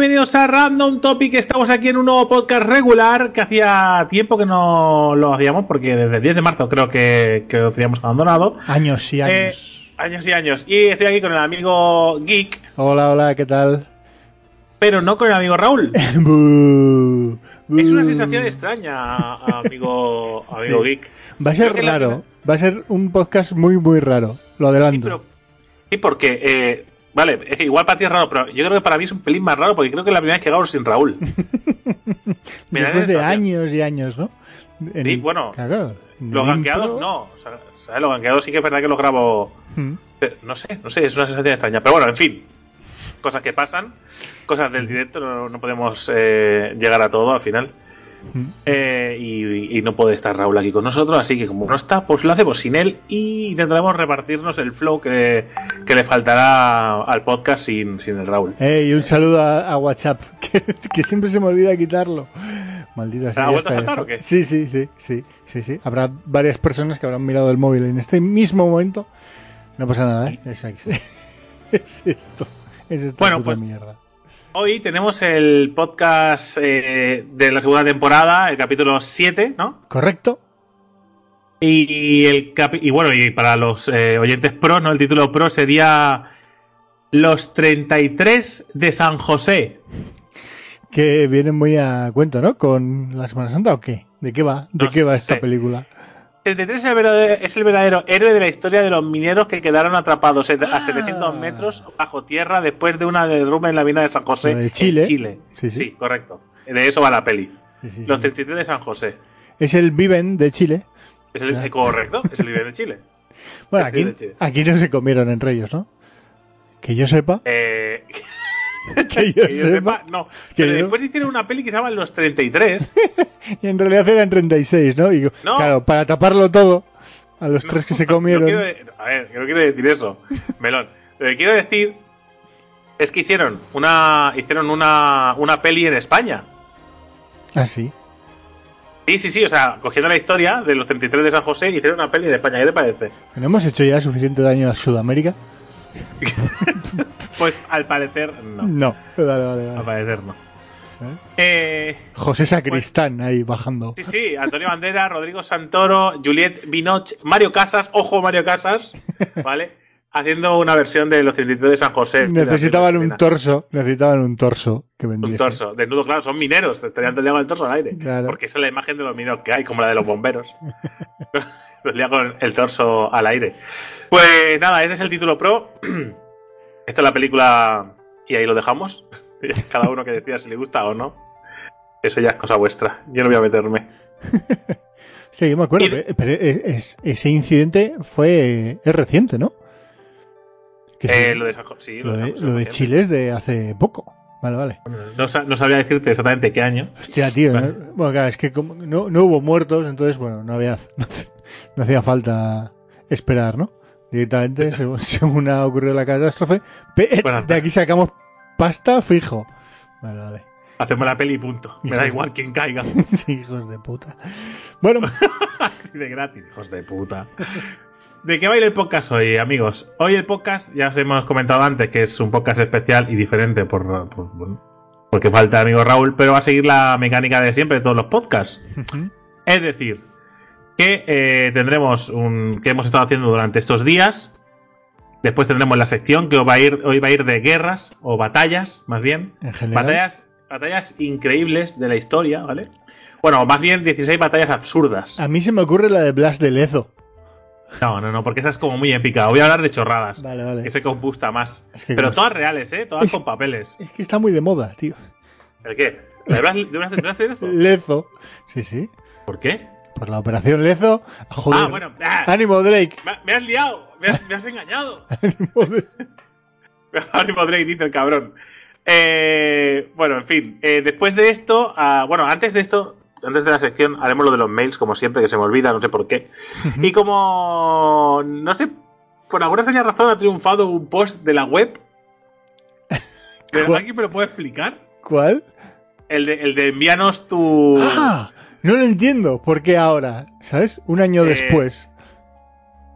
Bienvenidos a Random Topic. Estamos aquí en un nuevo podcast regular que hacía tiempo que no lo hacíamos porque desde el 10 de marzo creo que, que lo teníamos abandonado. Años y Eh, años. años y años. Y estoy aquí con el amigo Geek, Hola, hola, ¿qué tal? pero no con el amigo Raúl. Es una sensación extraña, amigo, amigo Sí. Geek. Va a ser Creo que la raro. Va a ser un podcast muy, muy raro. Lo Sí, adelanto. pero- sí, porque, eh, vale, es que igual para ti es raro, pero yo creo que para mí es un pelín más raro porque creo que es la primera vez que hago sin Raúl. Después de años y años, ¿no? En- Sí, bueno, claro, Los ganqueados no, o sea, ¿sabes? Los ganqueados sí que es verdad que los grabo. Mm. No sé, no sé, es una sensación extraña. Pero bueno, en fin, cosas que pasan, cosas del directo, no, no podemos eh, llegar a todo al final. Mm. Eh, y, y no puede estar Raúl aquí con nosotros, así que como no está, pues lo hacemos sin él y intentaremos repartirnos el flow que, que le faltará al podcast sin, sin el Raúl. Y un saludo a, a WhatsApp, que, que siempre se me olvida quitarlo. Maldita sea. ¿Ha ya vuelto a está, ya saltar está. o qué? Sí, sí, sí, sí, sí, sí. Habrá varias personas que habrán mirado el móvil en este mismo momento. No pasa nada, ¿eh? Es, es esto. Es esta Bueno, puta pues- mierda. Hoy tenemos el podcast eh, de la segunda temporada, el capítulo 7, ¿no? ¿Correcto? Y, el capi- y bueno, y para los eh, oyentes pro, ¿no? El título pro sería Los 33 de San José. Que viene muy a cuento, ¿no? ¿Con la Semana Santa o qué? ¿De qué va? ¿De No qué va esta película? 33 es el, verdadero, es el verdadero héroe de la historia de los mineros que quedaron atrapados a Ah. 700 metros bajo tierra después de una derrumbe en la mina de San José, de Chile. en Chile. Sí, sí. correcto. De eso va la peli. Sí, sí, Los sí. 33 de San José. Es el Viven de Chile. Es el, eh, correcto, es el nivel de Chile. Bueno, aquí, de Chile. aquí no se comieron entre ellos, ¿no? Que yo sepa. Eh, Que yo que yo sepa. sepa, no. Pero yo- después hicieron una peli que se llama Los 33. Y en realidad eran 36, ¿no? Y, No. Claro, para taparlo todo, a los tres que se No comieron. quiero a ver, yo no quiero decir eso, Melón. Lo que quiero decir es que hicieron una hicieron una, una peli en España. Ah, sí. Sí, sí, sí, o sea, cogiendo la historia de los 33 de San José, hicieron una peli de España. ¿Qué te parece? ¿No hemos hecho ya suficiente daño a Sudamérica? Pues al parecer no. No. Vale, vale, Al vale. parecer no. ¿Eh? Eh, José Sacristán ahí bajando. sí, sí, Antonio Bandera, Rodrigo Santoro, Juliet Binoch, Mario Casas, ojo Mario Casas, ¿vale? Haciendo una versión de los 33 de San José. Necesitaban un torso, necesitaban un torso que vendiese. Un torso, desnudo, claro, son mineros, estarían todo el día con el torso al aire. Claro. Porque esa es la imagen de los mineros que hay, como la de los bomberos. todo el día con el torso al aire. Pues nada, este es el título pro. Esta es la película y ahí lo dejamos. Cada uno que decida si le gusta o no. Eso ya es cosa vuestra. Yo no voy a meterme. Sí, yo me acuerdo. Y- Pero es- es- ese incidente fue. Es reciente, ¿no? Eh, lo de, sí, lo de- lo. Chile es de hace poco. Vale, vale. No, no sabría decirte exactamente qué año. Hostia, tío. Vale. ¿no? Bueno, claro, es que como no, no hubo muertos, entonces, bueno, no había. No, hacía falta esperar, ¿no? Directamente, según, según ha ocurrido la catástrofe. pe- Bueno, de aquí sacamos pasta fijo. Vale, vale. Hacemos la peli y punto. Me da igual quién caiga. Sí, hijos de puta. Bueno, Así de gratis, hijos de puta. ¿De qué va a ir el podcast hoy, amigos? Hoy el podcast, ya os hemos comentado antes que es un podcast especial y diferente por, por- bueno, porque falta el amigo Raúl, pero va a seguir la mecánica de siempre de todos los podcasts. Es decir, que eh, tendremos un que hemos estado haciendo durante estos días. Después tendremos la sección que os va a ir, hoy va a ir de guerras o batallas, más bien. en general. Batallas, batallas increíbles de la historia, ¿vale? Bueno, más bien 16 batallas absurdas. A mí se me ocurre la de Blas de Lezo. No, no, no, porque esa es como muy épica. Voy a hablar de chorradas. Vale, vale. Que se compusta más. Es que Pero como- todas reales, ¿eh? Todas Es- con papeles. Es que está muy de moda, tío. ¿El qué? ¿La de de de de Lezo? Lezo. Sí, sí. ¿Por qué? Por la operación Lezo. Joder. Ah, bueno. ah, Ánimo, Drake. me, me has liado. Me has, me has engañado. Ánimo, Drake. Ánimo Drake, dice el cabrón. Eh, bueno, en fin. eh, después de esto, ah, bueno, antes de esto, antes de la sección, haremos lo de los mails, como siempre, que se me olvida, no sé por qué. Y como, no sé, por alguna extraña razón ha triunfado un post de la web. ¿De ¿Cuál? ¿Alguien me lo puede explicar? ¿Cuál? El de, el de envíanos tu... Ah, no lo entiendo. ¿Por qué ahora? ¿Sabes? Un año Eh, después.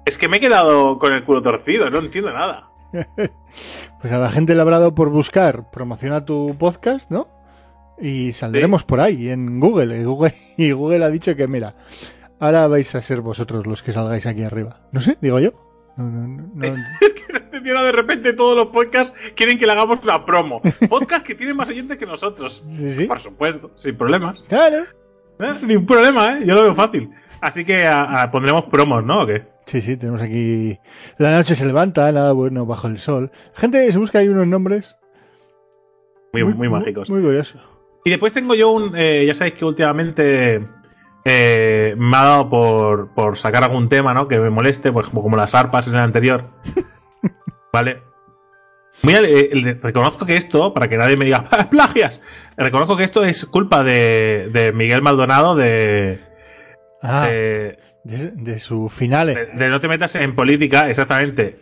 Es que me he quedado con el culo torcido, no entiendo nada. pues a la gente le habrá dado por buscar, promociona tu podcast, ¿no? Y saldremos por ahí, en Google. Y Google. Y Google ha dicho que, mira, ahora vais a ser vosotros los que salgáis aquí arriba. No sé, digo yo. No, no, no, no. Es que de repente todos los podcasts quieren que le hagamos la promo. Podcast que tienen más oyentes que nosotros. Sí, sí. Por supuesto, sin problemas. Claro. Eh, Ningún problema, ¿eh? Yo lo veo fácil. Así que a- a- pondremos promos, ¿no? ¿O qué? Sí, sí, tenemos aquí. La noche se levanta, nada bueno bajo el sol. Gente se busca ahí unos nombres Muy, muy, mágicos. Muy curioso. Y después tengo yo un. eh, ya sabéis que últimamente eh, me ha dado por, por sacar algún tema, ¿no? Que me moleste, por ejemplo, como las arpas en el anterior. ¿Vale? Muy eh, reconozco que esto, para que nadie me diga, "Ah, plagias, reconozco que esto es culpa de, de Miguel Maldonado de, Ah, de, de, de su finale. de- de no te metas en política, exactamente.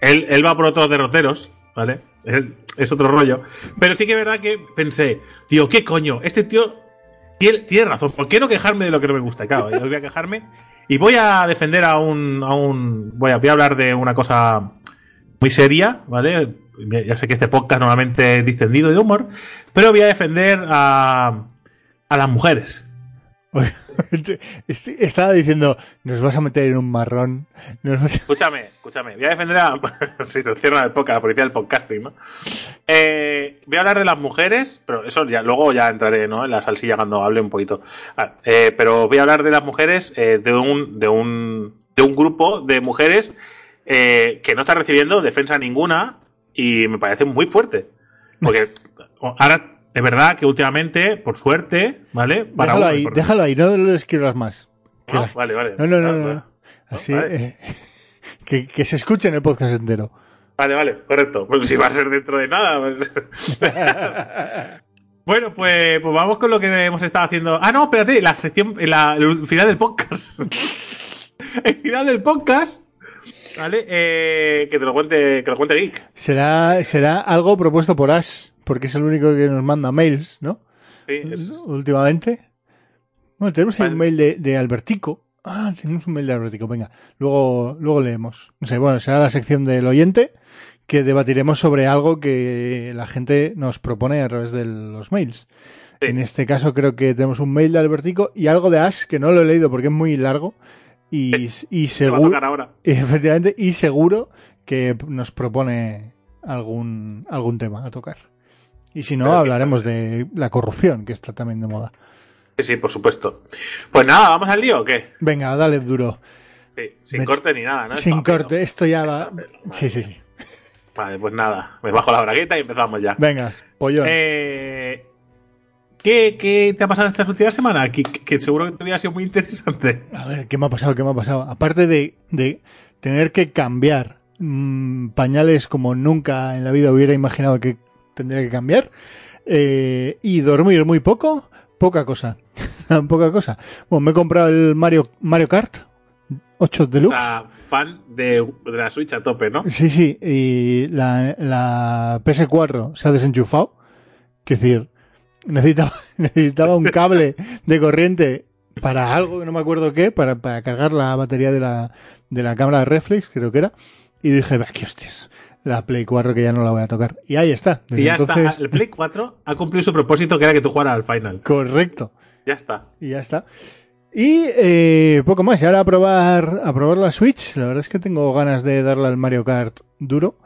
Él, él va por otros derroteros, ¿vale? Es otro rollo. Pero sí que es verdad que pensé, tío, ¿qué coño? Este tío tiene, tiene razón. ¿Por qué no quejarme de lo que no me gusta? Claro, yo voy a quejarme y voy a defender a un. A un voy, a, voy a hablar de una cosa muy seria, ¿vale? Ya sé que este podcast normalmente es distendido de humor, pero voy a defender a, a las mujeres. Este- Estaba diciendo, nos vas a meter en un marrón. Nos vas a- Escúchame, escúchame. Voy a defender a. si nos cierran el podcast, la policía del podcasting, ¿no? Eh, voy a hablar de las mujeres, pero eso ya luego ya entraré, ¿no? En la salsilla cuando hable un poquito. Ah, eh, pero voy a hablar de las mujeres eh, de un de un de un grupo de mujeres que no está recibiendo defensa ninguna y me parece muy fuerte, porque ahora es verdad que últimamente, por suerte, ¿vale? Para Déjalo uno ahí, déjalo ahí, no lo escribas más. Que Ah, la- vale, vale. No, no, no, no, no. Así, vale. eh, que, que se escuche en el podcast entero. Vale, vale, correcto. Pues si va a ser dentro de nada. pues- bueno, pues, pues vamos con lo que hemos estado haciendo. Ah, no, espérate, la sección, la, el final del podcast. el final del podcast. ¿Vale? Eh, que te lo cuente, que lo cuente Geek. será, será algo propuesto por Ash, porque es el único que nos manda mails, ¿no? Sí, es- Últimamente. Bueno, tenemos ahí un mail de, de Albertico. Ah, tenemos un mail de Albertico, venga. Luego, luego leemos. No sé, bueno, será la sección del oyente que debatiremos sobre algo que la gente nos propone a través de los mails. Sí. En este caso creo que tenemos un mail de Albertico y algo de Ash que no lo he leído porque es muy largo y, y te va a seguro tocar ahora. efectivamente y seguro que nos propone algún algún tema a tocar. Y si no Pero que- hablaremos de la corrupción que está también de moda. Sí, sí, por supuesto. Pues nada, ¿vamos al lío o qué? Venga, dale duro. Sí, sin Me- corte ni nada, ¿no? Sin pelo. corte, esto ya va. vale. Sí, sí, sí. Vale, pues nada. Me bajo la bragueta y empezamos ya. Venga, pollón. Eh, ¿qué, qué te ha pasado esta última semana? Que, que- que seguro que te hubiera sido muy interesante. A ver, ¿qué me ha pasado? ¿Qué me ha pasado? Aparte de, de tener que cambiar mm, pañales como nunca en la vida hubiera imaginado que tendría que cambiar, eh, y dormir muy poco, poca cosa. poca cosa. Bueno, me he comprado el Mario, Mario Kart 8 O Deluxe. fan de, de la Switch a tope, ¿no? Sí, sí, y la, la PS4 se ha desenchufado. Es decir, necesitaba, necesitaba un cable de corriente para algo que no me acuerdo qué, para, para cargar la batería de la, de la cámara de reflex, creo que era. Y dije, va, qué hostias, la Play 4 que ya no la voy a tocar. Y ahí está. Desde Y ya entonces, está. El Play 4 ha cumplido su propósito, que era que tú jugaras al final. Correcto. Ya está. Y ya está. Y eh, poco más. Y ahora a probar, a probar la Switch. La verdad es que tengo ganas de darle al Mario Kart duro.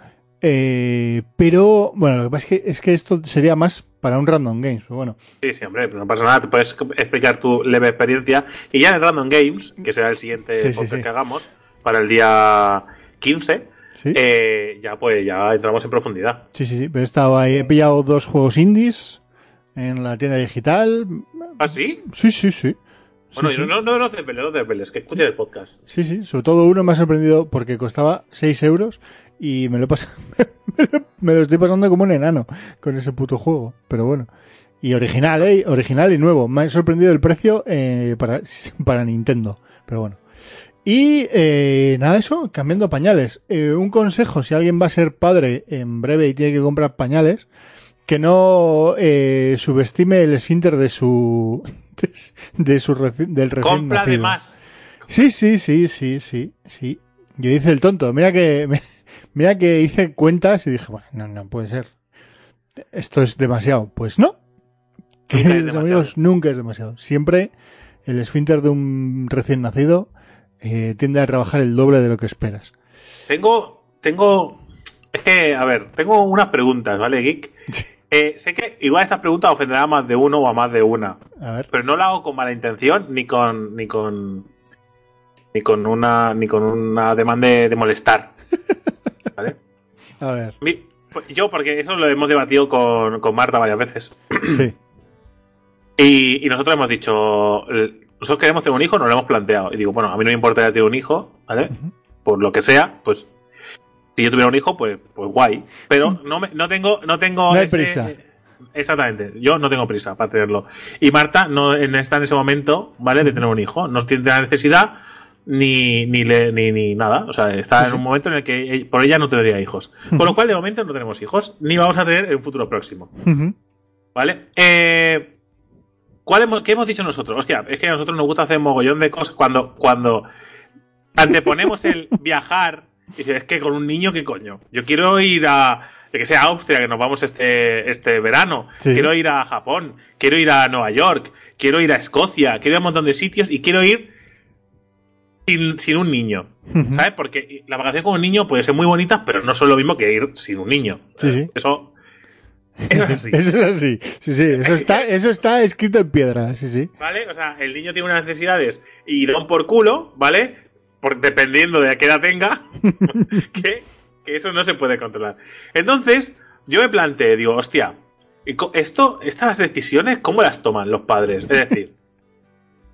Eh, pero, bueno, lo que pasa es que, es que esto sería más para un Random Games. Pero bueno, Sí, sí, hombre, no pasa nada. Te puedes explicar tu leve experiencia. Y ya en Random Games, que será el siguiente Sí, sí, podcast sí. que hagamos, para el día 15, sí. eh, ya pues ya entramos en profundidad. sí, sí, sí. Pero he estado ahí. He pillado dos juegos indies en la tienda digital. ¿Ah, sí? Sí, sí, sí. Bueno, sí, no, no, no te peles, no te peles, que escuches el podcast. Sí, sí, sobre todo uno me ha sorprendido porque costaba 6 euros y me lo, he pas- me lo estoy pasando como un enano con ese puto juego. Pero bueno. Y original, ¿eh? Original y nuevo. Me ha sorprendido el precio eh, para, para Nintendo. Pero bueno. Y eh, nada de eso, cambiando pañales. Eh, un consejo, si alguien va a ser padre en breve y tiene que comprar pañales, que no eh, subestime el esfínter de su... de su reci- del recién Compra de nacido. más. Sí, sí, sí, sí, sí, sí. Yo hice el tonto. Mira que Mira que hice cuentas y dije, bueno, no, no puede ser. Esto es demasiado. Pues no. Queridos amigos, nunca es demasiado. Siempre el esfínter de un recién nacido eh, tiende a trabajar el doble de lo que esperas. Tengo, tengo, es que, a ver, tengo unas preguntas, ¿vale, Geek? Eh, sé que igual estas preguntas ofenderán a más de uno o a más de una, A ver. pero no lo hago con mala intención ni con, ni con, ni con una, ni con una demanda de, de molestar, ¿vale? A ver. Mi- pues yo, porque eso lo hemos debatido con, con Marta varias veces. Sí. Y, y nosotros hemos dicho, nosotros queremos tener un hijo, nos lo hemos planteado. Y digo, bueno, a mí no me importa tener un hijo, ¿vale? Por lo que sea, pues si yo tuviera un hijo, pues, pues guay. Pero no, me, no tengo, no tengo No hay ese- prisa. Exactamente, yo no tengo prisa para tenerlo. Y Marta no está en ese momento, ¿vale? De tener un hijo. No tiene la necesidad ni, ni, le- ni, ni nada. O sea, está Sí, en un momento en el que por ella no tendría hijos. Con lo cual, de momento, no tenemos hijos, ni vamos a tener en un futuro próximo. ¿Vale? Eh, ¿cuál hemos, ¿Qué hemos dicho nosotros? Hostia, es que a nosotros nos gusta hacer mogollón de cosas cuando, cuando anteponemos el viajar. Y dices, es que con un niño, ¿qué coño? Yo quiero ir a, que sea Austria, que nos vamos este, este verano. Sí. Quiero ir a Japón. Quiero ir a Nueva York. Quiero ir a Escocia. Quiero ir a un montón de sitios y quiero ir sin, sin un niño. ¿Sabes? Porque la vacación con un niño puede ser muy bonita, pero no son lo mismo que ir sin un niño. Sí. Eso, eso es así. Eso es así. Sí, sí. Eso está, eso está escrito en piedra. Sí, sí. ¿Vale? O sea, el niño tiene unas necesidades y dan por culo, ¿vale? Por, dependiendo de a qué edad tenga, que, que eso no se puede controlar. Entonces, yo me planteé, digo, hostia, ¿y co- esto, estas decisiones, ¿cómo las toman los padres? Es decir,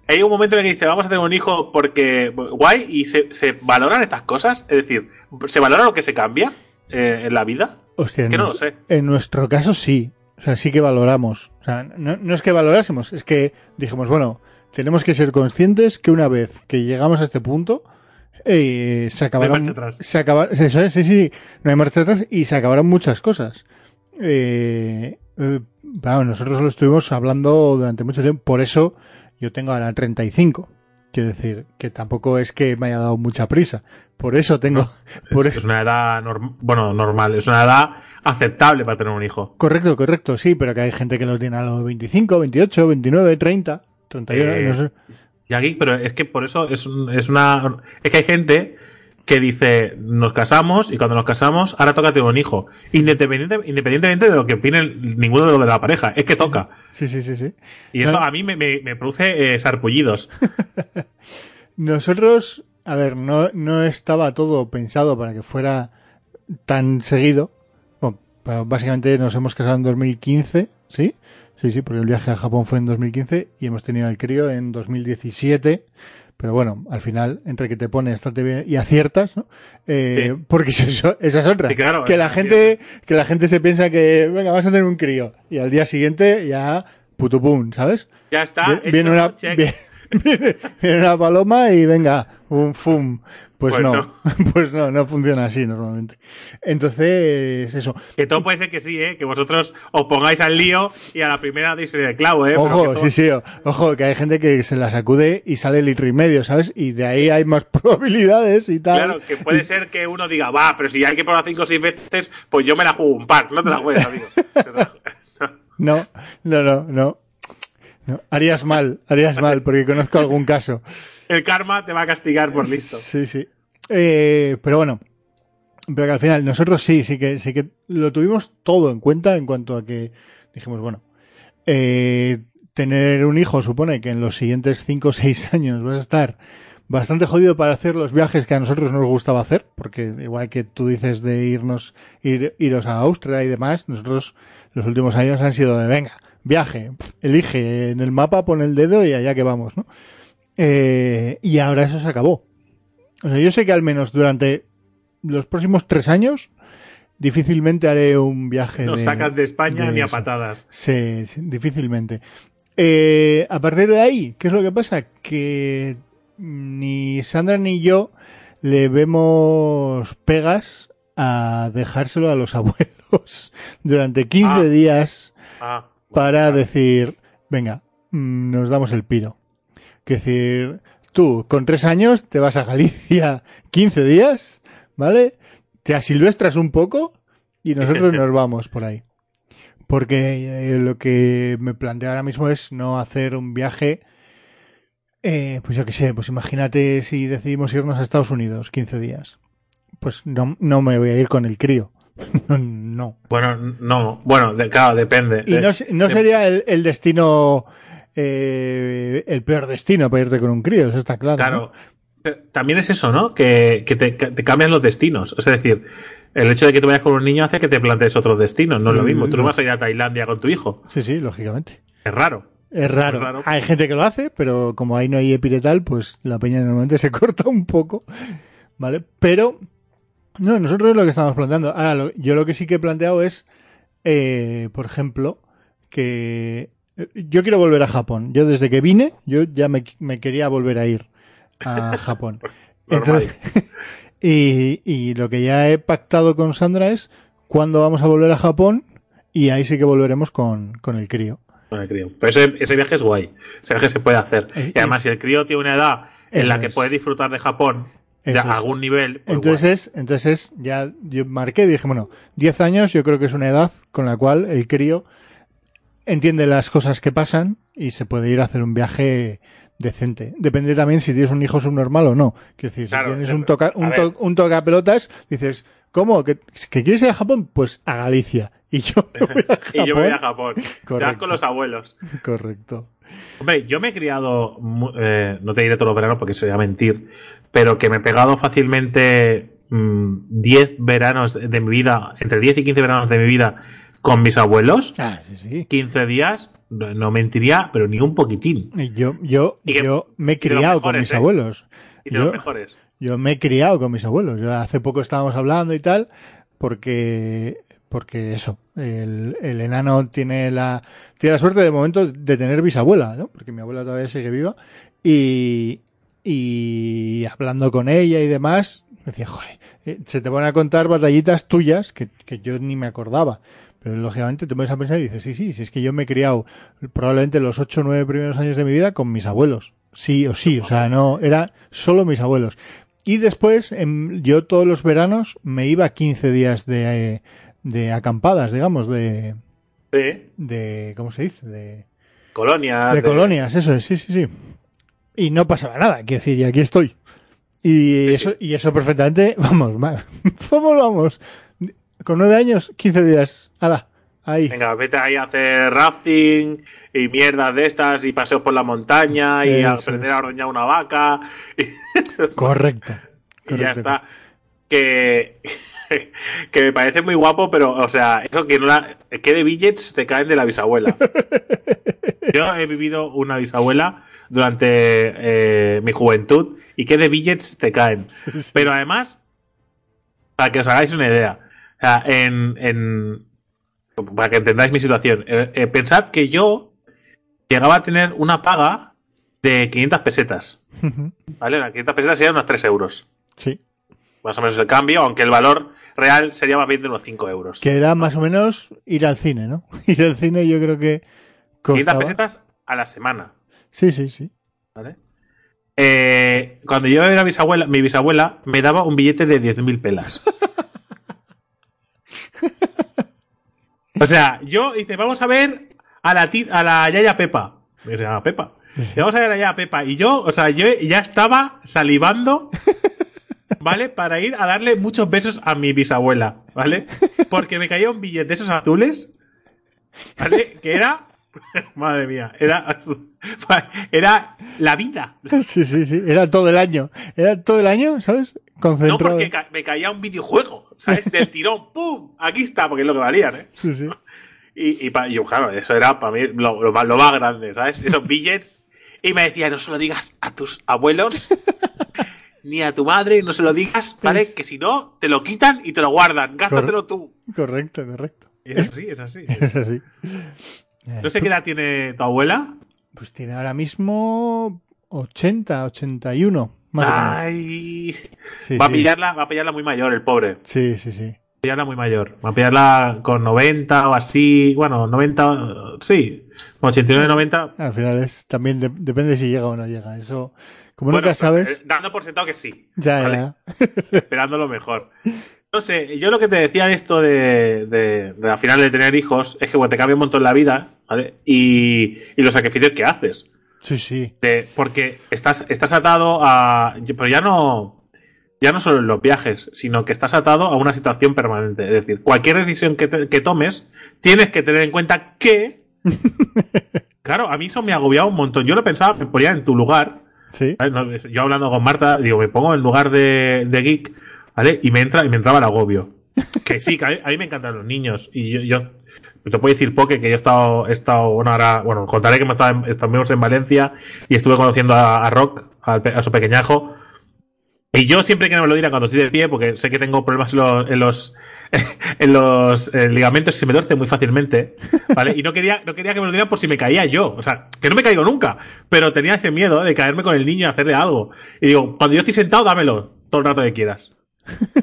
hay un momento en el que dice, vamos a tener un hijo porque guay, y se, se valoran estas cosas, es decir, ¿se valora lo que se cambia eh, en la vida? Que no lo sé. En nuestro caso sí. O sea, sí que valoramos. O sea, no, no es que valorásemos, es que dijimos, bueno, tenemos que ser conscientes que una vez que llegamos a este punto, eh, se acabarán. marcha atrás. Se acaba- eso es, sí, sí, no hay marcha atrás y se acabarán muchas cosas. Eh, eh, claro, nosotros lo estuvimos hablando durante mucho tiempo, por eso yo tengo ahora 35. Quiero decir, que tampoco es que me haya dado mucha prisa. Por eso tengo. por Es, eso, es una edad, norm- bueno, normal, es una edad aceptable para tener un hijo. Correcto, correcto, sí, pero que hay gente que lo tiene a los 25, 28, 29, 30, 31, Eh, no sé. Y aquí, pero es que por eso es, es una. Es que hay gente que dice, nos casamos y cuando nos casamos, ahora toca tener un hijo. Independiente, independientemente de lo que opine ninguno de los de la pareja, es que toca. Sí, sí, sí, sí. Y eso a mí me, me- me produce eh, sarpullidos. Nosotros, a ver, no, no estaba todo pensado para que fuera tan seguido. Bueno, pero básicamente nos hemos casado en 2015, ¿sí? Sí, sí, porque el viaje a Japón fue en 2015 y hemos tenido el crío en 2017. Pero bueno, al final, entre que te pones estate bien y aciertas, ¿no? Eh, Sí. Porque eso- esa es otra. Sí, claro, que la gente, que la gente se piensa que, venga, vas a tener un crío. Y al día siguiente ya, putupum, ¿sabes? Ya está. Hecho, viene, una, viene una paloma y venga, un fum. Pues, Pues no, no. pues no, no funciona así normalmente. Entonces, eso. Que todo puede ser que sí, ¿eh? Que vosotros os pongáis al lío y a la primera deis el clavo, ¿eh? Ojo, todo- sí, sí, ojo, que hay gente que se la sacude y sale litro y medio, ¿sabes? Y de ahí hay más probabilidades y tal. Claro, que puede ser que uno diga, va, pero si hay que probar cinco o seis veces, pues yo me la juego un par. No te la juegues, amigo. No, no, no. No, harías mal, harías mal, porque conozco algún caso. El karma te va a castigar por listo. Sí, sí. Eh, pero bueno, pero que al final nosotros sí, sí que, sí que lo tuvimos todo en cuenta en cuanto a que dijimos, bueno, eh, tener un hijo supone que en los siguientes 5 o 6 años vas a estar bastante jodido para hacer los viajes que a nosotros nos gustaba hacer, porque igual que tú dices de irnos, ir, iros a Austria y demás, nosotros los últimos años han sido de, venga, viaje, elige en el mapa, pon el dedo y allá que vamos, ¿no? Eh, y ahora eso se acabó. O sea, yo sé que al menos durante los próximos tres años difícilmente haré un viaje No de... sacan de España de ni a patadas. Sí, sí, difícilmente. Eh, a partir de ahí, ¿qué es lo que pasa? Que ni Sandra ni yo le vemos pegas a dejárselo a los abuelos durante 15 Ah. días Ah, para decir, venga, mm, nos damos el piro. Que decir, tú con tres años te vas a Galicia 15 días, ¿vale? te asilvestras un poco y nosotros nos vamos por ahí. Porque eh, lo que me planteo ahora mismo es no hacer un viaje, eh, pues yo qué sé, pues imagínate si decidimos irnos a Estados Unidos 15 días. Pues no, no me voy a ir con el crío. no. Bueno, no. Bueno, de- claro, depende. Y no, no sería el, el destino, eh, el peor destino para irte con un crío, eso está claro. Claro. ¿no? También es eso, ¿no? Que, que te, te cambian los destinos. Es decir, el hecho de que tú vayas con un niño hace que te plantees otros destinos. No es lo Mm, mismo. Tú no no. vas a ir a Tailandia con tu hijo. Sí, sí, lógicamente. Es raro. Es raro. Es raro. Hay gente que lo hace, pero como ahí no hay epiretal, pues la peña normalmente se corta un poco. ¿Vale? Pero, no, nosotros es lo que estamos planteando. Ahora, lo- yo lo que sí que he planteado es, eh, por ejemplo, que yo quiero volver a Japón. Yo desde que vine, yo ya me, me quería volver a ir a Japón. Entonces, y, y lo que ya he pactado con Sandra es cuándo vamos a volver a Japón y ahí sí que volveremos con, con el crío. Bueno, crío. Pero ese, ese viaje es guay. Ese viaje se puede hacer. Es- Y además, es- si el crío tiene una edad en la que es. puede disfrutar de Japón, de es. algún nivel, pues Entonces, entonces ya yo marqué, dije, bueno, 10 años yo creo que es una edad con la cual el crío entiende las cosas que pasan y se puede ir a hacer un viaje decente. Depende también si tienes un hijo subnormal o no. Quiero decir, Claro, si tienes un toca, un, to- un tocapelotas, dices, ¿cómo? ¿Que, ¿Que quieres ir a Japón? Pues a Galicia. Y yo me voy a Japón. y yo voy a Japón. Correcto. con los abuelos. Correcto. Hombre, yo me he criado, eh, no te diré todos los veranos porque sería mentir, pero que me he pegado fácilmente mm, 10 veranos de mi vida, entre 10 y 15 veranos de mi vida con mis abuelos, Ah, sí, sí. 15 días, no, no mentiría, pero ni un poquitín. Yo, yo, Y que- yo me he los criado con mis ¿eh? abuelos. Y de los Yo- mejores. Yo me he criado con mis abuelos. Yo hace poco estábamos hablando y tal, porque, porque eso, el, el enano tiene la, tiene la suerte de momento de tener bisabuela, ¿no? Porque mi abuela todavía sigue viva. Y, y hablando con ella y demás, me decía, joder, eh, se te van a contar batallitas tuyas que, que yo ni me acordaba. Pero lógicamente te pones a pensar y dices, sí, sí, si es que yo me he criado probablemente los ocho o nueve primeros años de mi vida con mis abuelos. Sí o sí, o sea, no, era solo mis abuelos. Y después, em, yo todos los veranos me iba 15 días de, de acampadas, digamos, de, Sí. de, ¿cómo se dice? De, Colonias. de colonias, eso es, sí, sí, sí. Y no pasaba nada, quiero decir, y aquí estoy. Y Sí, eso, y eso perfectamente, vamos, va- vamos, vamos. Con nueve años, 15 días, ala, ahí. Venga, vete ahí a hacer rafting y mierdas de estas y paseos por la montaña y a Eso aprender es. a ordeñar una vaca Correcto. y ya está. Que, que me parece muy guapo, pero, o sea, eso que no la, que de billets te caen de la bisabuela. Yo he vivido una bisabuela durante eh, mi juventud y que de billets te caen. Pero además, para que os hagáis una idea, sea, en, en- para que entendáis mi situación, eh, eh, pensad que yo llegaba a tener una paga de 500 pesetas. ¿Vale? Las 500 pesetas serían unos 3 euros. Sí. Más o menos el cambio, aunque el valor real sería más bien de unos 5 euros. Que era más o menos ir al cine, ¿no? Ir al cine yo creo que 500 costaba... pesetas a la semana. Sí, sí, sí. ¿Vale? Eh, cuando yo era bisabuela, mi bisabuela me daba un billete de 10.000 pelas. o sea, yo dice, vamos a ver a la, a la Yaya Pepa. Que se llama Pepa. Y vamos a ver a la Yaya Pepa. Y yo, o sea, yo ya estaba salivando, ¿vale? Para ir a darle muchos besos a mi bisabuela, ¿vale? Porque me caía un billete de esos azules, ¿vale? Que era, madre mía, era, era la vida. Sí, sí, sí. Era todo el año. Era todo el año, ¿sabes? No Concentrado. porque ca- me caía un videojuego, ¿sabes? Del tirón, ¡pum! Aquí está, porque es lo que valían, ¿eh? Sí, sí. Y, y, pa- y, claro, eso era para mí lo, lo más, lo más grande, ¿sabes? Esos billets. Y me decía, no se lo digas a tus abuelos, ni a tu madre, no se lo digas, ¿vale? Que si no, te lo quitan y te lo guardan. Gástatelo tú. Correcto, correcto. Y es así, es así. Es así. No sé qué edad tiene tu abuela. Pues tiene ahora mismo 80, 81. Más. Ay. Sí, Va a sí. pillarla, va a pillarla muy mayor, el pobre. Sí, sí, sí. pillarla muy mayor. Va a pillarla con 90 o así. Bueno, 90, eh, sí. Con 89, 90. Al final es también de- depende si llega o no llega. Eso, como Bueno, nunca sabes. eh, Dando por sentado que sí. ya, vale. ya. Esperando lo mejor. No sé, yo lo que te decía de esto de, de, de al final de tener hijos es que bueno, te cambia un montón la vida, ¿vale? Y, y los sacrificios que haces. Sí, sí. De- porque estás, estás atado a. Pero ya no. Ya no solo en los viajes, sino que estás atado a una situación permanente. Es decir, cualquier decisión que, te- que tomes, tienes que tener en cuenta que. claro, a mí eso me agobiaba un montón. Yo lo pensaba, me ponía en tu lugar. Sí. Yo hablando con Marta, digo, me pongo en lugar de, de geek, ¿vale? Y me entra, y me entraba el agobio. Que sí, que a mí, a me encantan los niños. Y yo, te puedo decir, Poke, que yo he estado, he estado bueno, ahora, bueno, contaré que me estaba estuvimos en Valencia y estuve conociendo a, a Rock, pe- a, su pequeñajo. Y yo siempre que me lo dirán cuando estoy de pie, porque sé que tengo problemas en los, en los, en los eh, ligamentos y se me torce muy fácilmente, ¿vale? Y no quería, no quería que me lo dieran por si me caía yo. O sea, que no me caigo nunca, pero tenía ese miedo de caerme con el niño y hacerle algo. Y digo, cuando yo estoy sentado, dámelo todo el rato que quieras.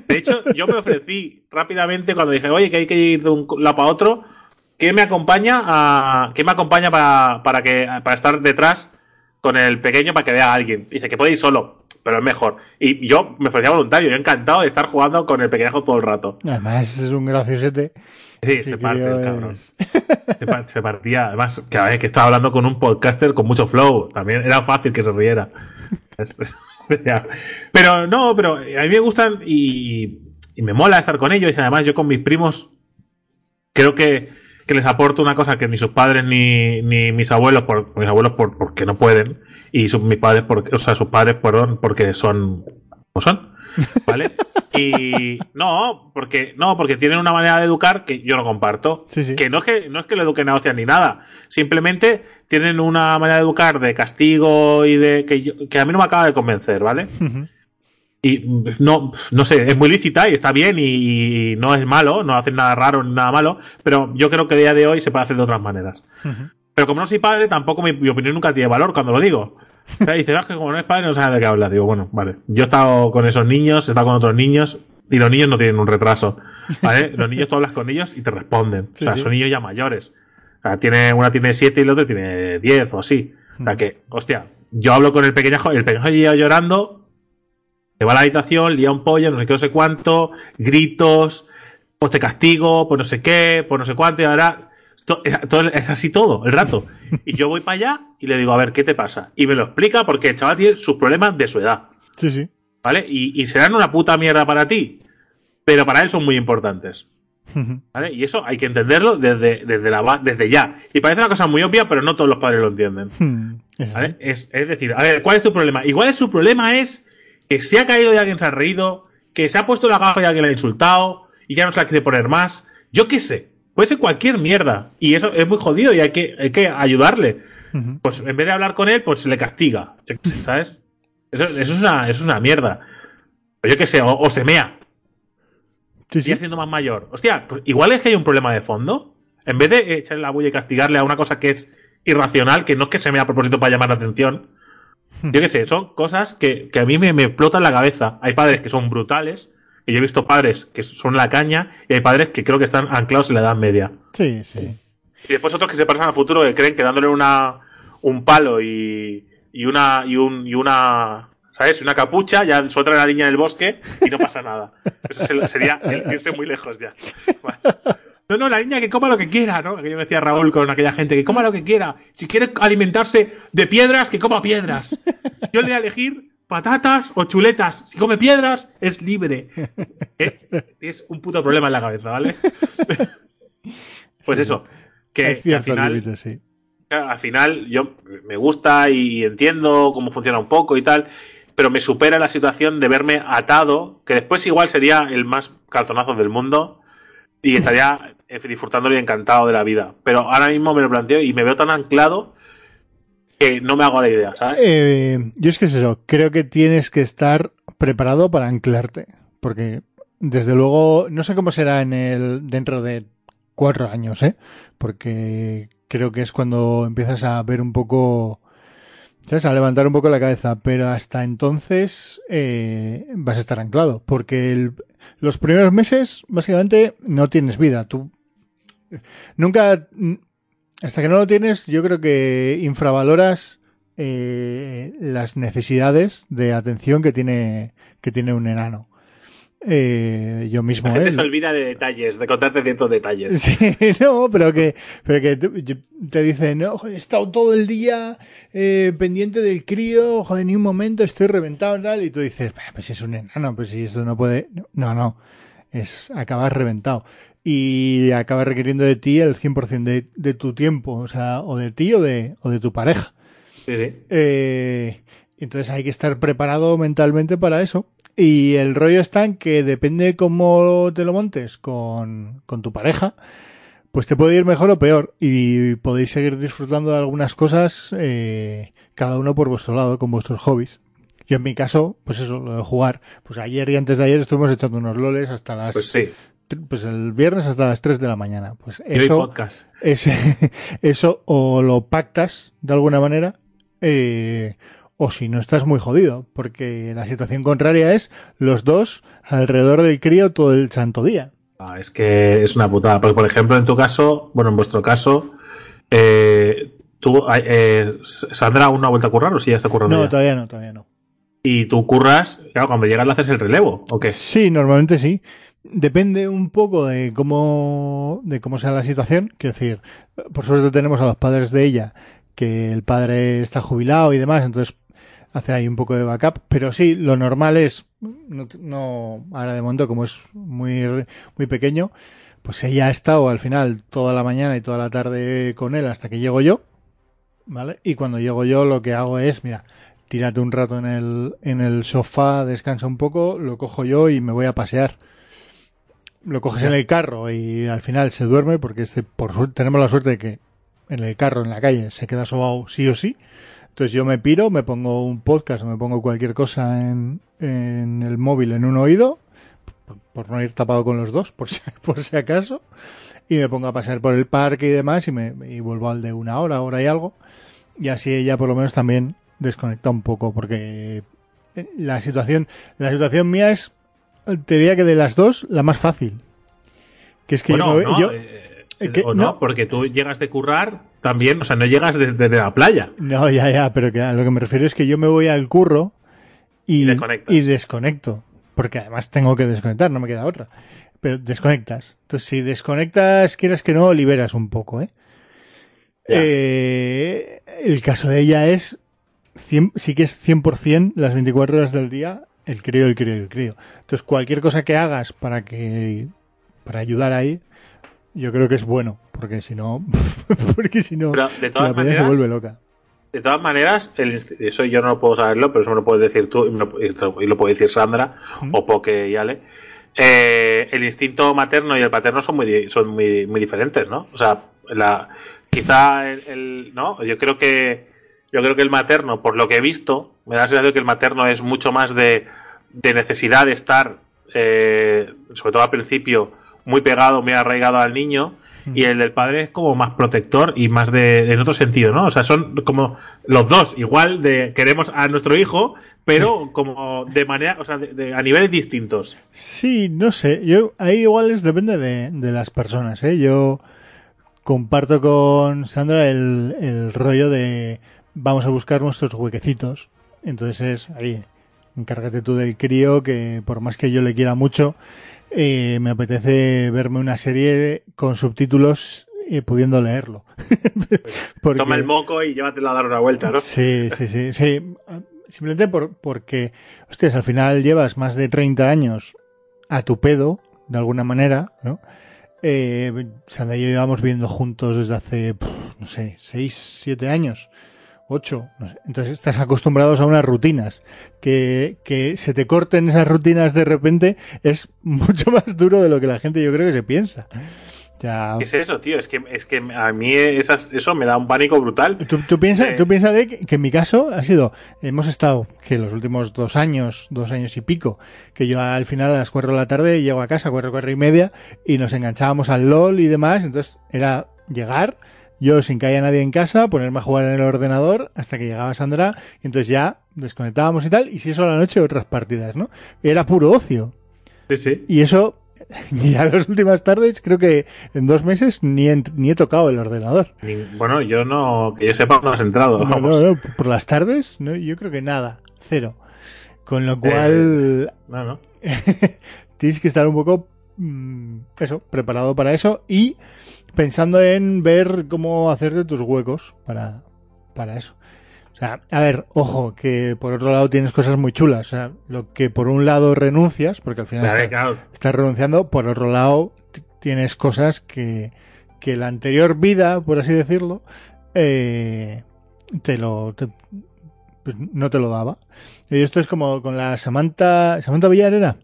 De hecho, yo me ofrecí rápidamente cuando dije, oye, que hay que ir de un lado para otro, que me acompaña a, que me acompaña para, para que, para estar detrás con el pequeño para que vea a alguien. Dice que puede ir solo, pero es mejor. Y yo me ofrecía voluntario, yo encantado de estar jugando con el pequeñajo todo el rato. Además, es un graciosete. Sí, se parte el cabrón. es- se partía, además, que, a ver, que estaba hablando con un podcaster con mucho flow. También era fácil que se riera. Pero no, pero a mí me gustan y, y me mola estar con ellos. Y además, yo con mis primos creo que, que les aporto una cosa que ni sus padres ni, ni mis abuelos, por, mis abuelos por, porque no pueden, y sus, mis padres, porque, o sea, sus padres, perdón, porque son como son. ¿Vale? Y no, porque no, porque tienen una manera de educar que yo no comparto. Sí, sí. Que no es que no es que lo eduquen a hostias ni nada. Simplemente tienen una manera de educar de castigo y de que, yo- que a mí no me acaba de convencer, ¿vale? Y no, no sé, es muy lícita y está bien y, y no es malo, no hacen nada raro ni nada malo, pero yo creo que a día de hoy se puede hacer de otras maneras. Pero como no soy padre, tampoco mi, mi opinión nunca tiene valor cuando lo digo. O sea, dice, "Ah, es que como no es padre, no sabe de qué habla. Digo, bueno, vale. Yo he estado con esos niños, he estado con otros niños, y los niños no tienen un retraso. ¿Vale? los niños tú hablas con ellos y te responden. Sí, o sea, sí. son niños ya mayores. Tiene, una tiene siete y el otro tiene diez o así. O sea que, hostia, yo hablo con el pequeñajo, el pequeñajo llega llorando, se va a la habitación, lía un pollo, no sé qué, no sé cuánto, gritos, pues te castigo, pues no sé qué, pues no sé cuánto, y ahora to- es, así todo, el rato. Y yo voy para allá y le digo, a ver, ¿qué te pasa? Y me lo explica porque el chaval tiene sus problemas de su edad, Sí, sí. ¿vale? Y, y serán una puta mierda para ti, pero para él son muy importantes. ¿Vale? Y eso hay que entenderlo desde, desde, la, desde ya. Y parece una cosa muy obvia, pero no todos los padres lo entienden. Hmm. ¿Vale? Es, es decir, a ver, ¿cuál es tu problema? Igual es su problema es que se ha caído y alguien se ha reído, que se ha puesto la gafa y alguien le ha insultado, y ya no se la quiere poner más. Yo qué sé. Puede ser cualquier mierda. Y eso es muy jodido y hay que, hay que ayudarle. Pues en vez de hablar con él, pues se le castiga. Yo qué sé, ¿sabes? Eso, eso es una, eso es una mierda. Yo qué sé, o, o se mea. Sí, Sigue sí. siendo más mayor. Hostia, pues igual es que hay un problema de fondo. En vez de echarle la bulla y castigarle a una cosa que es irracional, que no es que se mea a propósito para llamar la atención. Yo qué sé, son cosas que, que a mí me, me explotan la cabeza. Hay padres que son brutales, que yo he visto padres que son la caña, y hay padres que creo que están anclados en la edad media. Sí, sí, sí. Y después otros que se pasan al futuro que creen que dándole una, un palo y, y una y un, y una ¿sabes? una capucha, ya sueltan a la niña en el bosque y no pasa nada. Eso se- sería irse muy lejos ya. Vale. No, no, la niña que coma lo que quiera, ¿no? Aquello me decía Raúl con aquella gente, que coma lo que quiera. Si quiere alimentarse de piedras, que coma piedras. Yo le voy a elegir patatas o chuletas. Si come piedras, es libre. ¿Eh? Es un puto problema en la cabeza, ¿vale? Pues Sí, eso. Que, que al final, sí. al final yo me gusta y entiendo cómo funciona un poco y tal, pero me supera la situación de verme atado, que después igual sería el más calzonazo del mundo y estaría eh, disfrutándolo y encantado de la vida. Pero ahora mismo me lo planteo y me veo tan anclado que no me hago la idea, ¿sabes? Eh, yo es que es eso, creo que tienes que estar preparado para anclarte, porque desde luego no sé cómo será en el dentro de cuatro años, ¿eh? Porque creo que es cuando empiezas a ver un poco, A levantar un poco la cabeza, pero hasta entonces eh, vas a estar anclado, porque el- los primeros meses básicamente no tienes vida, tú nunca hasta que no lo tienes, yo creo que infravaloras eh, las necesidades de atención que tiene, que tiene un enano. Eh, yo mismo. La gente se olvida de detalles, de contarte ciertos detalles. Sí, no, pero que, pero que te, dicen, no, joder, he estado todo el día eh, pendiente del crío, joder, ni un momento, estoy reventado y tal, y tú dices, "Bah, pues es un enano, pues si esto no puede, no, no, es acabar reventado. Y acaba requiriendo de ti el 100% de, de tu tiempo, o sea, o de ti o de, o de tu pareja. Sí, sí. Eh, entonces hay que estar preparado mentalmente para eso. Y el rollo está en que depende cómo te lo montes con, con tu pareja, pues te puede ir mejor o peor. Y podéis seguir disfrutando de algunas cosas, eh, cada uno por vuestro lado, con vuestros hobbies. Yo en mi caso, pues eso, lo de jugar. Pues ayer y antes de ayer estuvimos echando unos loles hasta las... Pues sí. Pues el viernes hasta las 3 de la mañana. Pues eso... eso o lo pactas de alguna manera, eh, o si no estás muy jodido, porque la situación contraria es los dos alrededor del crío todo el santo día. Ah, es que es una putada. Porque, por ejemplo, en tu caso, bueno, en vuestro caso, eh, tú, eh, no ha vuelto a currar o sí ya está currando No, ya? todavía no, todavía no. Y tú curras, claro, cuando llegas le haces el relevo, ¿o qué? Sí, normalmente sí. Depende un poco de cómo, de cómo sea la situación. Quiero decir, por suerte tenemos a los padres de ella, que el padre está jubilado y demás, entonces hace ahí un poco de backup. Pero sí, lo normal es, no, no ahora de momento como es muy, muy pequeño, pues ella ha estado al final toda la mañana y toda la tarde con él hasta que llego yo, ¿vale? Y cuando llego yo lo que hago es, mira, tírate un rato en el, en el sofá, descansa un poco, lo cojo yo y me voy a pasear. Lo coges en el carro y al final se duerme porque este, por suerte, tenemos la suerte de que en el carro, en la calle, se queda sobao sí o sí. Entonces yo me piro, me pongo un podcast o me pongo cualquier cosa en, en el móvil en un oído, por, por no ir tapado con los dos, por si, por si acaso, y me pongo a pasear por el parque y demás y, me, y vuelvo al de una hora, hora y algo. Y así ella por lo menos también desconecta un poco porque la situación, la situación mía es, te diría que de las dos, la más fácil. Que es que Bueno, yo, no, yo- eh, eh, que- o no, no. porque tú llegas de currar también, o sea, no llegas desde, la playa. No, ya, ya, pero que a lo que me refiero es que yo me voy al curro y, Y desconecto. Porque además tengo que desconectar, no me queda otra. Pero desconectas. Entonces, si desconectas, quieras que no, liberas un poco, ¿eh? Eh, el caso de ella es, 100 sí que es 100% las 24 horas del día, el crío, el crío, el crío. Entonces, cualquier cosa que hagas para que, para ayudar ahí, yo creo que es bueno. Porque si no, porque si no, de la peña se vuelve loca. de todas maneras, el eso yo no puedo saberlo, pero eso me lo puedes decir tú y, me lo, y lo- puede decir Sandra ¿Mm? o Poke y Ale. Eh, el instinto materno y el paterno son muy son muy, muy diferentes, ¿no? O sea, la, quizá el, el- no, yo creo que yo creo que el materno, por lo que he visto, me da la sensación que el materno es mucho más de, de necesidad de estar, eh, sobre todo al principio, muy pegado, muy arraigado al niño, y el del padre es como más protector y más de en otro sentido, ¿no? O sea, son como los dos, igual de queremos a nuestro hijo, pero como de manera, o sea, de- de- a niveles distintos. Sí, no sé. Yo ahí igual es depende de, de las personas, ¿eh? Yo comparto con Sandra el, el rollo de vamos a buscar nuestros huequecitos. Entonces es ahí, encárgate tú del crío que por más que yo le quiera mucho, eh, me apetece verme una serie con subtítulos y pudiendo leerlo. Porque- Toma el moco y llévatelo a dar una vuelta, ¿no? Sí, sí, sí, sí. Simplemente por, porque, hostias, al final llevas más de 30 años a tu pedo, de alguna manera, ¿no? Eh, Sandra y yo llevamos viviendo juntos desde hace, pff, no sé, 6, 7 años, 8, no sé. Entonces estás acostumbrados a unas rutinas. Que, que se te corten esas rutinas de repente es mucho más duro de lo que la gente yo creo que se piensa. Ya, ¿Qué es eso, tío? Es que, es que a mí esas, eso me da un pánico brutal. Tú, tú piensas, Eh. tú piensas de que, que en mi caso ha sido, hemos estado que los últimos dos años, dos años y pico, que yo al final a las cuatro de la tarde llego a casa, cuatro, cuatro y media, y nos enganchábamos al LOL y demás, entonces era llegar, yo sin que haya nadie en casa, ponerme a jugar en el ordenador hasta que llegaba Sandra, y entonces ya desconectábamos y tal, y si eso a la noche otras partidas, ¿no? Era puro ocio. Sí, sí. Y eso, ya las últimas tardes, creo que en dos meses ni, he- ni he tocado el ordenador. Bueno, yo no, que yo sepa, no has entrado. No, no, no, por las tardes, no, yo creo que nada, cero. Con lo Eh, cual, No, no. tienes que estar un poco, mm, eso, preparado para eso y pensando en ver cómo hacerte tus huecos para, para eso. O sea, a ver, ojo, que por otro lado tienes cosas muy chulas. O sea, lo que por un lado renuncias, porque al final Vale, está- claro. estás renunciando, por otro lado tienes cosas que, que la anterior vida, por así decirlo, eh, te lo te- pues no te lo daba. Y esto es como con la Samantha, Samantha Villar era,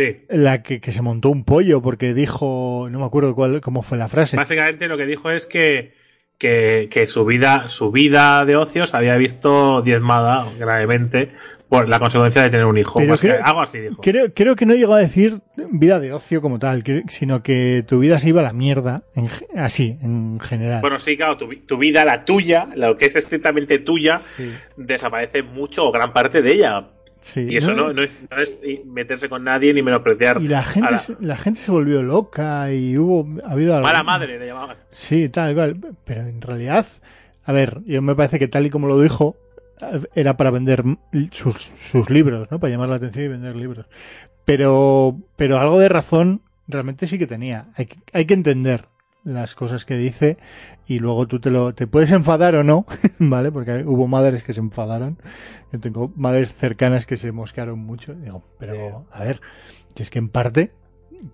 Sí. la que, que se montó un pollo porque dijo, no me acuerdo cuál, cómo fue la frase. Básicamente lo que dijo es que, que, que su vida, su vida de ocio se había visto diezmada gravemente por la consecuencia de tener un hijo. Pero Básicamente, creo- algo así dijo. Creo, creo que no llegó a decir vida de ocio como tal, sino que tu vida se iba a la mierda, en así, en general. Bueno, sí, claro, tu, vi- tu vida, la tuya, lo que es estrictamente tuya, Sí, desaparece mucho o gran parte de ella. Sí. Y eso no, no es, no es meterse con nadie ni menospreciar Y la gente, la se- la gente se volvió loca y hubo, ha habido algo. mala madre, le llamaban. Sí, tal cual. Pero en realidad, a ver, yo me parece que tal y como lo dijo, era para vender sus, sus libros, ¿no? Para llamar la atención y vender libros. Pero, pero algo de razón realmente sí que tenía. Hay que, hay que entender las cosas que dice y luego tú te lo te puedes enfadar o no, ¿vale? Porque hubo madres que se enfadaron. Yo tengo madres cercanas que se mosquearon mucho. Digo, pero a ver, que es que en parte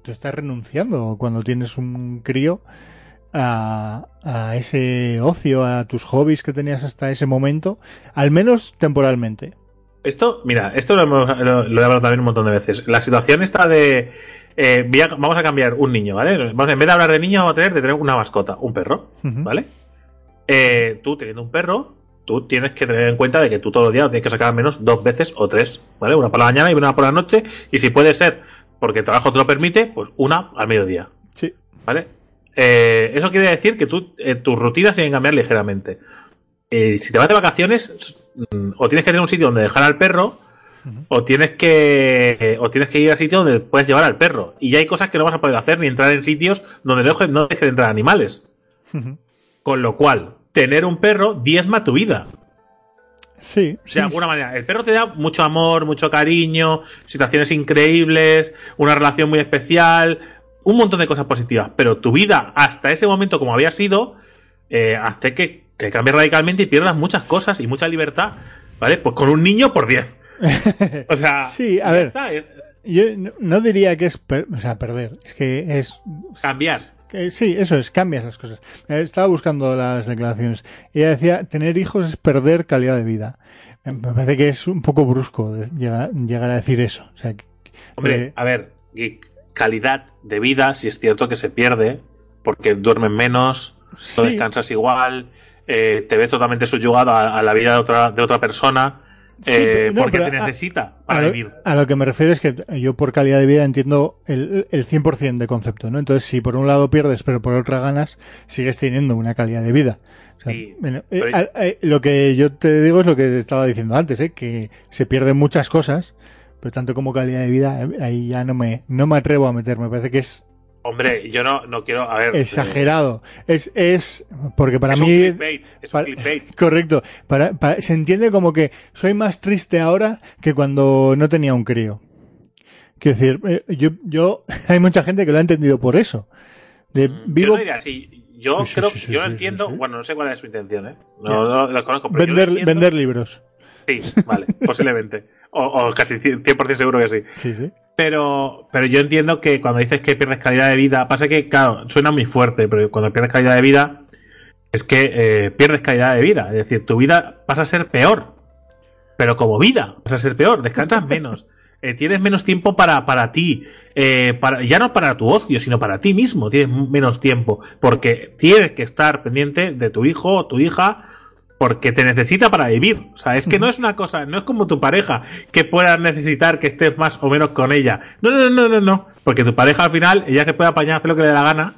tú estás renunciando cuando tienes un crío a, a ese ocio, a tus hobbies que tenías hasta ese momento, al menos temporalmente. Esto, mira, esto lo, hemos- lo- lo he hablado también un montón de veces. La situación está de. eh, vamos a cambiar un niño, ¿vale? Vamos, en vez de hablar de niño, vamos a tener de tener una mascota, un perro. ¿vale? Eh, tú teniendo un perro, tú tienes que tener en cuenta de que tú todos los días tienes que sacar al menos dos veces o tres, ¿vale? Una por la mañana y una por la noche, y si puede ser, porque el trabajo te lo permite, pues una al mediodía, Sí. ¿vale? Eh, eso quiere decir que tú, eh, tus rutinas tienen que cambiar ligeramente. Eh, si te vas de vacaciones, mm, o tienes que tener un sitio donde dejar al perro, o tienes que o tienes que ir al sitio donde puedes llevar al perro. Y ya hay cosas que no vas a poder hacer ni entrar en sitios donde no no dejen de entrar animales. Con lo cual, tener un perro diezma tu vida. Sí, De sí. alguna manera. El perro te da mucho amor, mucho cariño, situaciones increíbles, una relación muy especial, un montón de cosas positivas. Pero tu vida, hasta ese momento, como había sido, eh, hace que, que cambie radicalmente y pierdas muchas cosas y mucha libertad. ¿Vale? Pues con un niño por 10. O sea. Sí, a ver. está, Yo no, no diría que es per- o sea, perder, es que es cambiar. Que sí, eso es, cambias las cosas. Eh, Estaba buscando las declaraciones. Ella decía, tener hijos es perder calidad de vida. Me parece que es un poco brusco de llegar, llegar a decir eso. O sea, que- Hombre, Eh, a ver, calidad de vida, si es cierto que se pierde, porque duermes menos, no sí, descansas igual, eh, te ves totalmente subyugado a, a la vida de otra, de otra persona, Sí, eh, no, porque pero te a- necesita a para lo, vivir. a lo que me refiero es que yo por calidad de vida entiendo el, el 100% de concepto, ¿no? Entonces, si por un lado pierdes, pero por otra ganas, sigues teniendo una calidad de vida. O sea, Sí, bueno, eh, pero- a- eh, lo que yo te digo es lo que estaba diciendo antes, ¿eh? que se pierden muchas cosas, pero tanto como calidad de vida, ahí ya no me, no me atrevo a meter. Me parece que es Hombre, yo no, no quiero, a ver. exagerado. Es, es, porque para es mí... un clickbait, es un clickbait. Correcto. Para, para- se entiende como que soy más triste ahora que cuando no tenía un crío. Quiero decir, eh, yo, yo, hay mucha gente que lo ha entendido por eso. De, Mm, Yo vivo no diría así. Yo Sí, creo, sí, sí, yo sí, entiendo, bueno, no sé cuál es su intención, ¿eh? No, no lo conozco, pero yo lo vender, libros. Sí, vale, posiblemente. O, o casi 100% seguro que sí. Sí, sí. Pero, pero yo entiendo que cuando dices que pierdes calidad de vida, pasa que, claro, suena muy fuerte, pero cuando pierdes calidad de vida, es que eh, pierdes calidad de vida. Es decir, tu vida pasa a ser peor. Pero como vida, pasa a ser peor, descansas menos. eh, tienes menos tiempo para, para ti. eh, para, ya no para tu ocio, sino para ti mismo. Tienes menos tiempo. Porque tienes que estar pendiente de tu hijo o tu hija. Porque te necesita para vivir. O sea, es que no es una cosa, no es como tu pareja que puedas necesitar que estés más o menos con ella. No, no, no, no, no. Porque tu pareja al final, ella se puede apañar, hacer lo que le dé la gana,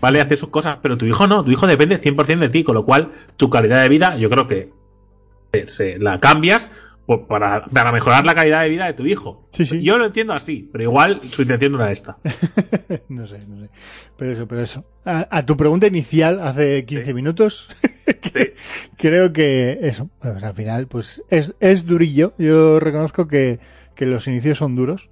¿vale? Hacer sus cosas, pero tu hijo no. Tu hijo depende 100% de ti, con lo cual tu calidad de vida, yo creo que se, se- la cambias para, para mejorar la calidad de vida de tu hijo. Sí, sí. Yo lo entiendo así, pero igual su intención no era esta. no sé, no sé. Pero eso, pero eso. A, a tu pregunta inicial hace 15 Sí. minutos, creo que eso, pues al final, pues es, es durillo. Yo reconozco que, que los inicios son duros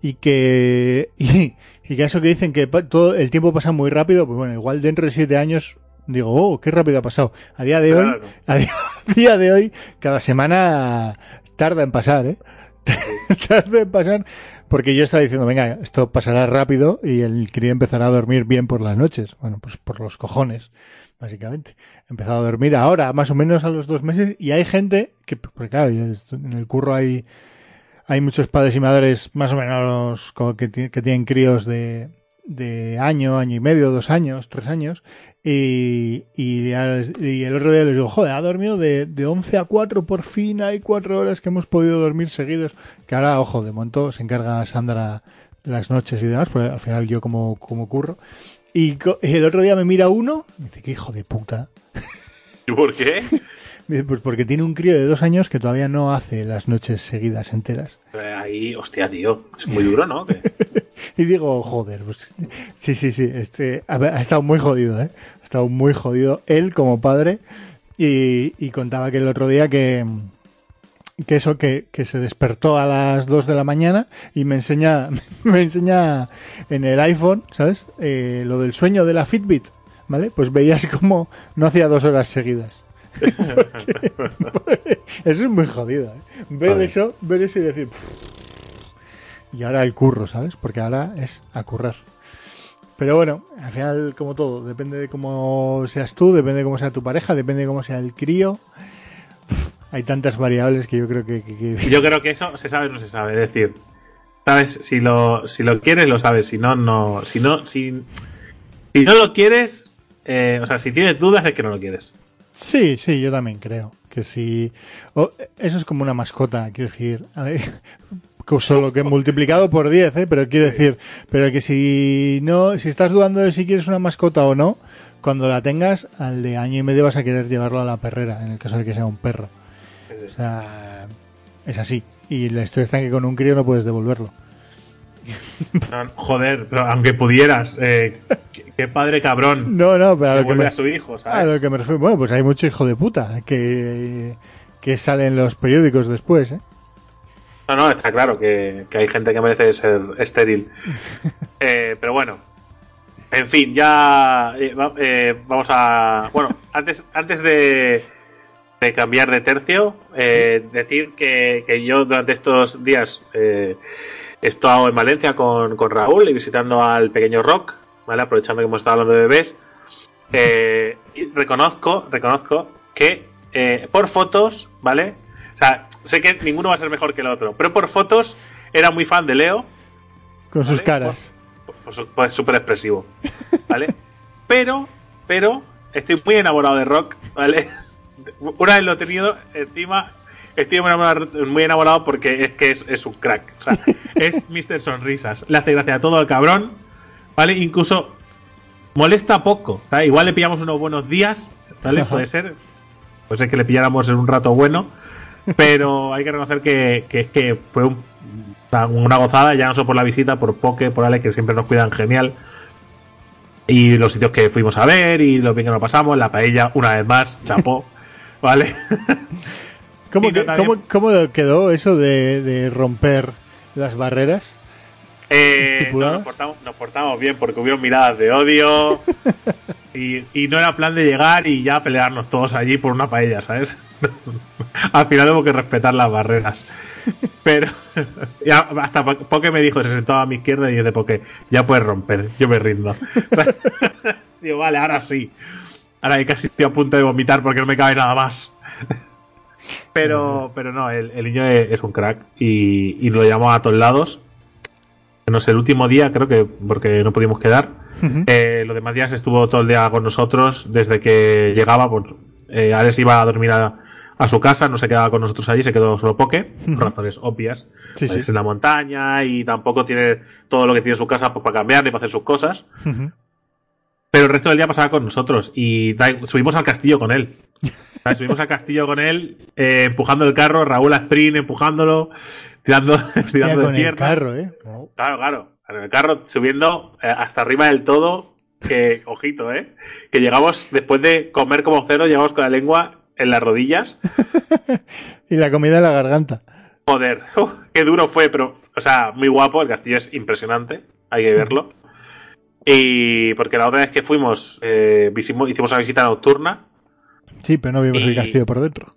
y que, y, y que eso que dicen que todo el tiempo pasa muy rápido, pues bueno, igual dentro de siete años digo, oh, qué rápido ha pasado. A día de hoy, a día, a día de hoy, cada semana tarda en pasar, ¿eh? tarda en pasar, porque yo estaba diciendo, venga, esto pasará rápido y el crío empezará a dormir bien por las noches. Bueno, pues por los cojones, básicamente. He empezado a dormir ahora, más o menos a los dos meses, y hay gente que, porque claro, en el curro hay, hay muchos padres y madres más o menos que, que tienen críos de, de año, año y medio, dos años, tres años, y, y, y el otro día les digo, joder, ha dormido de, de 11 a 4, por fin hay cuatro horas que hemos podido dormir seguidos, que ahora, ojo, de momento se encarga Sandra las noches y demás, porque al final yo como, como curro, y, co- y el otro día me mira uno, y me dice, qué hijo de puta, ¿Y por qué? Pues porque tiene un crío de dos años que todavía no hace las noches seguidas enteras. Eh, Ahí, hostia, tío. Es muy duro, ¿no? Y digo, joder, pues, sí, sí, sí, este, ha, ha estado muy jodido, ¿eh? Ha estado muy jodido él como padre y, y contaba que el otro día que, que eso, que, que se despertó a las 2 de la mañana y me enseña, me enseña en el iPhone, ¿sabes? Eh, lo del sueño de la Fitbit, ¿vale? Pues veías como no hacía dos horas seguidas. Porque- eso es muy jodido, ¿eh? Ver eso, ver eso y decir, y ahora el curro, ¿sabes? Porque ahora es a currar. Pero bueno, al final, como todo, depende de cómo seas tú, depende de cómo sea tu pareja, depende de cómo sea el crío. Hay tantas variables que yo creo que... que- que- Yo creo que eso se sabe o no se sabe. Es decir, sabes, si lo, si lo quieres, lo sabes. Si no, no. Si no, si, si no lo quieres, eh, o sea, si tienes dudas es que no lo quieres. Sí, sí, yo también creo que si... o- eso es como una mascota, quiero decir... a ver, que Solo que multiplicado por 10, ¿eh? Pero quiero decir, pero que si no, si estás dudando de si quieres una mascota o no, cuando la tengas, al de año y medio vas a querer llevarlo a la perrera, en el caso de que sea un perro. O sea, es así. Y la historia está en que con un crío no puedes devolverlo. No, joder, pero aunque pudieras, eh, qué, padre cabrón No, no, pero a lo que me, a su hijo, a ¿sabes? lo que me refiero, bueno, pues hay mucho hijo de puta que, que sale en los periódicos después, ¿eh? No, no, está claro que, que hay gente que merece ser estéril. Eh, pero bueno. En fin, ya eh, eh, vamos a... Bueno, antes, antes de, de cambiar de tercio, eh, decir que, que yo durante estos días eh, he estado en Valencia con, con Raúl y visitando al pequeño Rock, ¿vale? Aprovechando que hemos estado hablando de bebés. Eh, y reconozco, reconozco que eh, por fotos, ¿vale? O sea, sé que ninguno va a ser mejor que el otro, pero por fotos era muy fan de Leo, Con sus caras. pues pues súper expresivo, ¿vale? pero, pero, estoy muy enamorado de Rock, ¿vale? Una vez lo he tenido, encima, estoy muy enamorado, muy enamorado porque es que es, es un crack, o sea, es Mr. Sonrisas, le hace gracia a todo al cabrón, ¿vale? Incluso molesta poco, ¿vale? Igual le pillamos unos buenos días, ¿vale? Ajá. Puede ser, puede ser que le pilláramos en un rato bueno, pero hay que reconocer que, que es que fue un- una, gozada, ya no solo por la visita, por Poke, por Ale, que siempre nos cuidan genial. Y los sitios que fuimos a ver y lo bien que nos pasamos, la paella, una vez más, chapó, ¿vale? ¿Cómo, que- cómo- cómo quedó eso de, de romper las barreras? Eh, no, nos, portamos, nos portamos bien porque hubo miradas de odio y, y no era plan de llegar y ya pelearnos todos allí por una paella, ¿sabes? Al final tengo que respetar las barreras. Pero hasta Po- Poke me dijo, se sentaba a mi izquierda y yo de Poke, ya puedes romper, yo me rindo. Digo, vale, ahora sí. Ahora casi estoy a punto de vomitar porque no me cabe nada más. Pero, pero no, el, el niño es, es un crack y, y lo llamó a todos lados. No sé, el último día creo que porque no pudimos quedar. Eh, los demás días estuvo todo el día con nosotros. Desde que llegaba, pues eh, Alex iba a dormir a, a su casa, no se quedaba con nosotros allí, se quedó solo Poke, por Ujú. razones obvias. Sí, sí. Es en la montaña y tampoco tiene todo lo que tiene en su casa pues, para cambiar ni para hacer sus cosas. Pero el resto del día pasaba con nosotros y subimos al castillo con él. ¿Sabes? Subimos al castillo con él, eh, empujando el carro, Raúl a sprint, empujándolo, tirando, Hostia, tirando de el carro, ¿eh? Wow. Claro, claro. En el carro subiendo eh, hasta arriba del todo. Que, ojito, ¿eh? Que llegamos, después de comer como cerdo, llegamos con la lengua en las rodillas. Y la comida en la garganta. Joder, qué duro fue, pero, o sea, muy guapo. El castillo es impresionante, hay que verlo. Y porque la otra vez que fuimos, eh, visimo- hicimos una visita nocturna, Sí, pero no vimos el Y- castillo por dentro.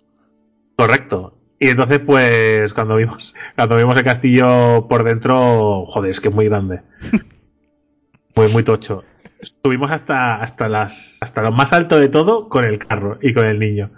correcto. Y entonces, pues, cuando vimos, cuando vimos el castillo por dentro, joder, es que es muy grande. Muy, muy tocho. Estuvimos hasta, hasta las, hasta lo más alto de todo con el carro y con el niño.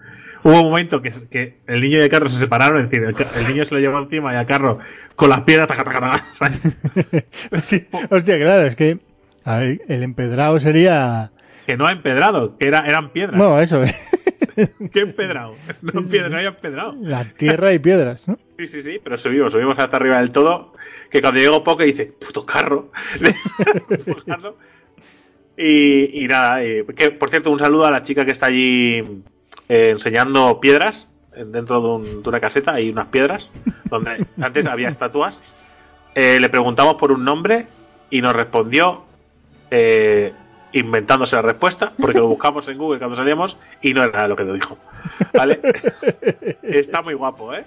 Hubo un momento que, que el niño y el carro se separaron, es decir, el, el niño se lo llevó encima y el carro con las piedras, taca, taca, taca, ¿sabes? Sí, hostia, claro, es que a ver, el empedrado sería... que no ha empedrado, era, eran piedras. Bueno, eso, ¿Qué empedrado? No, piedra, no empedrado. la tierra y piedras, ¿no? Sí, sí, sí, pero subimos, subimos hasta arriba del todo. Que cuando llegó poco dice, puto carro. Puto carro. y, y nada, y- que por cierto, un saludo a la chica que está allí eh, enseñando piedras eh, dentro de, un- de una caseta. Hay unas piedras donde antes había estatuas. Eh, le preguntamos por un nombre y nos respondió eh, inventándose la respuesta, porque lo buscamos en Google cuando salíamos y no era lo que nos dijo. ¿Vale? Está muy guapo, ¿eh?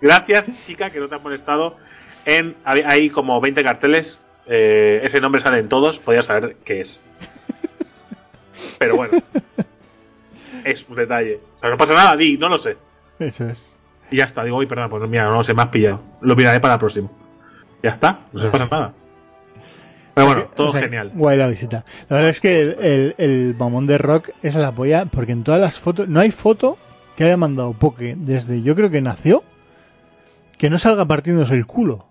Gracias, chica, que no te has molestado. En, hay, hay como 20 carteles. eh, ese nombre sale en todos. Podías saber qué es. Pero bueno. Es un detalle. O sea, no pasa nada, di, no lo sé. Eso es. Y ya está. Digo, uy, perdón, pues mira, no lo sé, me has pillado. Lo miraré para el próximo. Ya está, no se pasa nada. Pero bueno, todo O sea, genial. Guay la visita. La verdad es que el, el, el mamón de rock es la polla, porque en todas las fotos, no hay foto que haya mandado Poke desde yo creo que nació, que no salga partiéndose el culo.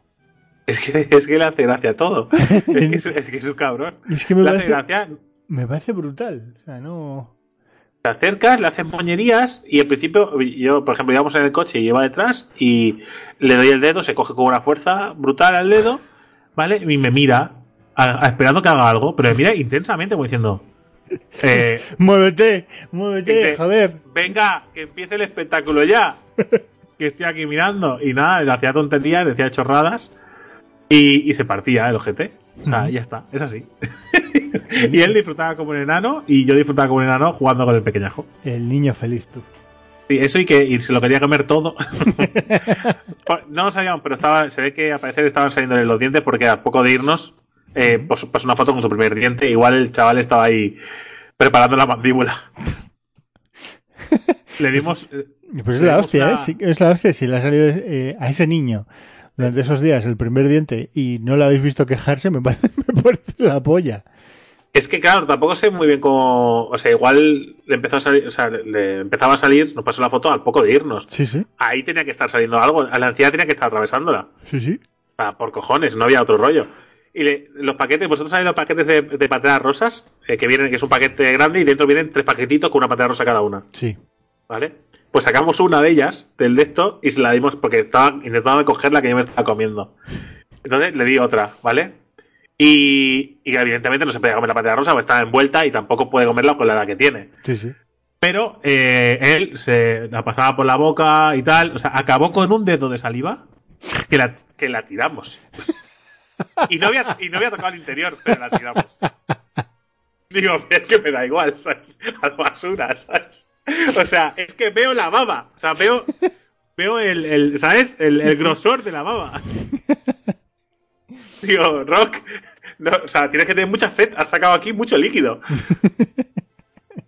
Es que, es que le hace gracia todo. Es que es, es que es un cabrón. Es que me Le hace parece, gracia me parece brutal. O sea, no. te acercas, le haces moñerías y al principio, yo, por ejemplo, íbamos en el coche y lleva detrás y le doy el dedo, se coge con una fuerza brutal al dedo, ¿vale? Y me mira, a- a- esperando que haga algo, pero me mira intensamente, como diciendo, eh, ¡Muévete! ¡Muévete! ¡Joder! venga, que empiece el espectáculo ya, que estoy aquí mirando. Y nada, le hacía tonterías, decía chorradas y, y se partía el ojete. O sea, ya está, es así. y él disfrutaba como un enano y yo disfrutaba como un enano jugando con el pequeñajo. El niño feliz, tú. Sí, eso y que y se lo quería comer todo. No lo sabíamos, pero estaba, se ve que al parecer estaban saliéndole los dientes porque a poco de irnos eh, pues, pasó una foto con su primer diente. Igual el chaval estaba ahí preparando la mandíbula. Le dimos. eh, Pues es la hostia, una- ¿eh? Sí, es la hostia. Si le ha salido eh, a ese niño durante esos días el primer diente y no lo habéis visto quejarse, me parece, me parece la polla. Es que claro, tampoco sé muy bien cómo. O sea, igual le empezó a salir. O sea, le, empezaba a salir, nos pasó la foto al poco de irnos. Sí, sí. Ahí tenía que estar saliendo algo. A la anciana tenía que estar atravesándola. Sí, sí. Sea, por cojones, no había otro rollo. Y le- los paquetes, vosotros sabéis los paquetes de, de pateras rosas, Eh, que vienen, que es un paquete grande y dentro vienen tres paquetitos con una patera rosa cada una, Sí. ¿vale? Pues sacamos una de ellas del de esto y se la dimos porque estaba intentando coger la que yo me estaba comiendo. Entonces le di otra, ¿vale? Y, y evidentemente no se podía comer la patera rosa porque estaba envuelta y tampoco puede comerla con la edad que tiene. Sí, sí. Pero eh, él se la pasaba por la boca y tal. O sea, acabó con un dedo de saliva que la, que la tiramos. Y no, había, y no había tocado el interior, pero la tiramos. Digo, es que me da igual, ¿sabes? A la basura, ¿sabes? O sea, es que veo la baba. O sea, veo, veo el, el ¿sabes? El, el grosor de la baba. Digo, Rock, no, o sea, tienes que tener mucha sed. Has sacado aquí mucho líquido.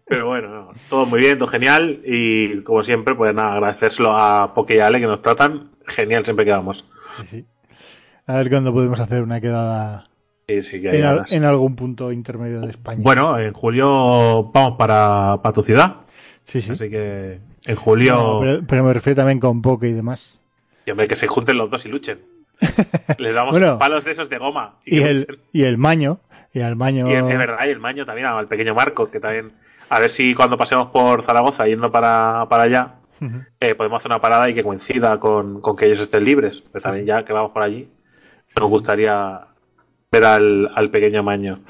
Pero bueno, no, todo muy bien, todo genial. Y como siempre, pues nada, agradecérselo a Poke y Ale que nos tratan genial siempre que vamos. sí. A ver cuándo podemos hacer una quedada Sí, sí, que hay en, al- ganas. en algún punto intermedio de España. Bueno, en julio vamos para, para tu ciudad. sí, sí. Así que en julio. No, pero, pero me refiero también con Poke y demás. Y hombre, que se junten los dos y luchen. Les damos Bueno. palos de esos de goma. Y, el, y el maño. Y al maño. Y es es verdad, y el maño también, al pequeño Marco, que también. A ver si cuando pasemos por Zaragoza yendo para, para allá, eh, podemos hacer una parada y que coincida con, con que ellos estén libres. Pero también ya que vamos por allí, nos gustaría ver al, al pequeño Maño.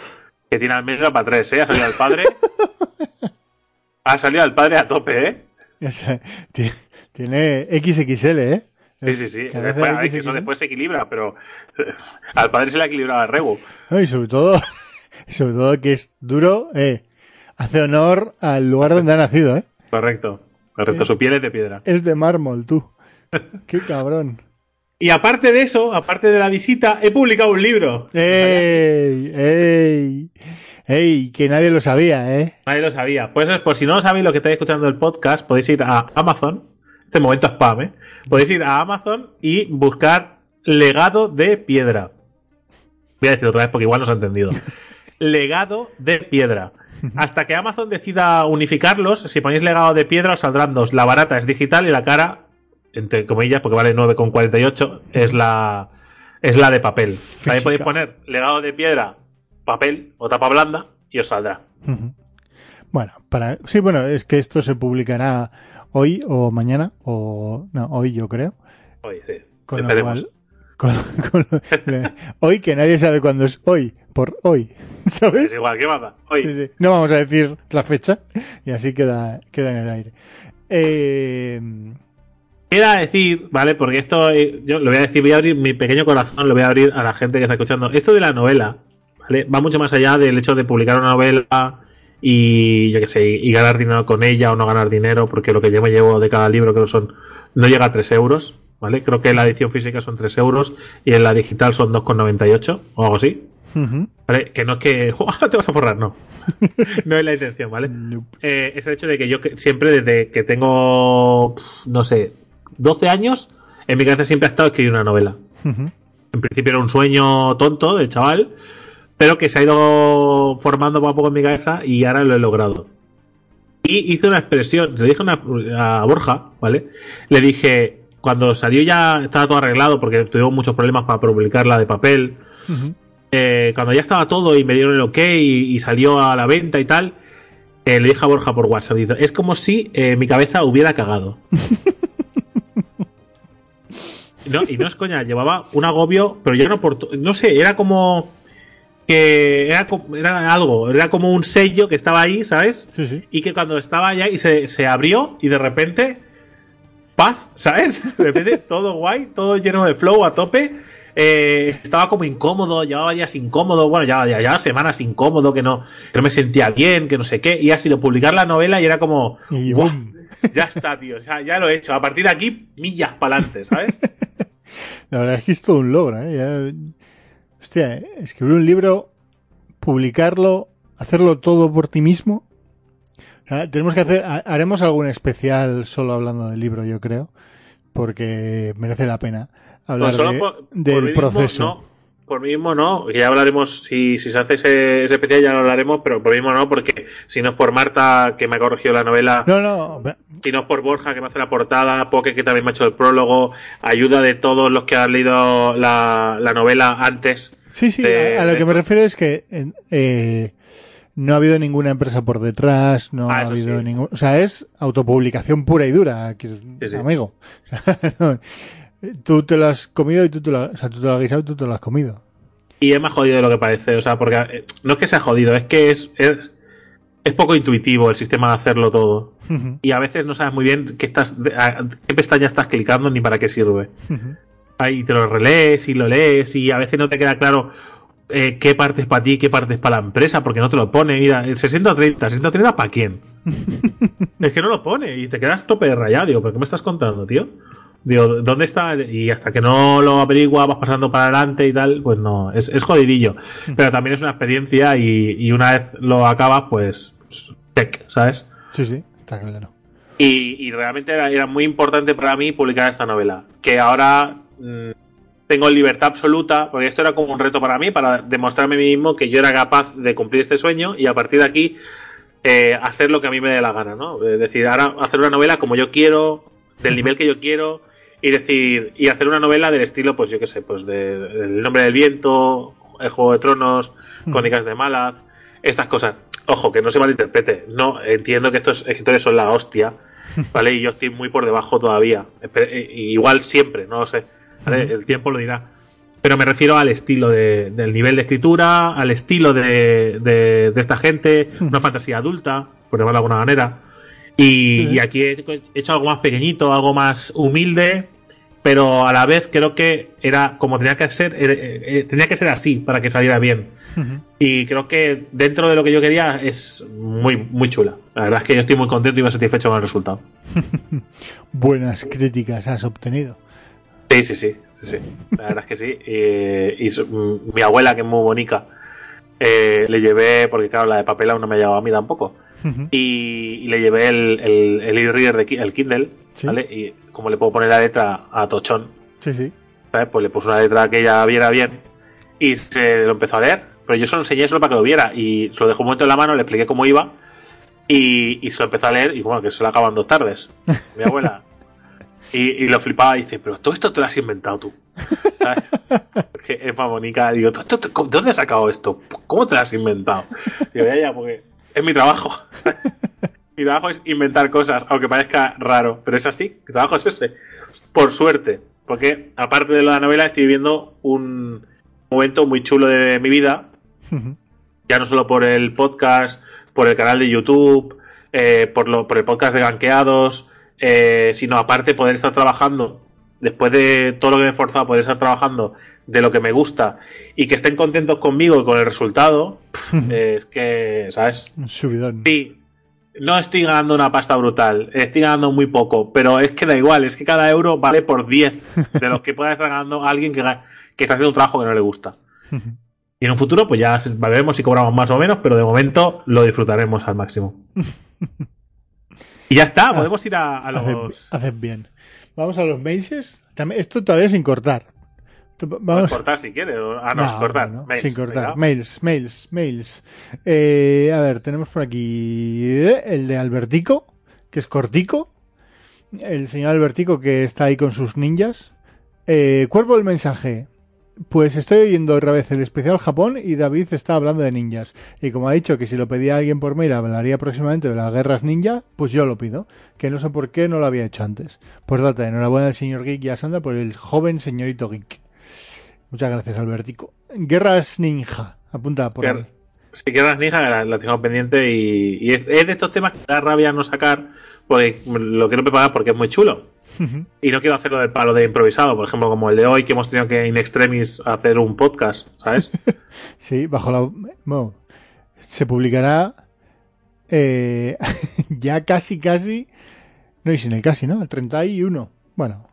Que tiene al menos para tres, ¿eh? Ha salido el padre. ha salido el padre a tope, ¿eh? Tiene, tiene XXL, ¿eh? Sí, sí, sí. A Después, a ver, que eso después se equilibra, pero al padre se le ha equilibrado el rebo. No, y sobre todo, sobre todo que es duro, eh, hace honor al lugar donde ha nacido, ¿eh? Correcto. Correcto. Su piel es de piedra. Es de mármol, tú. Qué cabrón. Y aparte de eso, aparte de la visita, he publicado un libro. ¡Ey! ¡Ey! ¡Ey! Que nadie lo sabía, ¿eh? Nadie lo sabía. Pues, por si no sabéis lo que estáis escuchando el podcast, podéis ir a Amazon. Este momento spam, ¿eh? Podéis ir a Amazon y buscar legado de piedra. Voy a decirlo otra vez porque igual no se ha entendido. legado de piedra. Hasta que Amazon decida unificarlos, si ponéis legado de piedra os saldrán dos. La barata es digital y la cara entre comillas, porque vale 9,48, es la, es la de papel. También podéis poner legado de piedra, papel o tapa blanda y os saldrá. Bueno, para sí, bueno, es que esto se publicará hoy o mañana, o no, hoy yo creo. Hoy, sí. Con lo cual, con, hoy que nadie sabe cuándo es hoy, por hoy, ¿sabes? Es igual, ¿qué pasa? Hoy. Sí, sí. No vamos a decir la fecha y así queda, queda en el aire. Eh, Queda decir, ¿vale? Porque esto, eh, yo lo voy a decir, voy a abrir mi pequeño corazón, lo voy a abrir a la gente que está escuchando. Esto de la novela, ¿vale? Va mucho más allá del hecho de publicar una novela y, yo qué sé, y ganar dinero con ella o no ganar dinero, porque lo que yo me llevo de cada libro creo son, no llega a 3 euros, ¿vale? Creo que en la edición física son 3 euros y en la digital son 2,98 o algo así. ¿Vale? Que no es que te vas a forrar, no. no es la intención, ¿vale? Eh, es el hecho de que yo siempre desde que tengo, no sé, 12 años, en mi cabeza siempre ha estado escribir una novela. En principio era un sueño tonto del chaval, pero que se ha ido formando poco a poco en mi cabeza y ahora lo he logrado. Y hice una expresión, le dije a Borja, ¿vale? Le dije, cuando salió ya estaba todo arreglado porque tuvimos muchos problemas para publicarla de papel. Eh, cuando ya estaba todo y me dieron el ok y, salió a la venta y tal, eh, le dije a Borja por WhatsApp, es como si eh, mi cabeza hubiera cagado. No, y no es coña, llevaba un agobio, pero ya no por. No sé, era como. Que era, era algo, era como un sello que estaba ahí, ¿sabes? Sí, sí. Y que cuando estaba allá y se, se abrió y de repente. Paz, ¿sabes? De repente todo guay, todo lleno de flow a tope. Eh, estaba como incómodo, llevaba días incómodo, bueno, ya, ya, ya, semanas incómodo, que no, que no me sentía bien, que no sé qué, y ha sido publicar la novela y era como, y boom. Ya está, tío, sea, ya lo he hecho, a partir de aquí, millas para adelante, ¿sabes? La verdad es que es todo un logro, ¿eh? Ya... Hostia, escribir un libro, publicarlo, hacerlo todo por ti mismo. tenemos que hacer, haremos algún especial solo hablando del libro, yo creo, porque merece la pena hablar del proceso por mí mismo no, ya hablaremos, si, si se hace ese, especial ya lo hablaremos, pero por mí mismo no, porque si no es por Marta, que me ha corregido la novela, no, no. si no es por Borja, que me hace la portada, Poke, que también me ha hecho el prólogo, ayuda de todos los que han leído la, novela antes. Sí, sí, a, lo que me refiero es que eh, no ha habido ninguna empresa por detrás, no ah, ha habido ningún... O sea, es autopublicación pura y dura, amigo. Tú te lo has comido y tú te lo, o sea, tú te lo has guisado y tú te lo has comido. Y es más jodido de lo que parece, o sea, porque eh, no es que sea jodido, es que es, es, poco intuitivo el sistema de hacerlo todo. Y a veces no sabes muy bien qué, estás, qué pestaña estás clicando ni para qué sirve. Ahí te lo relees y lo lees y a veces no te queda claro eh, qué parte es para ti, qué parte es para la empresa, porque no te lo pone. Mira, el 60-30, 60-30 para quién. es que no lo pone y te quedas tope de rayado. Digo, ¿pero qué me estás contando, tío? Digo, ¿dónde está? Y hasta que no lo averigua, vas pasando para adelante y tal, pues no, es, es jodidillo. Hmm. Pero también es una experiencia y, una vez lo acabas, pues, tech, ¿sabes? Sí, sí, está claro. Y, y realmente era, muy importante para mí publicar esta novela. Que ahora mm, tengo libertad absoluta, porque esto era como un reto para mí, para demostrarme a mí mismo que yo era capaz de cumplir este sueño y a partir de aquí eh, hacer lo que a mí me dé la gana, ¿no? Es decir, ahora hacer una novela como yo quiero, del nivel que yo quiero y decir y hacer una novela del estilo pues yo qué sé pues de, El nombre del viento el juego de tronos hmm. crónicas de Malaz estas cosas ojo que no se malinterprete no entiendo que estos escritores son la hostia vale y yo estoy muy por debajo todavía eh, igual siempre no lo sé ¿vale? Hmm. el tiempo lo dirá pero me refiero al estilo de, del nivel de escritura al estilo de, de, esta gente hmm. una fantasía adulta por llamarlo de alguna manera y, aquí he hecho algo más pequeñito, algo más humilde, pero a la vez creo que era como tenía que ser, eh, eh, tenía que ser así para que saliera bien. Y creo que dentro de lo que yo quería es muy, muy chula. La verdad es que yo estoy muy contento y muy satisfecho con el resultado. Buenas críticas has obtenido. Sí, sí, sí, sí, sí. La verdad es que sí. Y, y su- mm, mi abuela, que es muy bonita, eh, le llevé, porque claro, la de papel aún no me ha llegado a mí tampoco. Y, y le llevé el, el, el e-reader de el Kindle, Sí. ¿vale? Y como le puedo poner la letra a Tochón, Sí, sí. ¿sabes? Pues le puse una letra que ella viera bien y se lo empezó a leer. Pero yo se lo enseñé solo para que lo viera y se lo dejé un momento en la mano, le expliqué cómo iba y, y se lo empezó a leer y bueno, que se lo acaban dos tardes. Mi abuela. Y, y lo flipaba y dice, pero todo esto te lo has inventado tú. ¿Sabes? Porque es más bonita. Digo, ¿tú- tú- tú- ¿de dónde has sacado esto? ¿Cómo te lo has inventado? Digo, ya, ya, porque es mi trabajo. mi trabajo es inventar cosas, aunque parezca raro, pero es así. Mi trabajo es ese. Por suerte. Porque aparte de la novela, estoy viviendo un momento muy chulo de mi vida. Ya no solo por el podcast, por el canal de YouTube, eh, por, lo, por el podcast de Ganqueados, eh, sino aparte poder estar trabajando, después de todo lo que me he esforzado, poder estar trabajando de lo que me gusta y que estén contentos conmigo y con el resultado, eh, es que, ¿sabes? Un subidón. Sí, no estoy ganando una pasta brutal, estoy ganando muy poco, pero es que da igual, es que cada euro vale por 10 de los que pueda estar ganando alguien que, que está haciendo un trabajo que no le gusta. Y en un futuro, pues ya veremos si cobramos más o menos, pero de momento lo disfrutaremos al máximo. Y ya está, podemos ir a, a los. haces bien. Vamos a los. También, esto todavía sin cortar. Vamos Vamos cortar si quieres. Ah, no, No, sin cortar. no, no, Mails, sin cortar. venga. Mails, mails, mails. Eh, a ver, tenemos por aquí eh, el de Albertico, que es cortico. El señor Albertico que está ahí con sus ninjas. Eh, cuerpo del mensaje. Pues estoy oyendo otra vez el especial Japón y David está hablando de ninjas. Y como ha dicho que si lo pedía alguien por mail hablaría próximamente de las guerras ninja, pues yo lo pido. Que no sé por qué no lo había hecho antes. Pues data, enhorabuena al señor Geek y a Sandra por el joven señorito Geek. Muchas gracias, Albertico. Guerras ninja. Apunta por Guerra- ahí. Si quieres, Ninja, la, la tengo pendiente y, y es, es de estos temas que da rabia no sacar, porque lo quiero preparar porque es muy chulo. Y no quiero hacerlo del palo de improvisado, por ejemplo, como el de hoy que hemos tenido que in extremis hacer un podcast, ¿sabes? Sí, bajo la. Bueno, se publicará eh, ya casi, casi. No, y sin el casi, ¿no? El 31. Bueno,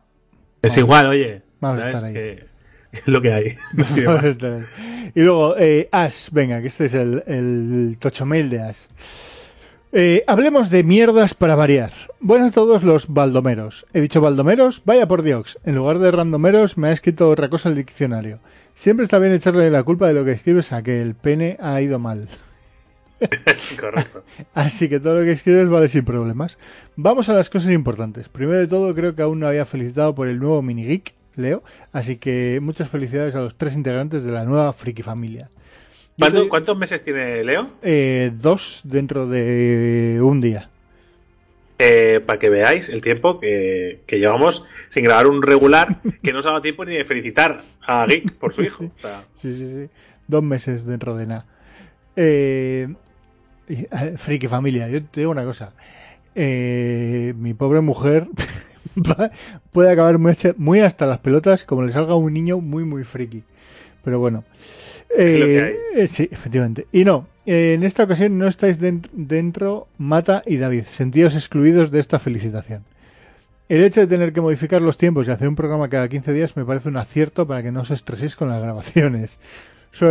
es igual, oye. Vamos a estar ahí. Que- es lo que hay. No y luego, eh, Ash, venga, que este es el, el tocho mail de Ash. Eh, hablemos de mierdas para variar. Buenas a todos los baldomeros. He dicho baldomeros, vaya por Dios. En lugar de randomeros me ha escrito otra cosa el diccionario. Siempre está bien echarle la culpa de lo que escribes a que el pene ha ido mal. Correcto. Así que todo lo que escribes vale sin problemas. Vamos a las cosas importantes. Primero de todo, creo que aún no había felicitado por el nuevo mini geek, Leo. Así que muchas felicidades a los tres integrantes de la nueva friki familia. Yo ¿Cuánto- te- ¿Cuántos meses tiene Leo? eh, dos dentro de un día. Eh, para que veáis el tiempo que, que llevamos sin grabar un regular que no se ha dado tiempo ni de felicitar a Geek por su hijo. O sea, Sí, sí, sí. Dos meses dentro de nada. Eh, eh, friki familia, yo te digo una cosa. Eh, mi pobre mujer va- puede acabar muy, hasta las pelotas como le salga a un niño muy, muy friki. Pero bueno. Eh, eh, sí, efectivamente. Y no, eh, en esta ocasión no estáis den- dentro Mata y David, sentidos excluidos de esta felicitación. El hecho de tener que modificar los tiempos y hacer un programa cada 15 días me parece un acierto para que no os estreséis con las grabaciones. Sí,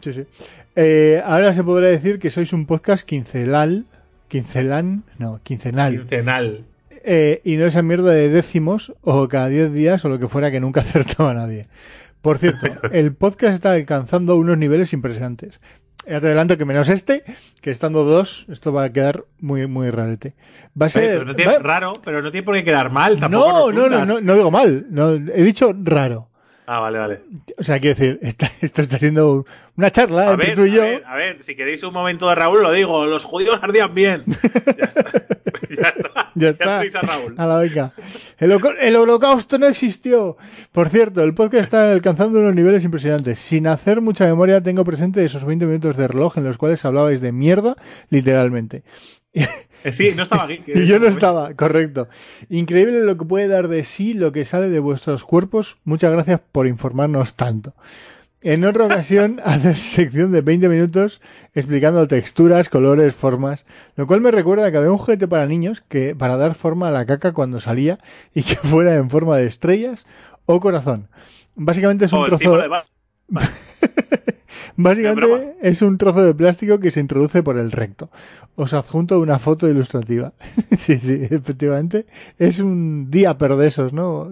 sí, sí. Ahora se podrá decir que sois un podcast quincelal, quincelan, no, quincenal, quincenal. Eh, y no esa mierda de décimos o cada 10 días o lo que fuera que nunca acertaba a nadie. Por cierto, el podcast está alcanzando unos niveles impresionantes. Ya te adelanto que menos este, que estando dos, esto va a quedar muy, muy rarete. Va a ser. pero no tiene- va- raro, pero no tiene por qué quedar mal. Tampoco no, no, no, no, no digo mal. No, he dicho raro. Ah, vale, vale. O sea, quiero decir, esta- esto está siendo una charla A entre ver, tú y a yo. ver, a ver, si queréis un momento de Raúl, lo digo. Los judíos ardían bien. Ya está. ya está. Ya está. a Raúl. A la venga. El, el holocausto no existió. Por cierto, el podcast está alcanzando unos niveles impresionantes. Sin hacer mucha memoria, tengo presente esos 20 minutos de reloj en los cuales hablabais de mierda, literalmente. Eh, sí, no estaba aquí. Y yo no estaba, correcto. Increíble lo que puede dar de sí lo que sale de vuestros cuerpos. Muchas gracias por informarnos tanto. En otra ocasión, hacer sección de 20 minutos explicando texturas, colores, formas, lo cual me recuerda que había un juguete para niños que para dar forma a la caca cuando salía y que fuera en forma de estrellas o corazón. Básicamente es un O el trozo. símbolo de Batman. Básicamente Es un trozo de plástico que se introduce por el recto. Os adjunto una foto ilustrativa. sí, sí, efectivamente. Es un diaper de esos, ¿no?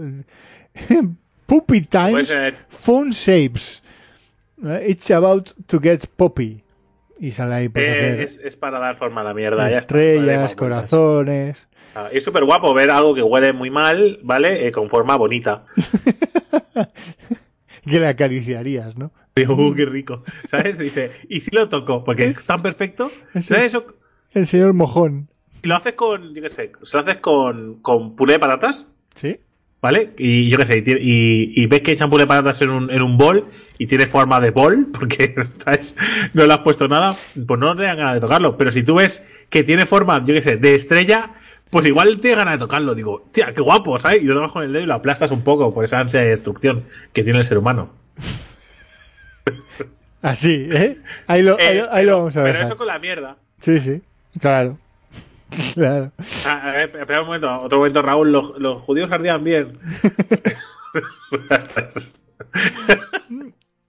Puppy Puede Times Phone Shapes. Eh, It's about to get poppy. Y sale ahí pues, eh, es, es para dar forma a la mierda. ya está, no estrellas, corazones. Ah, Es súper guapo ver algo que huele muy mal, ¿vale? Eh, con forma bonita. Que le acariciarías, ¿no? Digo, "Uh, qué rico. ¿Sabes? Dice, ¿y si lo toco? Porque es tan perfecto. Es- ¿Sabes eso? El señor mojón. Si lo haces con, yo qué sé, si lo haces con, con puré de patatas, ¿Sí? ¿vale? Y yo qué sé, y, tiene- y- y ves que echan puré de patatas en un, en un bol y tiene forma de bol, porque, ¿sabes? No le has puesto nada, pues no te dan ganas de tocarlo. Pero si tú ves que tiene forma, yo qué sé, de estrella, pues igual te da ganas de tocarlo. Digo, tía, qué guapo, ¿sabes? Y lo tomas con el dedo y lo aplastas un poco por esa ansia de destrucción que tiene el ser humano. Así, ¿eh? Ahí lo, Eh, lo- ahí lo vamos a Pero dejar. eso con la mierda. Sí, sí. Claro. Claro. Ah, A ver, espera un momento, otro momento, Raúl. Los, los judíos ardían bien.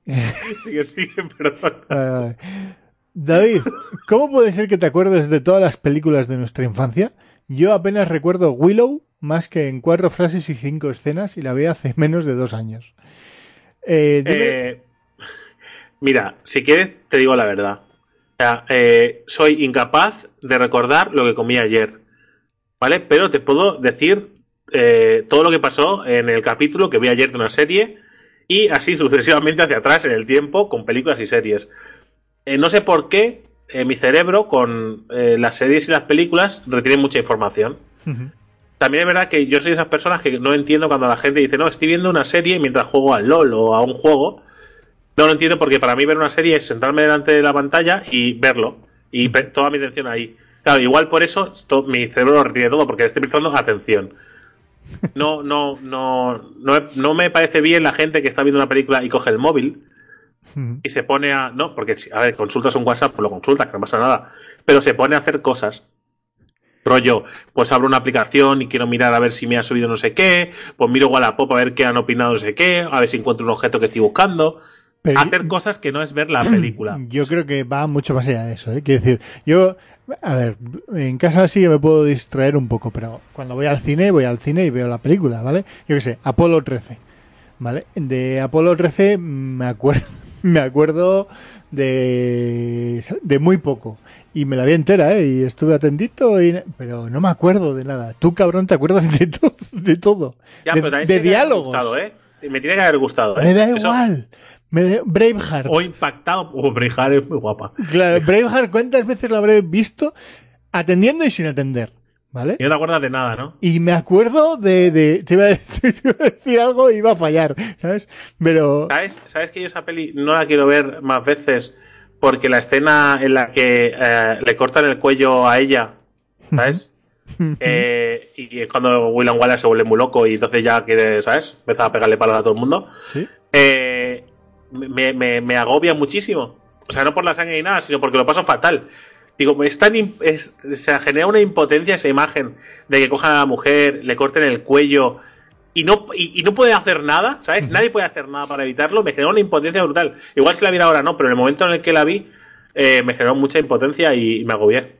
sigue, sigue, perdón. Vale, vale. David, ¿cómo puede ser que te acuerdes de todas las películas de nuestra infancia? Yo apenas recuerdo Willow más que en cuatro frases y cinco escenas y la vi hace menos de dos años. Eh, dime- Eh, mira, si quieres, te digo la verdad. O sea, eh, soy incapaz de recordar lo que comí ayer. ¿Vale? Pero te puedo decir eh, todo lo que pasó en el capítulo que vi ayer de una serie y así sucesivamente hacia atrás en el tiempo con películas y series. Eh, no sé por qué eh, mi cerebro con eh, las series y las películas retiene mucha información. También es verdad que yo soy de esas personas que no entiendo cuando la gente dice, no, estoy viendo una serie mientras juego al LOL o a un juego. No lo entiendo porque para mí ver una serie es sentarme delante de la pantalla y verlo. Y toda mi atención ahí. Claro, igual por eso to- mi cerebro lo retiene todo, porque estoy prestando atención. No, no, no, no, no me parece bien la gente que está viendo una película y coge el móvil Ujú. y se pone a. No, porque, si- a ver, consultas un WhatsApp, pues lo consultas, que no pasa nada. Pero se pone a hacer cosas. Rollo, pues abro una aplicación y quiero mirar a ver si me ha subido no sé qué. Pues miro Wallapop a ver qué han opinado no sé qué. A ver si encuentro un objeto que estoy buscando. Pero Hacer cosas que no es ver la película. Yo creo que va mucho más allá de eso. ¿eh? Quiero decir, yo, a ver, en casa sí que me puedo distraer un poco, pero cuando voy al cine, voy al cine y veo la película, ¿vale? Yo qué sé, Apolo 13, ¿vale? De Apolo 13 me acuerdo, me acuerdo de, de muy poco. Y me la vi entera, ¿eh? Y estuve atentito, y, pero no me acuerdo de nada. Tú, cabrón, te acuerdas de, todo de todo. Ya, de pero de diálogos. gustado, ¿eh? Me tiene que haber gustado, ¿eh? Me da Eso- igual. Me Braveheart. O impactado. Oh, Brejar es muy guapa. Claro, Braveheart, ¿cuántas veces lo habré visto atendiendo y sin atender? ¿Vale? Y no te acuerdas de nada, ¿no? Y me acuerdo de, de te, iba a decir, te iba a decir algo y iba a fallar, ¿sabes? Pero ¿Sabes? ¿Sabes que yo esa peli no la quiero ver más veces? Porque la escena en la que eh, le cortan el cuello a ella, ¿sabes? Eh, y es cuando William Wallace se vuelve muy loco y entonces ya quiere, ¿sabes? Empieza a pegarle palos a todo el mundo. sí, Eh, me, me- me agobia muchísimo. O sea, no por la sangre ni nada, sino porque lo paso fatal. Digo, es tan es- se genera una impotencia esa imagen de que cojan a la mujer, le corten el cuello y no, y, y no puede hacer nada, ¿sabes? Nadie puede hacer nada para evitarlo. Me genera una impotencia brutal. Igual si la viera ahora no, pero en el momento en el que la vi, eh, me generó mucha impotencia y, me agobié.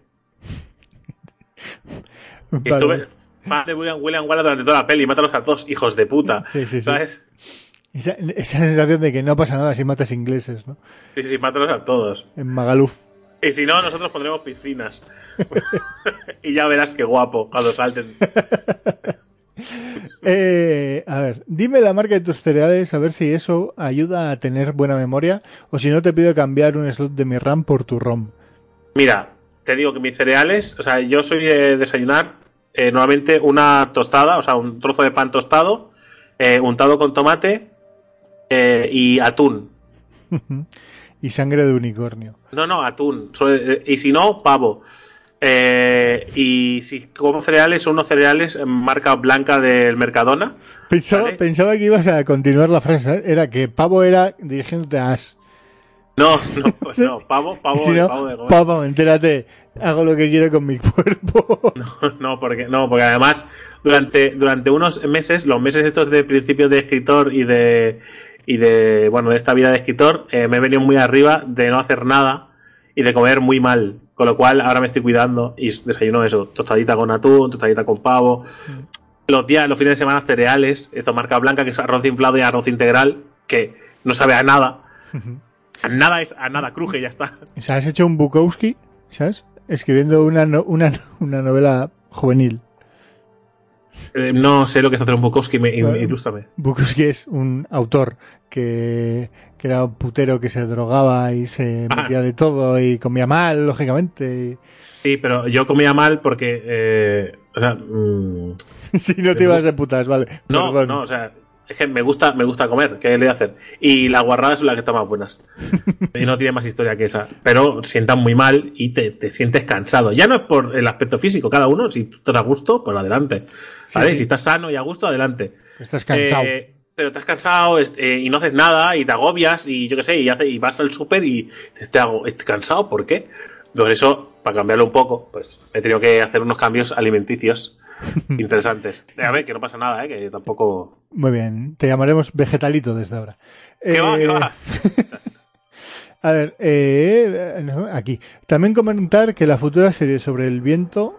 Vale. estuve fan de William, William Wallace durante toda la peli. Mátalos a todos, hijos de puta. Sí, sí, sí. Esa, esa sensación de que no pasa nada si matas ingleses, ¿no? Sí, sí, mátalos a todos. En Magaluf. Y si no, nosotros pondremos piscinas. y ya verás qué guapo cuando salten. Eh, a ver, dime la marca de tus cereales, a ver si eso ayuda a tener buena memoria o si no te pido cambiar un slot de mi RAM por tu ROM. Mira, te digo que mis cereales, o sea, yo soy de desayunar eh, normalmente una tostada, o sea, un trozo de pan tostado, eh, untado con tomate eh, y atún. y sangre de unicornio. No, no, atún. Eh, Y si no, pavo. Eh, y si como cereales, son unos cereales en marca blanca del Mercadona. Pensaba, Vale. pensaba que ibas a continuar la frase, era que pavo era dirigiéndote a Ash. No, no, pues no, pavo, pavo, si no, pavo de pavo, entérate, hago lo que quiero con mi cuerpo. No, porque, no, porque además, durante, durante unos meses, los meses estos de principio de escritor y de, y de, bueno, de esta vida de escritor, eh, me he venido muy arriba de no hacer nada y de comer muy mal. Con lo cual ahora me estoy cuidando y desayuno eso, tostadita con atún, tostadita con pavo. Los días, los fines de semana cereales, esto marca blanca, que es arroz inflado y arroz integral, que no sabe a nada. A nada es a nada, cruje ya está. O sea, has hecho un Bukowski, ¿sabes? Escribiendo una, no- una, una novela juvenil. Eh, no sé lo que es hacer un Bukowski, me, Bueno. ilústrame. Bukowski es un autor que, que era un putero que se drogaba y se Ah. metía de todo y comía mal, lógicamente. Sí, pero yo comía mal porque, eh, o sea, mm, Si no te ibas de putas, vale. no, Perdón. no, o sea, es que me gusta, me gusta comer, ¿qué le voy a hacer? Y las guarradas son las que están más buenas. y no tiene más historia que esa. Pero sientan muy mal y te, te sientes cansado. Ya no es por el aspecto físico, cada uno, si tú te da gusto, pues adelante. ¿Vale? sí. Si estás sano y a gusto, adelante. Estás cansado. Eh, pero te has cansado eh, y no haces nada y te agobias y yo qué sé, y, hace- y vas al súper y te te hago, estoy cansado, ¿por qué? Por eso, para cambiarlo un poco, pues he tenido que hacer unos cambios alimenticios interesantes. Eh, A ver, que no pasa nada, ¿eh? que tampoco... Muy bien, te llamaremos vegetalito desde ahora. ¿Qué va, qué Eh, va? A ver, eh, aquí. También comentar que la futura serie sobre el viento,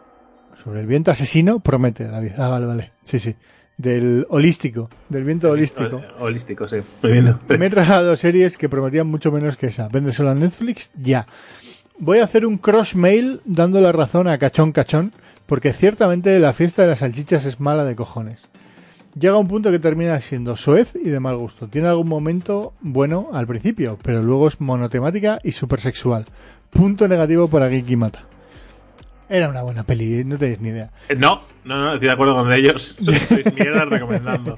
sobre el viento asesino, promete, David. Ah, vale, vale. Sí, sí. Del holístico, del viento holístico. Holístico, sí. Muy bien. Me he tragado series que prometían mucho menos que esa. Véndeselo a Netflix, ya. Voy a hacer un cross mail dando la razón a Cachón Cachón, porque ciertamente la fiesta de las salchichas es mala de cojones. Llega un punto que termina siendo soez y de mal gusto. Tiene algún momento bueno al principio, pero luego es monotemática y súper sexual. Punto negativo para Geeky Mata. Era una buena peli, no tenéis ni idea. Eh, No, no, no, estoy de acuerdo con ellos. Sois mierdas recomendando.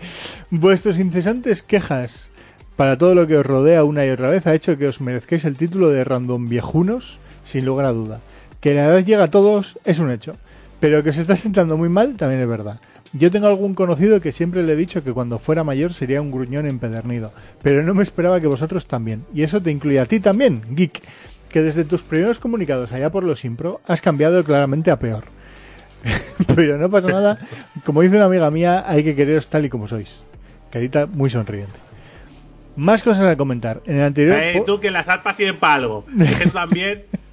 Vuestros incesantes quejas para todo lo que os rodea una y otra vez ha hecho que os merezcáis el título de random viejunos, sin lugar a duda. Que la edad llega a todos es un hecho, pero que os está sentando muy mal también es verdad. Yo tengo algún conocido que siempre le he dicho que cuando fuera mayor sería un gruñón empedernido, pero no me esperaba que vosotros también. Y eso te incluye a ti también, geek, que desde tus primeros comunicados allá por los impro has cambiado claramente a peor. pero no pasa nada, como dice una amiga mía, hay que quereros tal y como sois. Carita muy sonriente. Más cosas a comentar. En el anterior. Eh, tú que las para algo. También.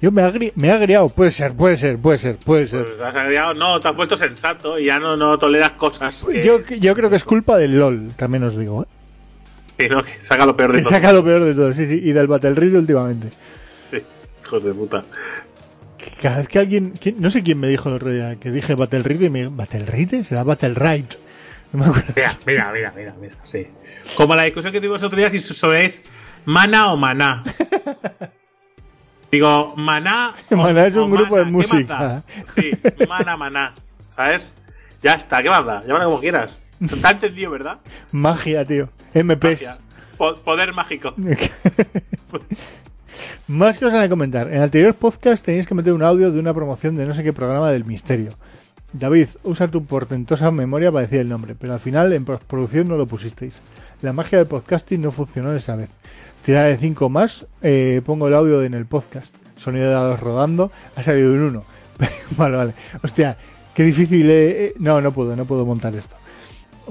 Yo me agri- me he agriado. Puede ser, puede ser, puede ser, puede ser. Pues has no, te has puesto sensato y ya no, no toleras cosas. Que, Yo, yo creo que es culpa del LOL, también os digo. ¿eh? que no, que saca lo peor de Que todo. saca lo peor de todo, sí, sí. Y del Battle Royale últimamente. Sí, hijos de puta. Cada vez que alguien. ¿quién? no sé quién me dijo el otro día que dije Battle Royale y me. ¿Battle Royale? Será Battle Right. No me acuerdo. Mira, mira, mira, mira, mira, sí. Como la discusión que tuvimos otro día si sobre es mana o maná. Digo, maná. Maná es un grupo de mana, ¿qué más música. Sí, mana, maná. ¿Sabes? Ya está, ¿qué más da? Llámalo como quieras. Ha entendido, ¿verdad? Magia, tío. MPs. Magia. Po- Poder mágico. Más cosas a comentar. En el anterior podcast tenéis que meter un audio de una promoción de no sé qué programa del misterio. David, usa tu portentosa memoria para decir el nombre, pero al final en postproducción no lo pusisteis. La magia del podcasting no funcionó esa vez. Tira de 5 más, eh, pongo el audio en el podcast. Sonido de dados rodando, ha salido un 1. vale, vale. Hostia, qué difícil. eh, eh. No, no puedo, no puedo montar esto.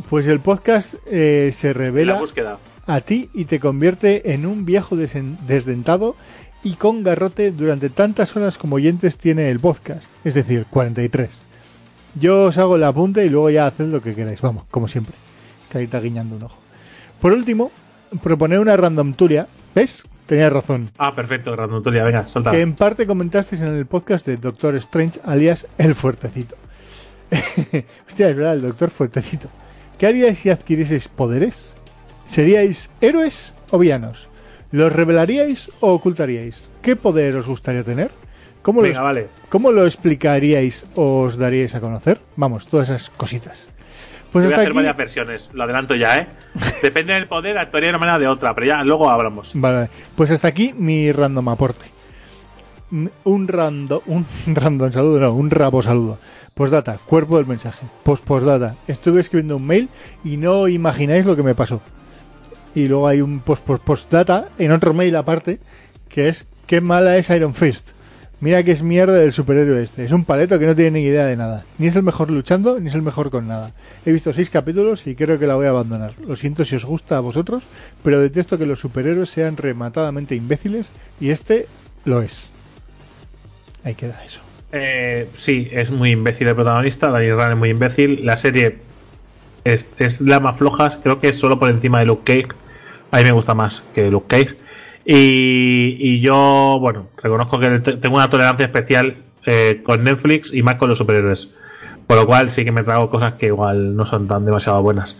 Pues el podcast eh, se revela la búsqueda. a ti y te convierte en un viejo desdentado y con garrote durante tantas horas como oyentes tiene el podcast, es decir, 43. Yo os hago el apunte y luego ya haced lo que queráis, vamos, como siempre. Carita guiñando un ojo. Por último, proponer una random turia, ¿ves? Tenía razón. Ah, perfecto, Randotulia, venga, salta. Que en parte comentasteis en el podcast de Doctor Strange, alias El Fuertecito. Hostia, es verdad, el Doctor Fuertecito. ¿Qué haríais si adquirieseis poderes? ¿Seríais héroes o villanos? ¿Los revelaríais o ocultaríais? ¿Qué poder os gustaría tener? ¿Cómo, Venga, lo, vale. ¿Cómo lo explicaríais o os daríais a conocer? Vamos, todas esas cositas. Pues Voy a hacer aquí. varias versiones, lo adelanto ya, ¿eh? Depende del poder, actuaría de una manera de otra, pero ya luego hablamos. Vale, pues hasta aquí mi random aporte. Mm, Un random, un random saludo, no, un rabo saludo. Postdata, cuerpo del mensaje. Post postdata, estuve escribiendo un mail y no imagináis lo que me pasó. Y luego hay un post post postdata en otro mail aparte que es qué mala es Iron Fist. Mira que es mierda del superhéroe este. Es un paleto que no tiene ni idea de nada. Ni es el mejor luchando, ni es el mejor con nada. He visto seis capítulos y creo que la voy a abandonar. Lo siento si os gusta a vosotros, pero detesto que los superhéroes sean rematadamente imbéciles y este lo es. Ahí queda eso. Eh, sí, es muy imbécil el protagonista. Daniel Rand es muy imbécil. La serie es, es la más floja. Creo que es solo por encima de Luke Cage. A mí me gusta más que Luke Cage. Y, yo, bueno, reconozco que te- tengo una tolerancia especial eh, con Netflix y más con los superhéroes. Por lo cual sí que me trago cosas que igual no son tan demasiado buenas.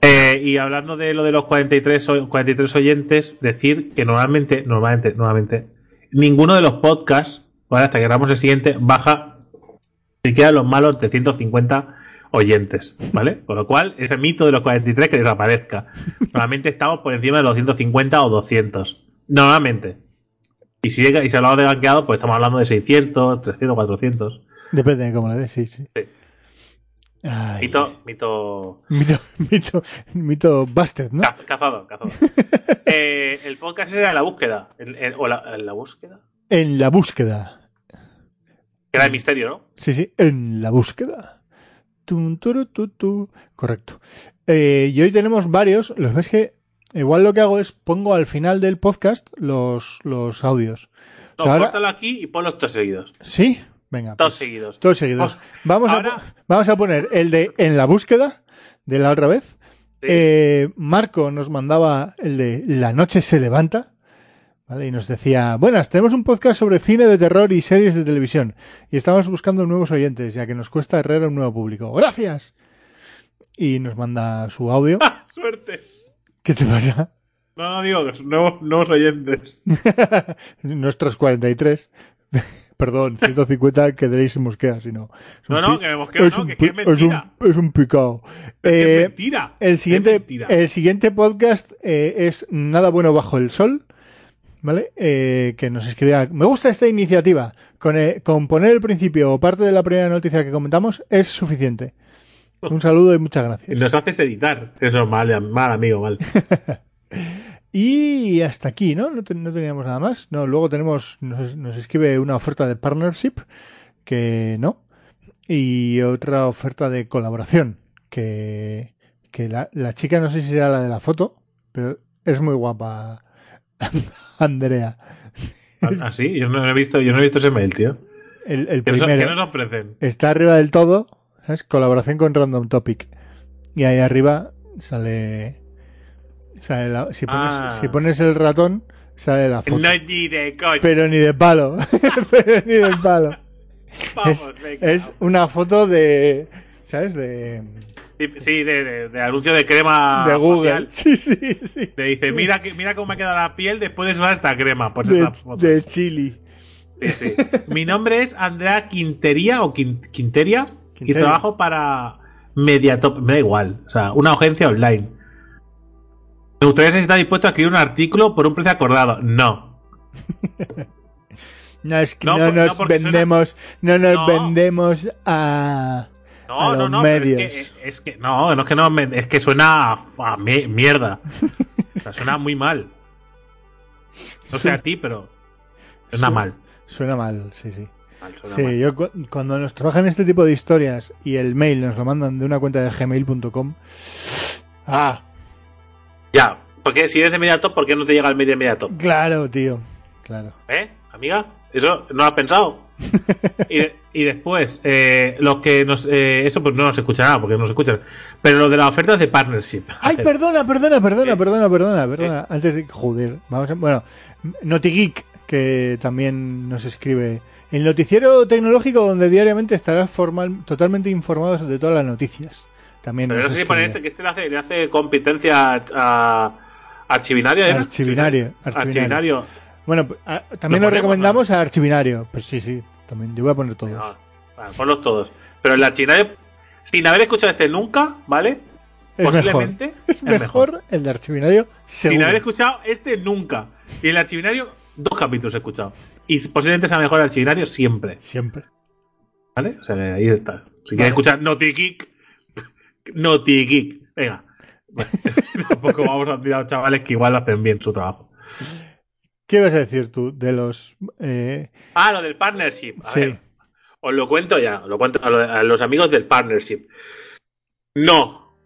Eh, y hablando de lo de los 43, o- 43 oyentes, decir que normalmente, normalmente, normalmente, ninguno de los podcasts, ¿vale? hasta que grabamos el siguiente, baja siquiera los malos de 150 oyentes, ¿vale? Con lo cual, ese mito de los 43 que desaparezca. Normalmente estamos por encima de los 150 o 200. Normalmente. Y si, llega- y si hablamos de banqueado, pues estamos hablando de 600, 300, 400. Depende de cómo le des, sí, sí. Sí. Mito, mito Mito, mito, mito busted, ¿no? Caz- Cazado, cazado. Eh, el podcast era la búsqueda. El- el- o la, la búsqueda. En la búsqueda. Que era de misterio, ¿no? Sí, sí, en la búsqueda. Tum, turu, tu, tu. Correcto. Eh, y hoy tenemos varios. Los ves que igual lo que hago es pongo al final del podcast los, los audios. No, O sea, ahora- córtalo aquí y ponlos todos seguidos. ¿Sí? Venga. Todos pues, seguidos. todos seguidos. Vamos, a, ahora- po- vamos a poner el de en la búsqueda de la otra vez. Sí. Eh, Marco nos mandaba el de La noche se levanta. ¿Vale? Y nos decía, buenas, tenemos un podcast sobre cine de terror y series de televisión. Y estamos buscando nuevos oyentes, ya que nos cuesta herrera un nuevo público. Gracias. Y nos manda su audio. ¡Ah, ¡Suerte! ¿Qué te pasa? No, no digo que son nuevos, nuevos oyentes. Nuestros 43. Perdón, 150 quedaréis en mosquea, si no. No, no, que me mosqueo, es no, un que, es mentira. Es un, es un que Eh, mentira. El siguiente, mentira. el siguiente podcast eh, es Nada bueno bajo el sol, ¿vale? Eh, que nos escribía, me gusta esta iniciativa, con, eh, con poner el principio o parte de la primera noticia que comentamos es suficiente. Un saludo y muchas Y gracias. Nos haces editar. Eso es mal, mal amigo, mal. Y hasta aquí, ¿no? No, no teníamos nada más. No, luego tenemos, nos, nos escribe una oferta de partnership, que no. Y otra oferta de colaboración, que, que la, la chica no sé si será la de la foto, pero es muy guapa Andrea. ¿Ah, sí? Yo no he visto, yo no he visto ese mail, tío. El, el ¿Qué nos, primero qué nos ofrecen? está arriba del todo, ¿sabes? Colaboración con Random Topic. Y ahí arriba sale... sale la- si, pones, Ah. si pones el ratón, sale la foto. No ni de coño. Pero ni de palo. Pero ni de palo. Vamos, es, venga. es una foto de. ¿Sabes? De, Sí, de, de- de anuncio de crema. de Google. facial. Sí, sí, sí. Te dice, mira, mira cómo me queda la piel después de usar esta crema. Pues De, esta de Chili. Sí, sí. Mi nombre es Andrea Quintería o Quin- Quinteria, y trabajo para Mediatop. Me da igual. O sea, una agencia online. Me gustaría si está dispuesto a escribir un artículo por un precio acordado. No. No, es que No, no, por- nos suena- vendemos. No nos No. vendemos a. No, no, no. medios. Es que, es que no, no es que no, es que suena a, a mi- mierda. O sea, suena muy mal. No sé a ti, pero suena Su- mal. Suena mal, sí, sí. Mal, suena Sí, mal. yo cu- cuando nos trabajan este tipo de historias y el mail nos lo mandan de una cuenta de gmail.com. Ah, Ya, porque si eres de Mediatop, ¿por qué no te llega el medio de Mediatop? claro, tío. Claro. ¿Eh, amiga? ¿Eso no lo has pensado? y, de- y después, eh, los que nos. eh, eso pues no nos escuchará, porque no nos escuchan. Pero lo de las ofertas de partnership. Ay, Hacer. perdona, perdona, perdona, ¿Eh? perdona, perdona, perdona. Antes de. Joder, vamos a. Bueno, NotiGeek, que también nos escribe. El noticiero tecnológico donde diariamente estarás formal, totalmente informados de todas las noticias. También Pero no sé si pone este, que este le hace, le hace competencia a, a Archivinario. ¿era? Archivinario, Archivinario. Archivinario. Bueno, ah, también Lo ponemos, recomendamos a Archivinario. Pues sí, sí, también. Yo voy a poner todos. No, bueno, ponlos todos. Pero el Archivinario, sin haber escuchado este nunca, ¿vale? es mejor. Posiblemente Es mejor, el de Archivinario, seguro. Sin haber escuchado este nunca. Y el Archivinario, dos capítulos he escuchado. Y posiblemente sea mejor el Archivinario siempre. Siempre. ¿Vale? O sea, ahí está. Si quieres escuchar NotiGeek, NotiGeek. Venga. Bueno, tampoco vamos a tirar a chavales que igual hacen bien su trabajo. ¿Qué vas a decir tú de los... Eh... Ah, lo del partnership. A Sí. ver, os lo cuento ya, os lo cuento a, lo- a los amigos del partnership. No,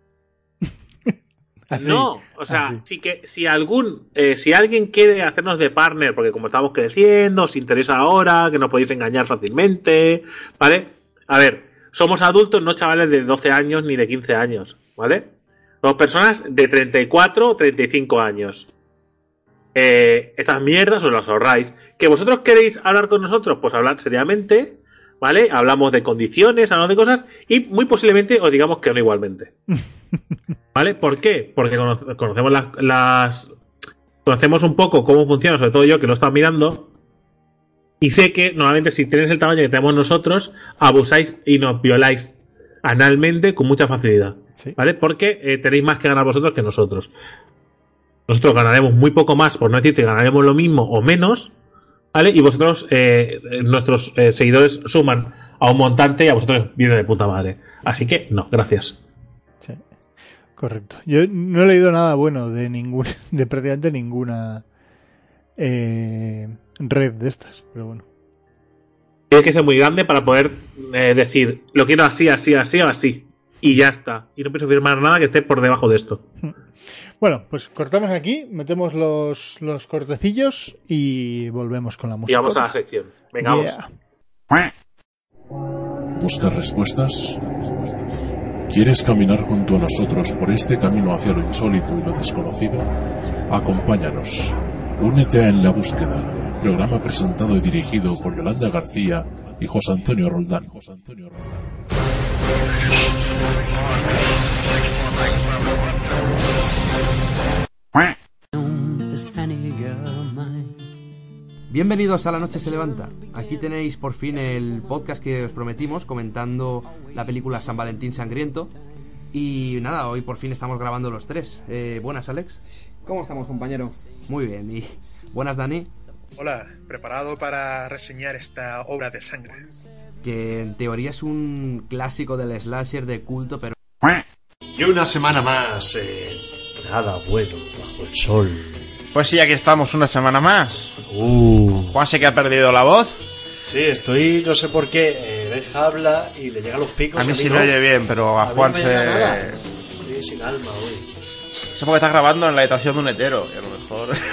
así? no. O sea, así. sí que si algún, eh, si alguien quiere hacernos de partner, porque como estamos creciendo, os interesa ahora, que nos podéis engañar fácilmente, ¿vale? A ver, somos adultos, no chavales de 12 años ni de 15 años, ¿vale? Somos personas de 34 o 35 años. Eh, estas mierdas os las ahorráis. ¿Que vosotros queréis hablar con nosotros? Pues hablar seriamente, ¿vale? Hablamos de condiciones, hablamos de cosas y muy posiblemente os digamos que no igualmente. ¿Vale? ¿Por qué? Porque cono- conocemos las, las- Conocemos un poco cómo funciona, sobre todo yo que lo he estado mirando. Y sé que normalmente si tenéis el tamaño que tenemos nosotros, abusáis y nos violáis analmente con mucha facilidad. Sí. ¿Vale? Porque eh, tenéis más que ganar vosotros que nosotros. Nosotros ganaremos muy poco más, por no decir que ganaremos lo mismo o menos, ¿vale? Y vosotros, eh, nuestros eh, seguidores suman a un montante y a vosotros viene de puta madre. Así que, no, gracias. Sí, correcto. Yo no he leído nada bueno de ningún, de prácticamente ninguna eh, red de estas, pero bueno. Tienes que ser muy grande para poder eh, decir, lo quiero así, así, así o así. Y ya está. Y no pienso firmar nada que esté por debajo de esto. Bueno, pues cortamos aquí, metemos los, los cortecillos y volvemos con la Y música. vamos a la sección. Venga, vamos. Yeah. ¿Buscas respuestas? ¿Quieres caminar junto a nosotros por este camino hacia lo insólito y lo desconocido? Acompáñanos. Únete a En la Búsqueda, programa presentado y dirigido por Yolanda García y José Antonio Roldán. José Antonio Roldán. Bienvenidos a La Noche se levanta. Aquí tenéis por fin el podcast que os prometimos comentando la película San Valentín Sangriento. Y nada, hoy por fin estamos grabando los tres. Eh, buenas, Alex. ¿Cómo estamos, compañero? Muy bien. Y buenas, Dani. Hola, preparado para reseñar esta obra de sangre. Que en teoría es un clásico del slasher de culto, pero Y una semana más, eh, nada bueno bajo el sol. Pues sí, aquí estamos una semana más. Uh, Juan se que ha perdido la voz. sí, estoy, no sé por qué, eh, habla y le llegan los picos. A mí sí no. lo oye bien, pero a mí Juan nada. se... Estoy sin alma hoy. Sé porque estás grabando en la habitación de un hetero, y a lo mejor...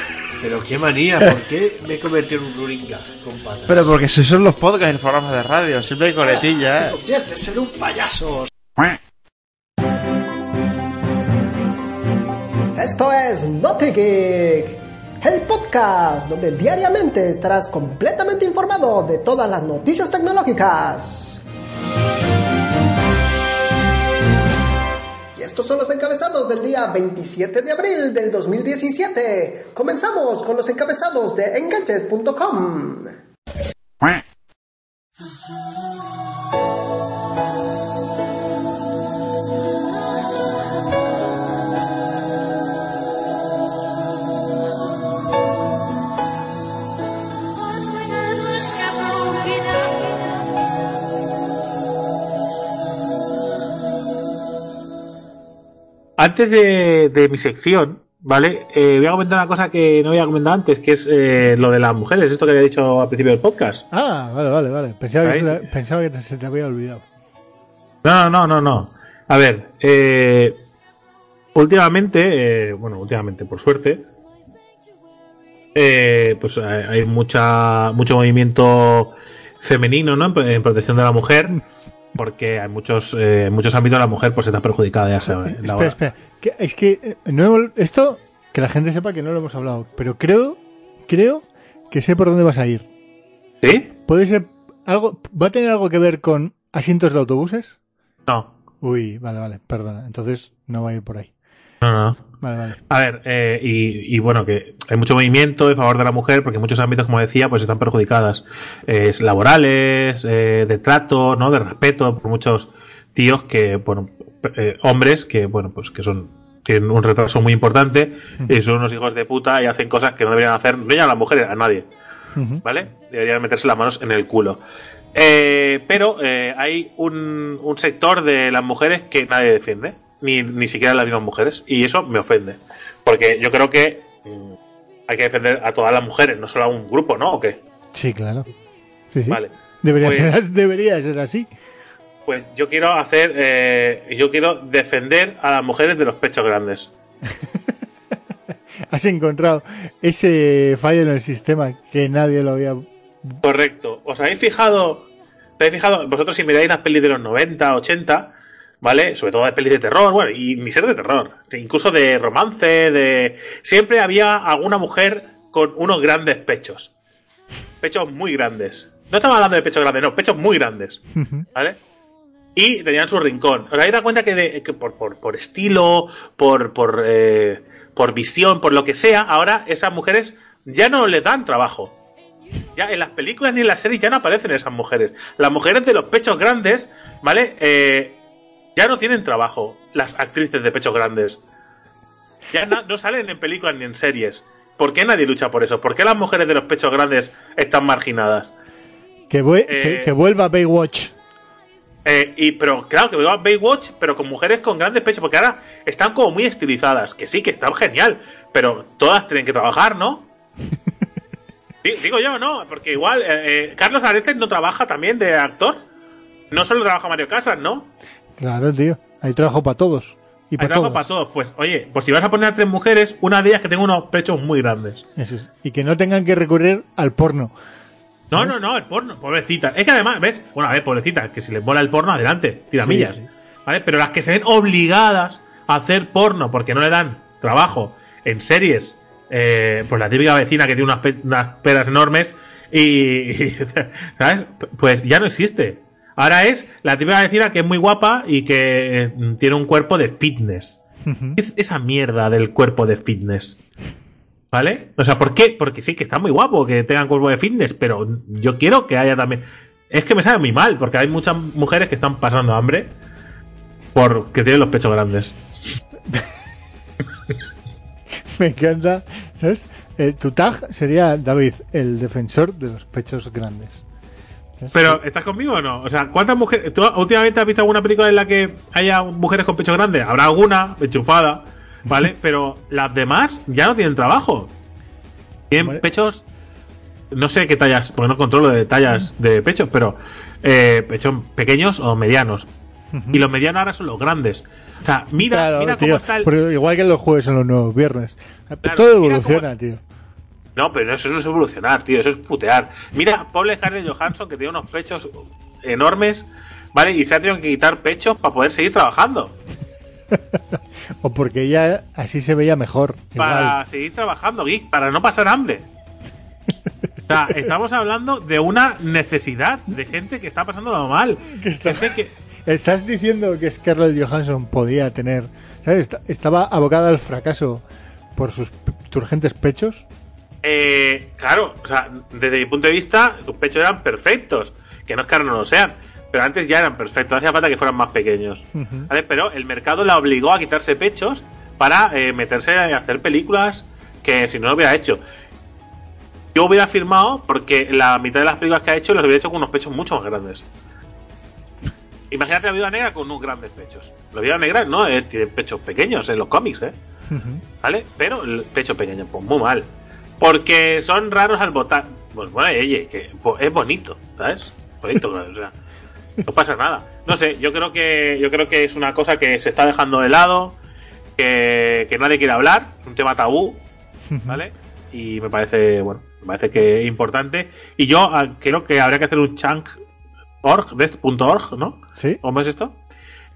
Pero qué manía, ¿por qué me he convertido en un running con patas? Pero porque si son los podcasts y los programas de radio, siempre hay Te coletilla, ¿eh? conviertes en un payaso. Esto es Geek, el podcast donde diariamente estarás completamente informado de todas las noticias tecnológicas. Y estos son los encabezados del día 27 de abril del 2017. Comenzamos con los encabezados de Engadget.com. Antes de, de mi sección, ¿vale? Eh, voy a comentar una cosa que no había comentado antes, que es eh, lo de las mujeres, esto que había dicho al principio del podcast. Ah, vale, vale, vale. Pensaba que, se, sí. pensaba que te- se te había olvidado. No, no, no, no. A ver, eh, últimamente, eh, bueno, últimamente, por suerte, eh, pues hay mucha, mucho movimiento femenino, ¿no? En protección de la mujer, porque hay muchos, eh, en muchos ámbitos la mujer pues está perjudicada ya se en la espera, hora. espera. Que- es que eh, no esto, que la gente sepa que no lo hemos hablado, pero creo, creo que sé por dónde vas a ir. ¿Sí? ¿Puede ser algo, va a tener algo que ver con asientos de autobuses? No, Uy, vale, vale, perdona. Entonces no va a ir por ahí. no, no. Vale, vale. A ver, eh, y, y bueno, que hay mucho movimiento en favor de la mujer, porque en muchos ámbitos, como decía, pues están perjudicadas. Eh, es laborales, eh, de trato, ¿no? De respeto, por muchos tíos que, bueno, eh, hombres que, bueno, pues que son, tienen un retraso muy importante, y son unos hijos de puta y hacen cosas que no deberían hacer, ya a las mujeres, a nadie. ¿vale? Deberían meterse las manos en el culo. Eh, pero eh, hay un, un sector de las mujeres que nadie defiende, ni, ni siquiera las mismas mujeres, y eso me ofende. Porque yo creo que mm, hay que defender a todas las mujeres, no solo a un grupo, ¿no? ¿O qué? Sí, claro. Sí, sí. Vale. Debería, Pues- ser, debería ser así. Pues yo quiero hacer, eh, yo quiero defender a las mujeres de los pechos grandes. Has encontrado ese fallo en el sistema que nadie lo había. Correcto. ¿Os habéis fijado? ¿Os habéis fijado? Vosotros si miráis las pelis de los 90, 80, ¿vale? Sobre todo de pelis de terror, bueno, y ni ser de terror, incluso de romance, de... Siempre había alguna mujer con unos grandes pechos. Pechos muy grandes. No estamos hablando de pechos grandes, no, pechos muy grandes, ¿vale? Y tenían su rincón. ¿Os habéis dado cuenta que, de- que por, por- por estilo, por, por, eh, por visión, por lo que sea, ahora esas mujeres ya no les dan trabajo? Ya en las películas ni en las series ya no aparecen esas mujeres. Las mujeres de los pechos grandes, ¿vale? Eh, ya no tienen trabajo. Las actrices de pechos grandes. Ya no, no salen en películas ni en series. ¿Por qué nadie lucha por eso? ¿Por qué las mujeres de los pechos grandes están marginadas? Que, Eh. que, que vuelva Baywatch. Eh, y pero claro que veo a Baywatch, pero con mujeres con grandes pechos, porque ahora están como muy estilizadas, que sí, que están genial, pero todas tienen que trabajar, ¿no? Di- Digo yo, ¿no? Porque igual eh, eh, Carlos Areces no trabaja también de actor. No solo trabaja Mario Casas, ¿no? Claro, tío. Hay trabajo para todos. Y Hay para trabajo todos. para todos. Pues oye, pues si vas a poner a tres mujeres, una de ellas que tenga unos pechos muy grandes. Eso es. Y que no tengan que recurrir al porno. No, no, no, el porno, pobrecita. Es que además, ¿ves? Bueno, a ver, pobrecita, que si les mola el porno, adelante, tiramillas. Sí, sí. ¿Vale? Pero las que se ven obligadas a hacer porno porque no le dan trabajo en series, eh, pues la típica vecina que tiene unas, pe- unas peras enormes y, y, ¿sabes? Pues ya no existe. Ahora es la típica vecina que es muy guapa y que eh, tiene un cuerpo de fitness. Es esa mierda del cuerpo de fitness. ¿Vale? O sea, ¿por qué? Porque sí, que está muy guapo que tengan cuerpo de fitness, pero yo quiero que haya también. Es que me sabe muy mal, porque hay muchas mujeres que están pasando hambre porque tienen los pechos grandes. Me encanta. ¿Sabes? Eh, tu tag sería David, el defensor de los pechos grandes. Pero, ¿estás conmigo o no? O sea, ¿cuántas mujeres. ¿Tú últimamente has visto alguna película en la que haya mujeres con pechos grandes? Habrá alguna, enchufada, ¿vale? Pero las demás ya no tienen trabajo. Tienen Vale. pechos. No sé qué tallas, porque no controlo de tallas de pechos, pero eh, pechos pequeños o medianos. Y los medianos ahora son los grandes. O sea, mira, Claro, mira tío, cómo está el. igual que los jueves son los nuevos viernes. Claro, Todo evoluciona, cómo- tío. No, pero eso no es evolucionar, tío, eso es putear. Mira, pobre Scarlett Johansson que tiene unos pechos enormes, ¿vale? Y se ha tenido que quitar pechos para poder seguir trabajando. O porque ella así se veía mejor. Para Igual. seguir trabajando, Geek, para no pasar hambre. O sea, estamos hablando de una necesidad de gente que está pasándolo mal. Que está- Gente que. Estás diciendo que Scarlett Johansson podía tener. ¿sabes? Esta- Estaba abocada al fracaso por sus turgentes pechos. Eh, claro, o sea, desde mi punto de vista, sus pechos eran perfectos. Que no es que ahora no lo sean, pero antes ya eran perfectos. No hacía falta que fueran más pequeños. ¿Vale? Pero el mercado la obligó a quitarse pechos para eh, meterse a hacer películas que si no lo hubiera hecho. Yo hubiera firmado porque la mitad de las películas que ha hecho las hubiera hecho con unos pechos mucho más grandes. Imagínate la viuda negra con unos grandes pechos. La viuda negra no eh, tiene pechos pequeños en los cómics, ¿eh? ¿Vale? Pero el pecho pequeño, pues muy mal. Porque son raros al votar. Pues bueno, oye, que pues, es bonito, ¿sabes? Bonito, o sea, no pasa nada. No sé, yo creo que yo creo que es una cosa que se está dejando de lado, que, que nadie quiere hablar, es un tema tabú, ¿vale? Y me parece, bueno, me parece que es importante. Y yo ah, creo que habría que hacer un chunk org, de punto org, ¿no? Sí. ¿Cómo es esto?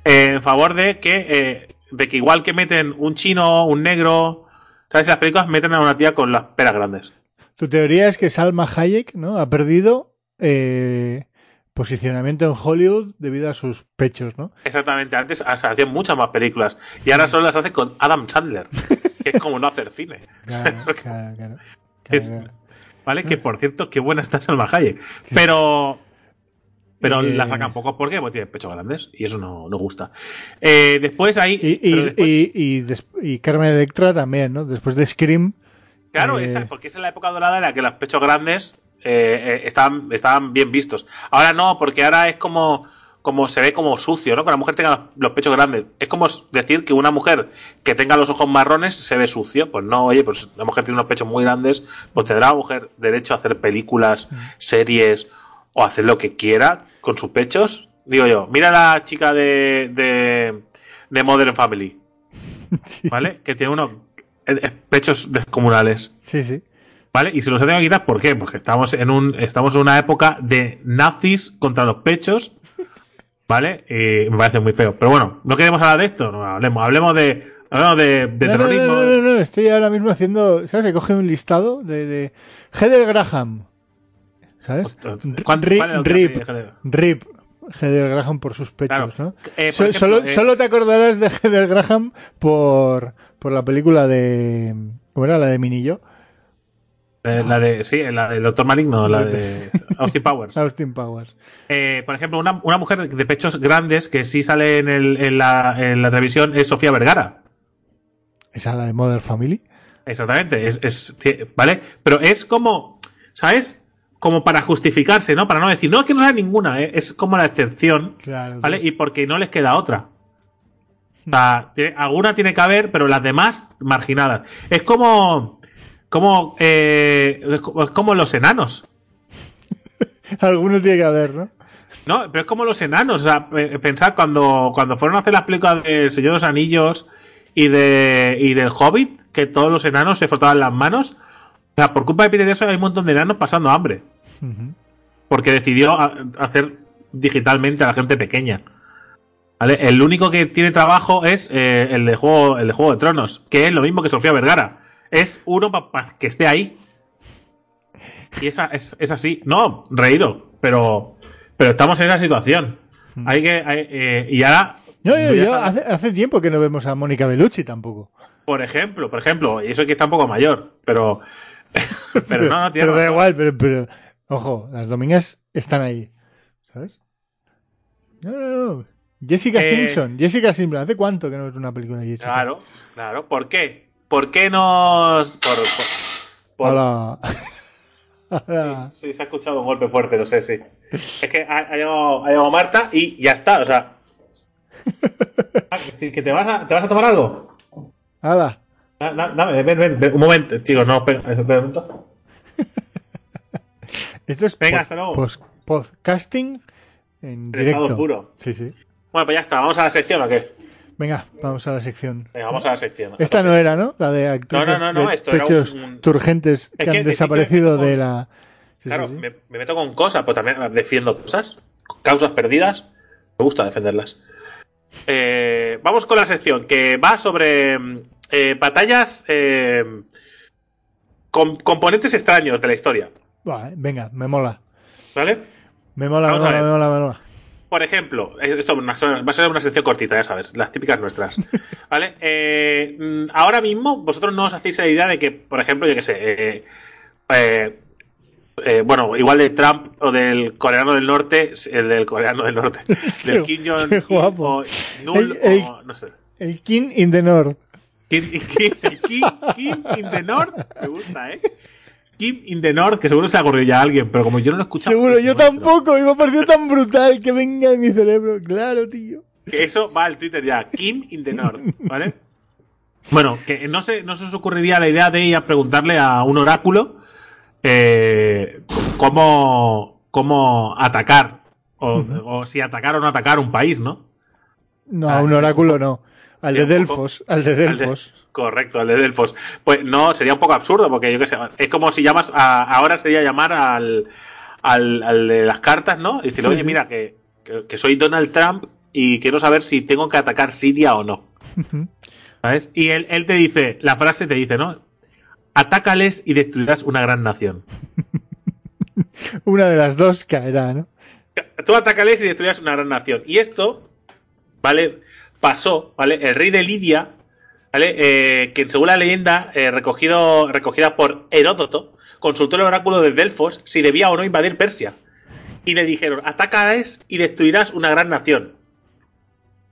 Eh, en favor de que, eh, de que igual que meten un chino, un negro, ¿sabes? Las películas meten a una tía con las peras grandes. Tu teoría es que Salma Hayek ¿no? ha perdido eh, posicionamiento en Hollywood debido a sus pechos, ¿no? Exactamente, antes o sea, hacían muchas más películas y ahora solo las hace con Adam Sandler, que es como no hacer cine. Claro, claro, claro. Es- Claro. ¿Vale? Que por cierto, qué buena está Salma Hayek. Pero. Pero Eh, la sacan pocos porque pues, tiene pechos grandes y eso no, no gusta. Eh, después ahí. Y, y, después- y, y des- y Carmen Electra también, ¿no? Después de Scream. Claro, Eh, esa, porque esa es la época dorada en la que los pechos grandes eh, eh, estaban, estaban bien vistos. Ahora no, porque ahora es como, como se ve como sucio, ¿no? Que la mujer tenga los pechos grandes. Es como decir que una mujer que tenga los ojos marrones se ve sucio. Pues no, oye, pues la mujer tiene unos pechos muy grandes, pues tendrá la mujer derecho a hacer películas, series o hacer lo que quiera con sus pechos. Digo yo, mira la chica de, de, de Modern Family. ¿vale? Que tiene unos eh, eh, pechos descomunales. Sí, sí. ¿Vale? Y se los he tenido que quitar, ¿por qué? Porque estamos en un estamos en una época de nazis contra los pechos, ¿vale? Y me parece muy feo. Pero bueno, no queremos hablar de esto, no hablemos, hablemos de, hablemos de, de no, no, terrorismo. no, no, no, no, estoy ahora mismo haciendo, ¿sabes? Que coge un listado de, de Heather Graham, ¿sabes? ¿Cuánto- Ri- cuál era el que Rip, dije? Rip, Heather Graham por sus pechos, Claro. ¿no? Eh, por So- ejemplo, solo, eh, solo te acordarás de Heather Graham por, por la película de, ¿cómo era? La de Minillo, eh, la de, sí, la del Doctor Maligno, la de Austin Powers. Austin Powers. Eh, por ejemplo, una, una mujer de pechos grandes que sí sale en, el, en, la, en la televisión es Sofía Vergara. Esa la de Mother Family. Exactamente, es, es- ¿vale? Pero es como, ¿sabes? Como para justificarse, ¿no? Para no decir, no, es que no sea ninguna, ¿eh? es como la excepción, Claro. ¿vale? Y porque no les queda otra. O sea, alguna tiene que haber, pero las demás marginadas. Es como, como, eh, es como- los enanos. Alguno tiene que haber, ¿no? No, pero es como los enanos. O sea, pe- pensad cuando, cuando fueron a hacer las películas del Señor de los Anillos y, de, y del Hobbit, que todos los enanos se frotaban las manos. O sea, por culpa de Peter Jackson hay un montón de enanos pasando hambre. Porque decidió hacer digitalmente a la gente pequeña. ¿Vale? El único que tiene trabajo es eh, el, de juego, el de Juego de Tronos, que es lo mismo que Sofía Vergara. Es uno para que esté ahí. Y esa, es, es así. No, reído, pero, pero estamos en esa situación. Hay que. hay- eh, y ahora. Yo, yo, hace, hace tiempo que no vemos a Mónica Bellucci tampoco. Por ejemplo, por ejemplo, y eso que está un poco mayor, pero. pero no, no tiene pero da igual, pero, pero, ojo, las domingas están ahí. ¿Sabes? No, no, no. Jessica Eh, Simpson, Jessica Simpson, ¿hace cuánto que no es una película de Jessica? Claro, claro. ¿Por qué? ¿Por qué nos. Por, por- por- Hola. Hola. Sí, sí, se ha escuchado un golpe fuerte, no sé, sí. Es que ha, ha llamado, ha llamado Marta y ya está, o sea. Ah, que sí, que te vas a, ¿te vas a tomar algo? Hola. Da- da- Dame, ven, ven, ven, un momento, chicos, no, espera, espera un momento. Esto es Venga, hasta luego. pos- podcasting en directo. estado puro. Sí, sí. Bueno, pues ya está, ¿vamos a la sección o qué? Venga, vamos a la sección. Venga, vamos a la sección. Esta no era, ¿no? La de actrices No, no, no, no, de pechos un- turgentes que Es que han desaparecido que- de la... Sí, Claro, sí. Me, me meto con cosas, pues también defiendo cosas, causas perdidas. Me gusta defenderlas. Eh, vamos con la sección que va sobre mm, eh, batallas eh, con componentes extraños de la historia. Venga, me mola. ¿Vale? Me mola, me mola, me mola, me mola. Por ejemplo, eh, esto va a ser- una sección cortita, ya sabes, las típicas nuestras. ¿Vale? Eh, mm, ahora mismo, vosotros no os hacéis la idea de que, por ejemplo, yo qué sé, eh, bueno, igual de Trump o del coreano del norte, el del coreano del norte, del Kim Jong-un no sé. El King in the North. Kim, Kim- Kim, Kim in the North, me gusta, ¿eh? Kim in the North, que seguro se le ha ocurrido ya a alguien, pero como yo no lo he escuchado. Seguro, pues yo tampoco. Y me ha parecido tan brutal que venga en mi cerebro. Claro, tío. Que eso va al Twitter ya, Kim in the North, ¿vale? Bueno, que no se, no se os ocurriría la idea de ir a preguntarle a un oráculo eh, cómo, cómo atacar, o, o si atacar o no atacar un país, ¿no? No, Ah, a un oráculo no. Al de poco. Delfos. Al de Al de- Delfos. correcto, al de Delfos. Pues no, sería un poco absurdo, porque yo qué sé, es como si llamas a, ahora sería llamar al, al, al de las cartas, ¿no? Y decirle, Sí, oye, sí. mira, que, que, que soy Donald Trump y quiero saber si tengo que atacar Siria o no. ¿Sabes? Y él, él te dice, la frase te dice, ¿no? Atácales y destruirás una gran nación. Una de las dos caerá, ¿no? Tú atácales y destruirás una gran nación. Y esto, ¿vale? Pasó, ¿vale? El rey de Lidia, ¿vale? Eh, que según la leyenda eh, recogido, recogida por Heródoto, consultó el oráculo de Delfos si debía o no invadir Persia. Y le dijeron, atácales y destruirás una gran nación.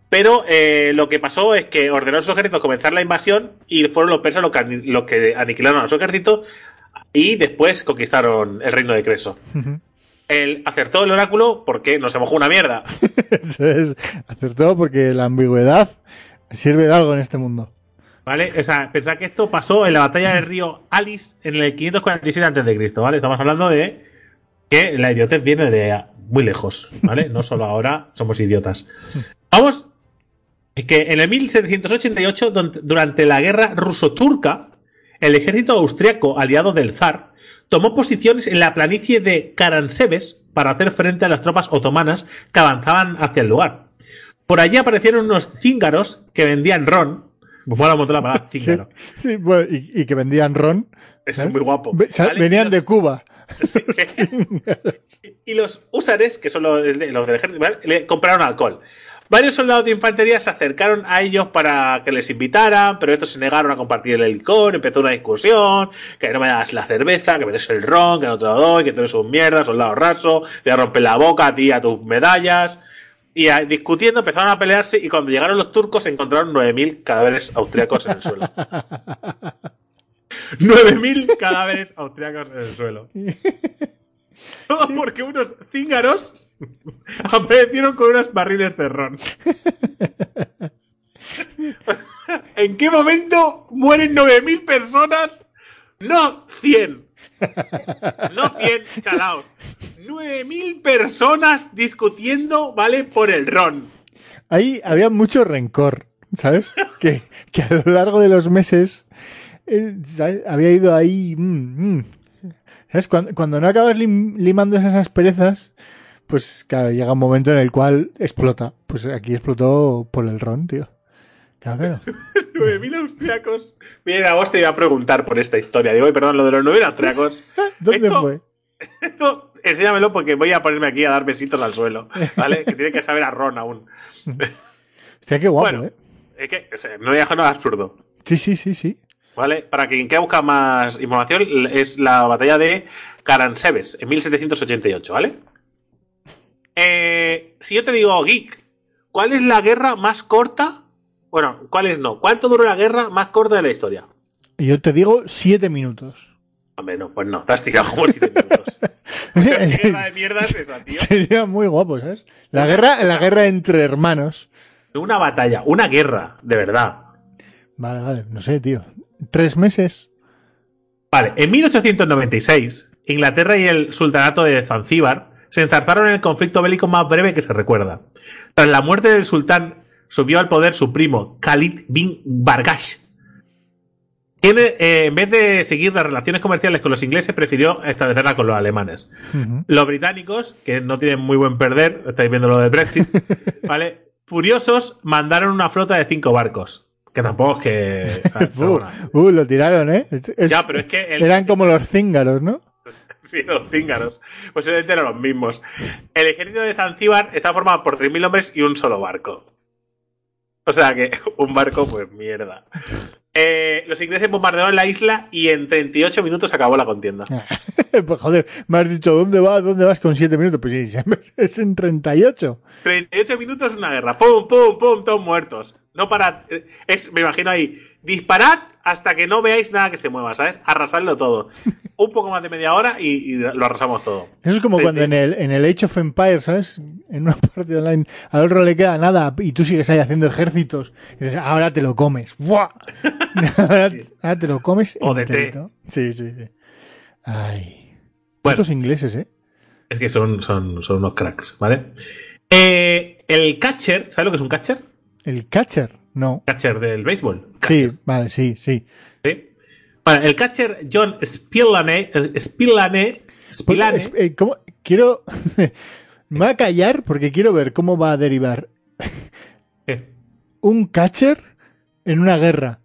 Pero eh, lo que pasó es que ordenó a sus ejércitos comenzar la invasión y fueron los persas los que, los que aniquilaron a su ejército y después conquistaron el reino de Creso. El acertó el oráculo porque no se mojó una mierda. Eso es, acertó porque la ambigüedad sirve de algo en este mundo. ¿Vale? O sea, pensad que esto pasó en la batalla del río Alice en el 547 a.C., ¿vale? Estamos hablando de que la idiotez viene de muy lejos, ¿vale? No solo ahora somos idiotas. Vamos, que en el 1788, don- durante la guerra ruso-turca, el ejército austriaco aliado del zar tomó posiciones en la planicie de Karansebes para hacer frente a las tropas otomanas que avanzaban hacia el lugar. Por allí aparecieron unos cíngaros que vendían ron. Me mola un montón la palabra cíngaro. Sí, bueno, y, y que vendían ron. Es ¿eh? muy guapo. Ve- sa- ¿vale? Venían de Cuba. y los húsares, que son los, los del ejército, ¿vale? le compraron alcohol. Varios soldados de infantería se acercaron a ellos para que les invitaran, pero estos se negaron a compartir el licor, empezó una discusión, que no me das la cerveza, que me des el ron, que no te lo doy, que tú eres un mierda, soldado raso, te voy a romper la boca a ti y a tus medallas. Y discutiendo empezaron a pelearse y cuando llegaron los turcos encontraron 9.000 cadáveres austriacos en el suelo. 9.000 cadáveres austriacos en el suelo. Todo porque unos cíngaros aparecieron con unos barriles de ron. ¿En qué momento mueren 9.000 personas? No 100. No 100, chalaos. 9.000 personas discutiendo, ¿vale? Por el ron. Ahí había mucho rencor, ¿sabes? Que, que a lo largo de los meses eh, había ido ahí. mm, mm. ¿Sabes? Cuando, cuando no acabas lim- limando esas asperezas, pues claro, llega un momento en el cual explota. Pues aquí explotó por el ron, tío. Claro, claro. 9.000 austriacos. Mira, vos te iba a preguntar por esta historia. Digo, "Ay, perdón, lo de los 9.000 austriacos. ¿Dónde Esto- fue? Esto, enséñamelo porque voy a ponerme aquí a dar besitos al suelo. ¿Vale? que tiene que saber a ron aún. Hostia, qué guapo, Bueno. ¿eh? Es que, o sea, no voy a dejar nada absurdo. Sí, sí, sí, sí. ¿Vale? Para quien quiera buscar más información, es la batalla de Karansebes en 1788, ¿vale? Eh, si yo te digo, Geek, ¿cuál es la guerra más corta? Bueno, ¿cuál es no? ¿Cuánto duró la guerra más corta de la historia? Yo te digo siete minutos. Hombre, no, pues no, te has tirado como 7 minutos. ¿Qué guerra de mierda es esa, tío? Sería muy guapo, ¿sabes? La guerra, la guerra entre hermanos. Una batalla, una guerra, de verdad. Vale, vale, no sé, tío. ¿Tres meses? Vale, en 1896, Inglaterra y el sultanato de Zanzíbar se enzarzaron en el conflicto bélico más breve que se recuerda. Tras la muerte del sultán, subió al poder su primo, Khalid bin Bargash. quien, eh, en vez de seguir las relaciones comerciales con los ingleses, prefirió establecerlas con los alemanes. Los británicos, que no tienen muy buen perder, estáis viendo lo del Brexit, ¿vale? Furiosos, mandaron una flota de cinco barcos. Que tampoco es que. Uh, uh, lo tiraron, ¿eh? Es- Ya, pero es que el- Eran como los cíngaros, ¿no? Sí, los cíngaros. Posiblemente eran los mismos. El ejército de Zanzíbar está formado por 3.000 hombres y un solo barco. O sea que un barco, pues mierda. Eh, los ingleses bombardearon la isla y en 38 minutos acabó la contienda. pues joder, me has dicho, ¿dónde vas? ¿Dónde vas con siete minutos? Pues sí, es en 38. 38 minutos una guerra. ¡Pum, pum, pum! Todos muertos. No para. Es, me imagino ahí. Disparad hasta que no veáis nada que se mueva, ¿sabes? Arrasadlo todo. Un poco más de media hora y, y lo arrasamos todo. Eso es como Sí, cuando sí. en el, en el Age of Empires, ¿sabes? En una partida online, al otro le queda nada y tú sigues ahí haciendo ejércitos. Y dices, ahora te lo comes. ¡Buah! ahora, ahora te lo comes. O de. Sí, sí, sí. Ay. Bueno. Estos ingleses, ¿eh? Es que son, son, son unos cracks, ¿vale? Eh, el catcher, ¿sabes lo que es un catcher? El catcher, no. Catcher del béisbol. Sí, vale, sí, sí. ¿sí? Bueno, el catcher John Spillane, Spillane, Spillane Es- eh, ¿cómo? Quiero. Me voy a callar porque quiero ver cómo va a derivar eh, un catcher en una guerra.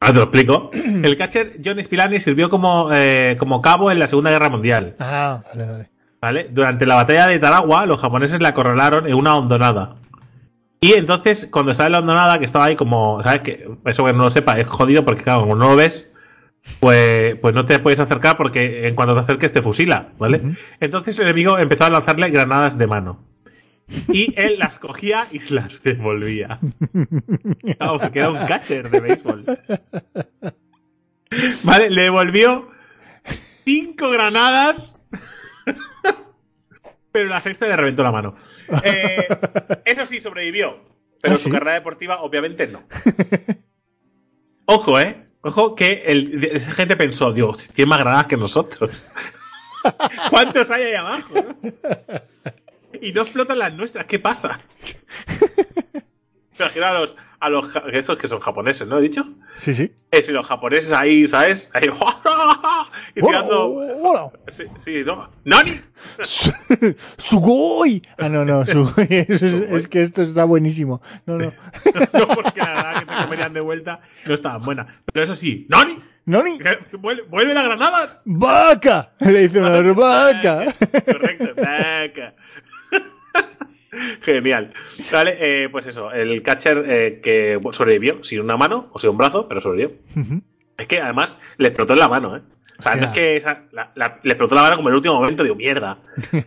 ahora te lo explico. El catcher John Spillane sirvió como, eh, como cabo en la Segunda Guerra Mundial. Ah, vale, vale. ¿Vale? Durante la batalla de Tarawa, los japoneses la acorralaron en una hondonada. Y entonces, cuando estaba en la hondonada, que estaba ahí como, ¿sabes? Que eso que no lo sepa, es jodido porque, claro, como no lo ves, pues, pues no te puedes acercar porque en cuanto te acerques te fusila, ¿vale? Entonces el enemigo empezó a lanzarle granadas de mano. Y él las cogía y se las devolvía. Claro, porque era un catcher de béisbol. Vale, le devolvió cinco granadas pero la sexta le reventó la mano. Eh, eso sí, sobrevivió. Pero ¿Ah, su sí? carrera deportiva, obviamente, no. Ojo, ¿eh? Ojo que el, esa gente pensó, Dios, tiene más granadas que nosotros. ¿Cuántos hay ahí abajo? Y no explotan las nuestras, ¿qué pasa? Imagina a los, a los ja- esos que son japoneses, ¿no? ¿He dicho? Sí, sí. Es los japoneses ahí, ¿sabes? Ahí, y tirando. Hola, Sí, sí, ¿no? ¡Nani! ¡Sugoi! Ah, no, no, Sugoi. Es, es que esto está buenísimo. No, no. No, porque la verdad que se comerían de vuelta no estaban buenas. Pero eso sí, ¡Nani! ¡Noni! ¡Vuelve, vuelve las granadas! ¡Vaca! Le dice una vaca. Correcto, vaca. Genial. Vale, eh, pues eso, el catcher eh, que sobrevivió, sin una mano, o sin un brazo, pero sobrevivió. Es que además le explotó en la mano, ¿eh? O sea, no es que esa- la- la- le explotó la mano como en el último momento, digo, mierda.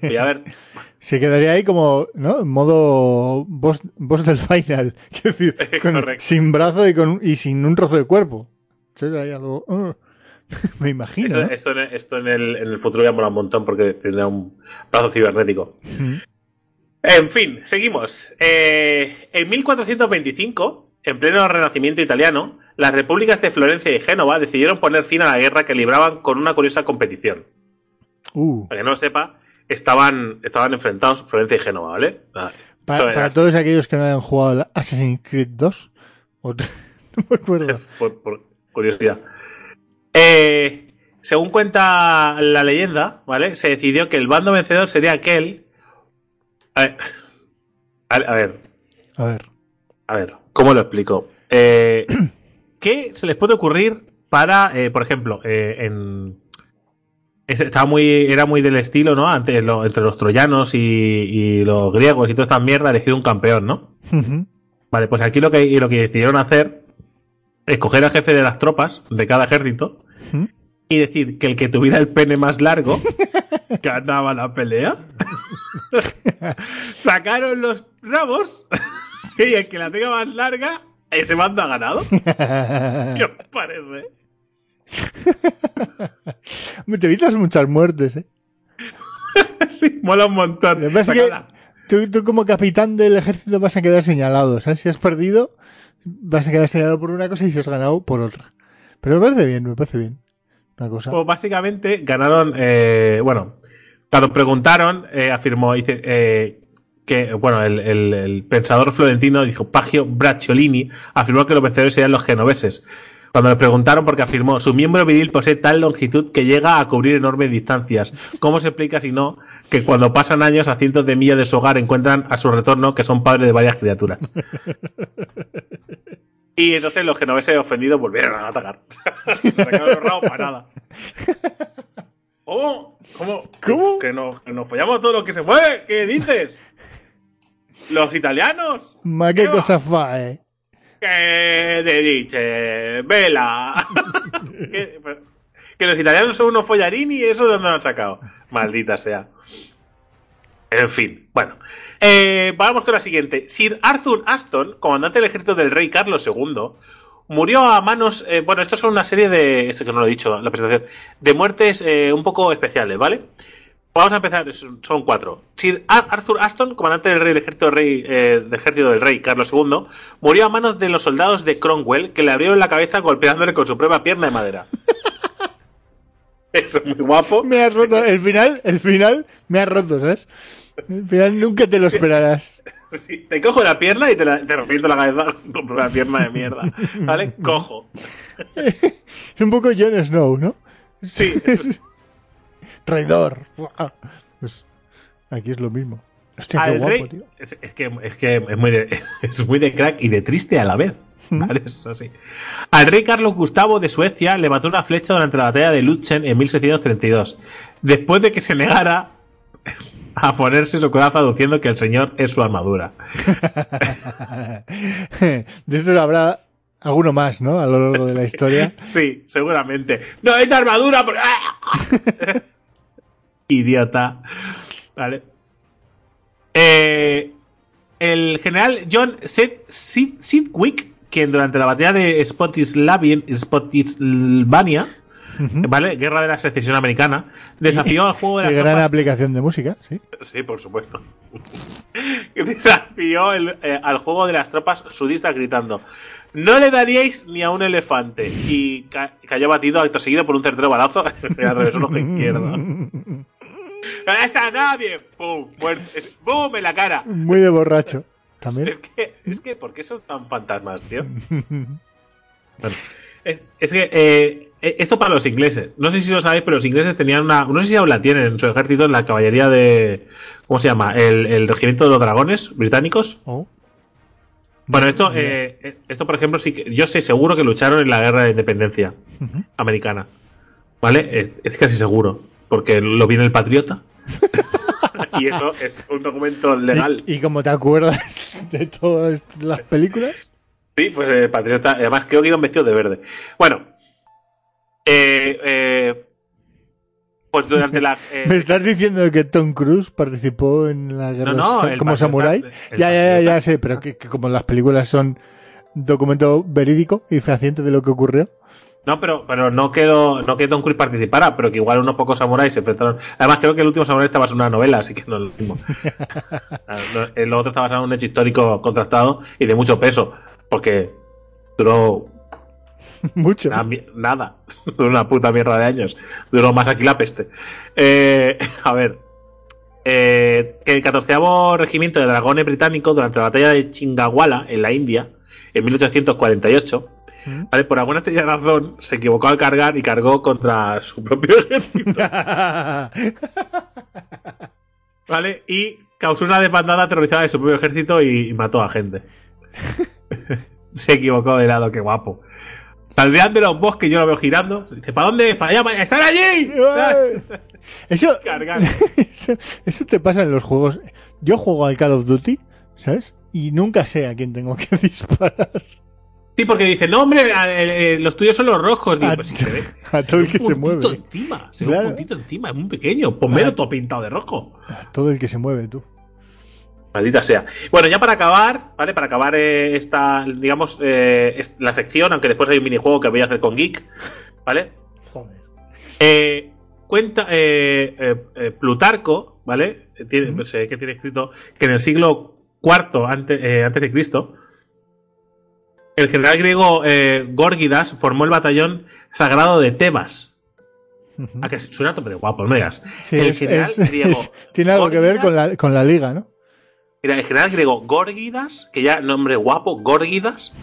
Voy a ver, Se quedaría ahí como, ¿no? En modo boss, boss del final. Decir, con- sin brazo y, con, y sin un trozo de cuerpo. Ahí algo. uh, me imagino. esto, en, esto en el, en el futuro ya mola un montón porque tendrá un brazo cibernético. Ujú. En fin, seguimos. Eh, en 1425, en pleno renacimiento italiano, las repúblicas de Florencia y Génova decidieron poner fin a la guerra que libraban con una curiosa competición. Uh, Para que no lo sepa, estaban, estaban enfrentados Florencia y Génova, ¿vale? Para, todos aquellos que no hayan jugado Assassin's Creed 2. o tre- no me acuerdo. por, por curiosidad. Eh, según cuenta la leyenda, ¿vale? Se decidió que el bando vencedor sería aquel. A ver. A, a ver, A ver. a ver, ¿cómo lo explico? Eh, ¿Qué se les puede ocurrir para, eh, por ejemplo, eh, en. Estaba muy, era muy del estilo, ¿no? Antes, lo- entre los troyanos y, y los griegos y toda esta mierda, elegir un campeón, ¿no? Vale, pues aquí lo que, lo que decidieron hacer es coger al jefe de las tropas de cada ejército y decir que el que tuviera el pene más largo ganaba la pelea. Sacaron los rabos y el que la tenga más larga, ese mando ha ganado. ¿Qué os parece? Te evitas muchas muertes, ¿eh? Sí, mola un montón. Es que tú, tú como capitán del ejército vas a quedar señalado, ¿sabes? Si has perdido, vas a quedar señalado por una cosa y si has ganado por otra. Pero me parece bien, me parece bien. Una cosa. Pues básicamente ganaron, eh, bueno, cuando preguntaron, eh, afirmó, dice, eh, que, bueno, el, el- el pensador florentino dijo, Pagio Bracciolini, afirmó que los vencedores serían los genoveses. Cuando le preguntaron, porque afirmó, su miembro viril posee tal longitud que llega a cubrir enormes distancias. ¿Cómo se explica si no que cuando pasan años a cientos de millas de su hogar encuentran a su retorno que son padres de varias criaturas? Y entonces los genoveses ofendidos volvieron a atacar. Sacaron los rabos para nada. ¿Cómo? ¿Cómo? ¿Cómo? Que, nos, que nos follamos todo lo que se mueve. ¿Qué dices? ¿Los italianos? Ma, qué ¿Qué va? cosa fa, eh. ¿Qué te dice? Vela. ¿Qué- pero- que los italianos son unos follarini y eso de dónde lo han sacado. Maldita sea. En fin, bueno. Eh, vamos con la siguiente. Sir Arthur Aston, comandante del ejército del rey Carlos II, murió a manos. eh, bueno, esto son una serie de. Esto que no lo he dicho en la presentación. De muertes eh, un poco especiales, ¿vale? Vamos a empezar, son cuatro. Sir Arthur Aston, comandante del, rey, del, ejército del, rey, eh, del ejército del rey Carlos II, murió a manos de los soldados de Cromwell que le abrieron la cabeza golpeándole con su propia pierna de madera. Eso es muy guapo. Me has roto. El final, el final me ha roto, ¿sabes? El final nunca te lo esperarás. Sí, te cojo la pierna y te, la, te reviento la cabeza con propia pierna de mierda. ¿Vale? Cojo. Es un poco Jon Snow, ¿no? Sí, eso- Traidor. Pues aquí es lo mismo. Hostia, qué guapo, rey. tío. Es, es que, es que es muy, de, es muy de crack y de triste a la vez. ¿Vale? Eso sí. Al rey Carlos Gustavo de Suecia le mató una flecha durante la batalla de Lutzen en 1632. Después de que se negara a ponerse su coraza aduciendo que el señor es su armadura. De esto habrá alguno más, ¿no? A lo largo de la historia. Sí, seguramente. ¡No es armadura! ¡Ah! Idiota. Vale. Eh, el general John Sid- Sid- Sidgwick, quien durante la batalla de Spotislavia, Spotislavania ¿vale? Guerra de la Secesión Americana, desafió al juego de las gran aplicación de música, sí. Sí, por supuesto. Desafió el- eh, al juego de las tropas sudistas gritando: No le daríais ni a un elefante. Y ca- cayó batido acto seguido por un certero balazo. Le atravesó el ojo izquierdo. ¡No es a nadie! ¡Pum! Muerto. Es- ¡Bum! En la cara. Muy de borracho. También. Es que, es que, ¿por qué son tan fantasmas, tío? Bueno, es, es que eh, esto para los ingleses. No sé si lo sabéis, pero los ingleses tenían una. No sé si aún la tienen en su ejército, en la caballería de. ¿Cómo se llama? El, el regimiento de los dragones británicos. Oh. Bueno, esto, eh, eh, esto por ejemplo, sí que yo sé seguro que lucharon en la guerra de independencia americana. ¿Vale? Eh, es casi seguro. Porque lo viene el patriota. y eso es un documento legal. ¿Y, y como te acuerdas de todas las películas? Sí, pues el patriota. Además, creo que iban vestidos de verde. Bueno. Eh, eh, pues durante la. eh, ¿Me estás diciendo que Tom Cruise participó en la guerra no, como samurái? Ya, ya, ya, ya sé, pero que, que como las películas son documento verídico y fehaciente de lo que ocurrió. No, pero, pero no quedó, no que Tom Cruise participara, pero que igual unos pocos samuráis se enfrentaron. Además, creo que el último samurái está basado en una novela, así que no es lo mismo. El otro está basado en un hecho histórico contrastado y de mucho peso, porque duró Mucho. nada, una puta mierda de años. Duró más aquí la peste. Eh, a ver. Eh, que el 14 regimiento de dragones británicos durante la batalla de Chingawala en la India en 1848 ¿Mm? ¿vale? por alguna razón se equivocó al cargar y cargó contra su propio ejército ¿vale? y causó una desbandada aterrorizada de su propio ejército y mató a gente se equivocó de lado qué guapo saldrían de los bosques yo lo veo girando dice ¿para dónde? ¿para allá? para allá! ¡están allí! Eso, eso, eso te pasa en los juegos. Yo juego al Call of Duty, ¿sabes? Y nunca sé a quién tengo que disparar. Sí, porque dice, no, hombre, eh, eh, los tuyos son los rojos. Digo, A- pues si se ve. a se todo ve el que se mueve. encima. Se ve un puntito encima, es muy pequeño. Ponmelo Ah. todo pintado de rojo. A todo el que se mueve, tú. Maldita sea. Bueno, ya para acabar, ¿vale? Para acabar eh, esta, digamos, eh, la sección, aunque después hay un minijuego que voy a hacer con Geek, ¿vale? Joder. Eh, cuenta eh, eh, Plutarco, ¿vale? Tiene, que tiene escrito que en el siglo IV antes, antes de Cristo, el general griego Górgidas formó el batallón sagrado de Tebas. Ujú. A que suena tope de guapo, no me digas. Sí, el es- general es- griego es- tiene algo que ver con la, con la liga, ¿no? El general griego Górgidas, que ya nombre guapo, Górgidas,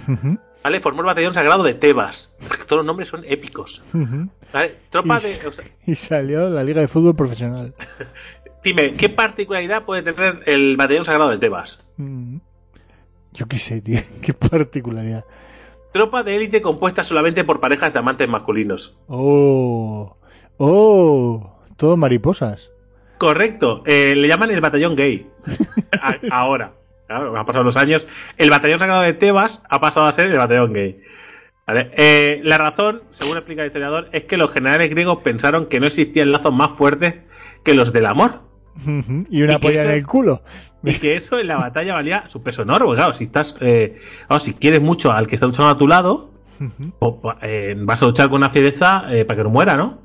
¿vale? Formó el batallón sagrado de Tebas. Es que todos los nombres son épicos. ujú. ¿Vale? Tropa Y- de. o sea, Y salió la liga de fútbol profesional. dime, ¿qué particularidad puede tener el batallón sagrado de Tebas? Mm. Yo qué sé, tío. Qué particularidad. Tropa de élite compuesta solamente por parejas de amantes masculinos. Oh. Oh. Todo mariposas. Correcto. eh, le llaman el batallón gay. Ahora. Claro, han pasado los años. El batallón sagrado de Tebas ha pasado a ser el batallón gay. ¿Vale? Eh, la razón, según explica el historiador, es que los generales griegos pensaron que no existían lazos más fuertes que los del amor. Y una ¿Y polla eso? en el culo. Y que eso en la batalla valía su peso enorme. Claro, si estás. eh, claro, si quieres mucho al que está luchando a tu lado, o, eh, vas a luchar con una fiereza eh, para que no muera, ¿no?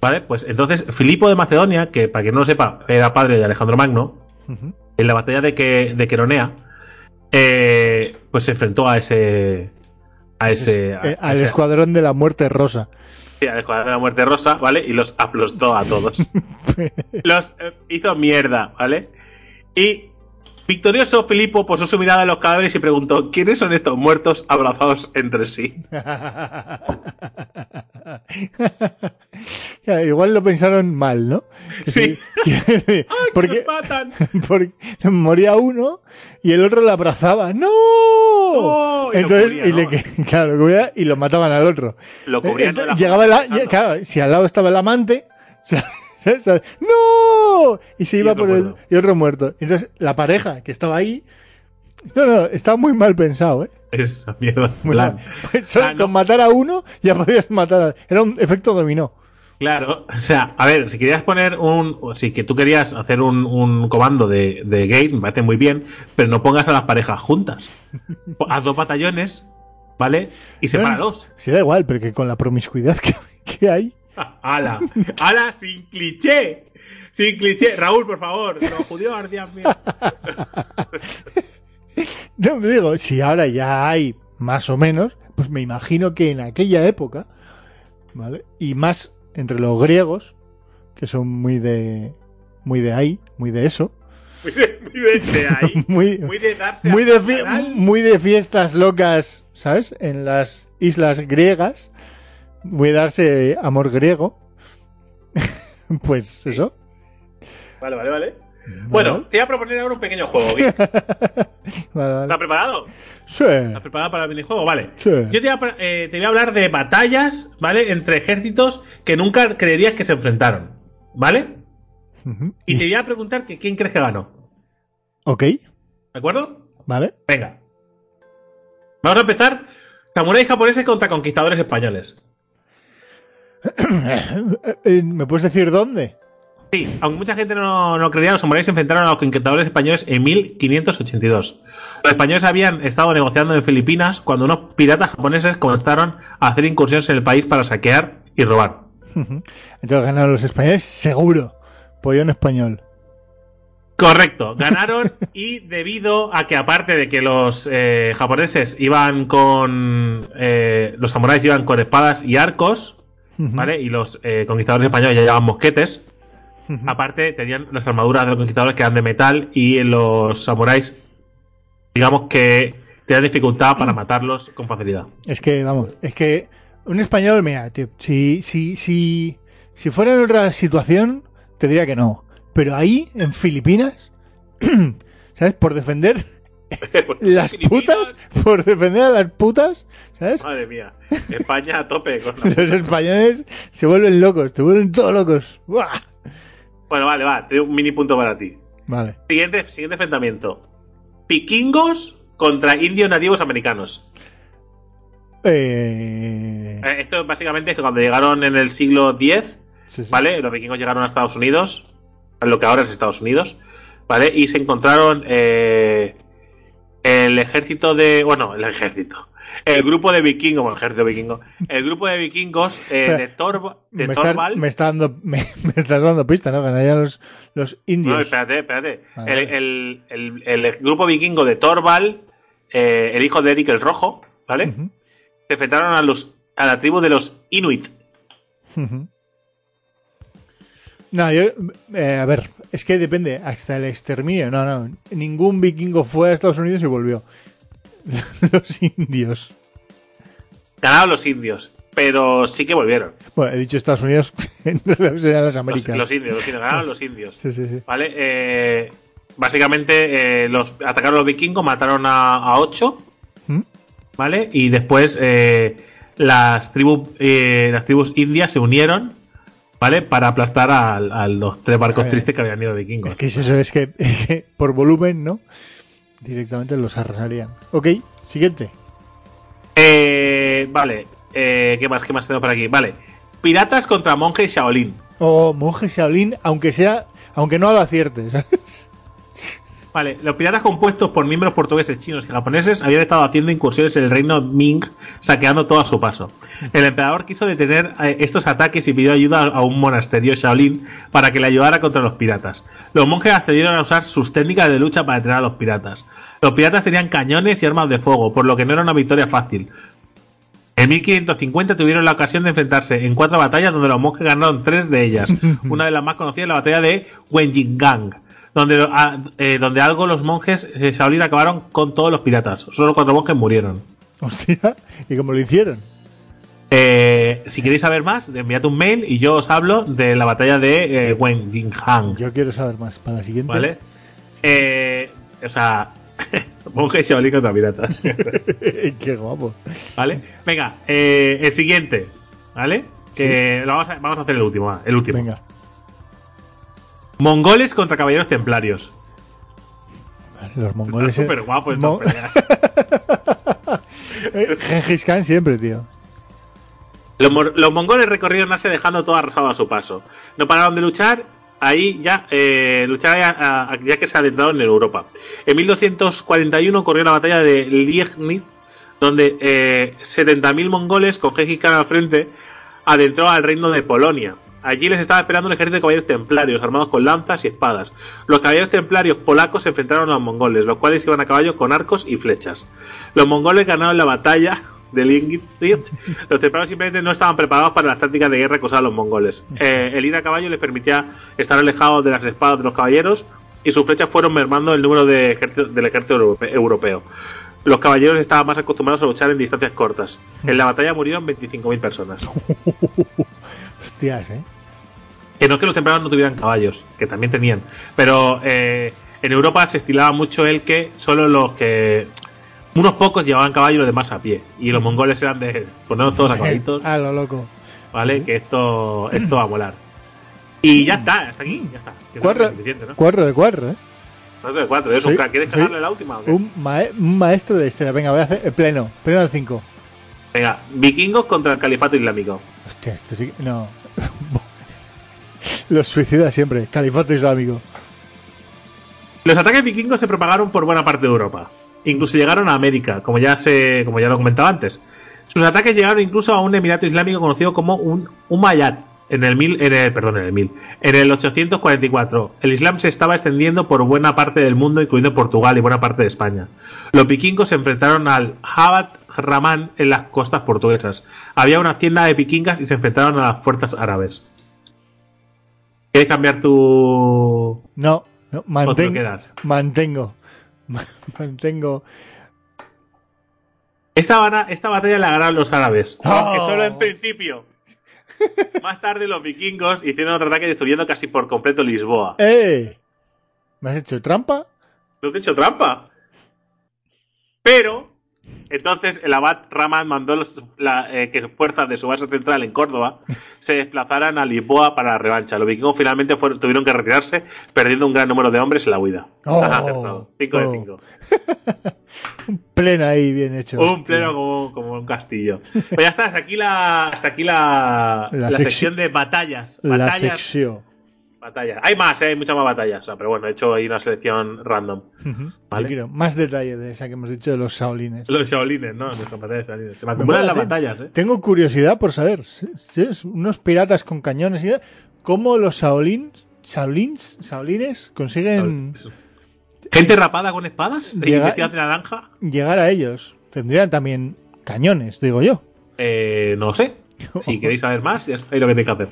Vale, pues entonces Filipo de Macedonia, que para quien no lo sepa, era padre de Alejandro Magno, en la batalla de, que, de Queronea, eh, pues se enfrentó a ese. A ese. a- Eh, al ese- escuadrón de la muerte rosa. sí, al escuadrón de la muerte rosa, ¿vale? Y los aplastó a todos. los eh, hizo mierda, ¿vale? Y victorioso Filipo posó su mirada en los cadáveres y preguntó: ¿Quiénes son estos muertos abrazados entre sí? Igual lo pensaron mal, ¿no? Que Sí. que- porque, matan! porque moría uno y el otro lo abrazaba. ¡No! ¡No! Y lo Entonces, cubría, y, le, claro, lo cubría y lo mataban al otro. Lo cubrían de Entonces, llegaba la, claro, si al lado estaba el amante. ¿Sabes? ¡No! Y se iba por el. muerto. Y otro muerto. Entonces, la pareja que estaba ahí. No, no, estaba muy mal pensado, ¿eh? Esa mierda. Muy plan. mal. Pues solo Ah, no. Con matar a uno ya podías matar a. Era un efecto dominó. Claro, o sea, a ver, si querías poner un. O si que tú querías hacer un, un comando de, de gate, me parece muy bien, pero no pongas a las parejas juntas. Haz dos batallones, ¿vale? Y sepáralos. Sí, da igual, pero que con la promiscuidad que, ¿Qué hay? ¡Hala! ¡Hala! ¡Sin cliché! ¡Sin cliché! Raúl, por favor, los judíos ardían bien. No me digo, si ahora ya hay más o menos, pues me imagino que en aquella época, ¿vale? Y más entre los griegos, que son muy de muy de ahí, muy de eso, Muy de, muy de- de ahí. muy Muy de darse muy a de, fie- general. muy de fiestas locas, ¿sabes? En las islas griegas, muy de darse amor griego. pues eso. Vale, vale, vale. Bueno, te voy a proponer ahora un pequeño juego. Vale, vale. ¿Estás preparado? Sí, ¿Estás preparado para el minijuego? Vale. sí. Yo te voy, a, eh, te voy a hablar de batallas, ¿vale? Entre ejércitos que nunca creerías que se enfrentaron, ¿vale? Y te voy a preguntar que quién crees que ganó, Ok, ¿de acuerdo? vale. Venga. Vamos a empezar. Samuráis japoneses contra conquistadores españoles. Eh, ¿Me puedes decir dónde? Sí, aunque mucha gente no, no creía, los samuráis se enfrentaron a los conquistadores españoles en 1582. Los españoles habían estado negociando en Filipinas cuando unos piratas japoneses comenzaron a hacer incursiones en el país para saquear y robar. Entonces ganaron los españoles, seguro. Pollón español. Correcto, ganaron y debido a que aparte de que los eh, japoneses iban con... eh, los samuráis iban con espadas y arcos, ¿vale? Y los eh, conquistadores españoles ya llevaban mosquetes. Aparte tenían las armaduras de los conquistadores que eran de metal y los samuráis, digamos que tenían dificultad para matarlos con facilidad. Es que, vamos, es que un español, mira, tío, si, si, si, si fuera en otra situación, te diría que no. Pero ahí, en Filipinas, ¿sabes? Por defender las putas, por defender a las putas, ¿sabes? Madre mía, España a tope con la- Los españoles se vuelven locos, te vuelven todos locos. ¡Buah! Bueno, vale, va, te doy un mini punto para ti. Vale. Siguiente, siguiente enfrentamiento. Vikingos contra indios nativos americanos. Eh... Eh, esto básicamente es que cuando llegaron en el siglo X, sí, sí. ¿vale? Los vikingos llegaron a Estados Unidos, a lo que ahora es Estados Unidos, ¿vale? Y se encontraron eh, el ejército de. Bueno, el ejército. El grupo de vikingos, bueno, el ejército vikingo. El grupo de vikingos eh, de, me, estás, Torvald. me, está dando, me, me estás dando pista, ¿no? Ganarían los, los indios. No, espérate, espérate. Vale, El, el- el- el grupo vikingo de Torvald, eh, el hijo de Eric el Rojo, ¿vale? Ujú, Se enfrentaron a los a la tribu de los Inuit. No, yo, eh, a ver, es que depende, hasta el exterminio, no, no, ningún vikingo fue a Estados Unidos y volvió. Los indios. Ganaron los indios, pero sí que volvieron. Bueno, he dicho Estados Unidos, en realidad serían las Los, Américas. los indios, los indios, ganaron los indios. Sí, sí, sí. ¿Vale? Eh, básicamente eh, los atacaron los vikingos, mataron a, a ocho, ¿Mm? ¿vale? Y después eh, las, tribus eh, las tribus indias se unieron, ¿vale? Para aplastar a, a los tres barcos ver. tristes que habían ido vikingos. Es que es eso, es que, es que por volumen, ¿no? Directamente los arrasarían. Ok, siguiente. Eh, vale, eh, ¿qué más? ¿Qué más tenemos por aquí? Vale, piratas contra monjes Shaolin. O monje Shaolin, aunque sea, aunque no lo acierte, ¿sabes? Vale, los piratas compuestos por miembros portugueses, chinos y japoneses habían estado haciendo incursiones en el reino Ming, saqueando todo a su paso. El emperador quiso detener eh, estos ataques y pidió ayuda a un monasterio Shaolin para que le ayudara contra los piratas. Los monjes accedieron a usar sus técnicas de lucha para detener a los piratas. Los piratas tenían cañones y armas de fuego, por lo que no era una victoria fácil. En 1550 tuvieron la ocasión de enfrentarse en cuatro batallas donde los monjes ganaron tres de ellas. Una de las más conocidas la batalla de Wenjingang, donde, ah, eh, donde algo los monjes eh, Shaolin acabaron con todos los piratas. Solo cuatro monjes murieron. Hostia, ¿y cómo lo hicieron? Eh, si queréis saber más, enviad un mail y yo os hablo de la batalla de eh, Wenjingang. Yo quiero saber más. Para la siguiente. ¿Vale? Eh, o sea, monjes Shaolin contra piratas. Qué guapo. ¿Vale? Venga, eh, el siguiente. ¿Vale? Que lo vamos, a, vamos a hacer el último. El último. Venga. Mongoles contra caballeros templarios. Los mongoles. Está súper guapo esta Mo- pelea. Eh, Gengis Khan siempre, tío. Los, mongoles recorrieron Asia dejando todo arrasado a su paso. No pararon de luchar ahí ya, eh, luchar ahí a- a- ya que se adentraron en Europa. En 1241 ocurrió la batalla de Liegnitz, donde eh, 70.000 mongoles con Gengis Khan al frente adentró al reino de Polonia. Allí les estaba esperando un ejército de caballeros templarios armados con lanzas y espadas. Los caballeros templarios polacos se enfrentaron a los mongoles, los cuales iban a caballo con arcos y flechas. Los mongoles ganaron la batalla de Lingitz. Los templarios simplemente no estaban preparados para las tácticas de guerra que usaban los mongoles. Eh, el ir a caballo les permitía estar alejados de las espadas de los caballeros y sus flechas fueron mermando el número de del ejército europe- europeo. Los caballeros estaban más acostumbrados a luchar en distancias cortas. En la batalla murieron 25.000 personas. Hostias, ¿eh? Que no es que los templarios no tuvieran caballos, que también tenían. Pero eh, en Europa se estilaba mucho el que solo los que. Unos pocos llevaban caballo y los demás a pie. Y los mongoles eran de ponernos todos a caballitos, A lo loco. ¿vale? Que esto, esto va a molar. Y ya está, hasta aquí, ya está. Cuatro de cuatro, ¿eh? De es un crack. ¿Quieres la última o qué? Un, mae- un maestro de historia. Venga, voy a hacer el pleno. Pleno del 5. Venga, vikingos contra el califato islámico. Hostia, esto sí No. Los suicida siempre. Califato islámico. Los ataques vikingos se propagaron por buena parte de Europa. Incluso llegaron a América, como ya se, como ya lo comentaba antes. Sus ataques llegaron incluso a un emirato islámico conocido como un Umayyad en el mil, en el, perdón, en el mil, en el 844. El Islam se estaba extendiendo por buena parte del mundo, incluyendo Portugal y buena parte de España. Los vikingos se enfrentaron al Jabhat Rahman en las costas portuguesas. Había una hacienda de vikingas y se enfrentaron a las fuerzas árabes. ¿Quieres cambiar tu No, no, o te lo mantengo. quedas? Mantengo. Esta batalla la ganaron los árabes, Oh. aunque solo en principio. Más tarde los vikingos hicieron otro ataque destruyendo casi por completo Lisboa. ¡Eh! ¿Me has hecho trampa? ¿No te he hecho trampa? Pero, entonces el abad Raman mandó los- la- eh, que fuerzas de su base central en Córdoba se desplazaran a Lisboa para la revancha. Los vikingos finalmente fueron- tuvieron que retirarse, perdiendo un gran número de hombres en la huida. Oh. Acertado. 5 de Oh. 5. Un pleno ahí, bien hecho. Un pleno como, como un castillo. Pues ya está, hasta aquí la, hasta aquí la, La la secci- sección de batallas. La Batallas, sección. Batallas. Hay más, ¿eh? hay muchas más batallas. O sea, pero bueno, he hecho ahí una selección random. Ujú. Vale. Yo quiero más detalle de esa que hemos dicho de los saolines. Los shaolines, ¿no? Nuestras batallas shaolines. Se me acumulan las ¿eh? batallas, ¿eh? Tengo curiosidad por saber. es unos piratas con cañones y cómo los saolins, saolins, saolines consiguen Gente rapada con espadas Llega- de naranja. llegar a ellos. Tendrían también cañones, digo yo. Eh, no sé. Si queréis saber más, ya sabéis lo que tenéis que hacer.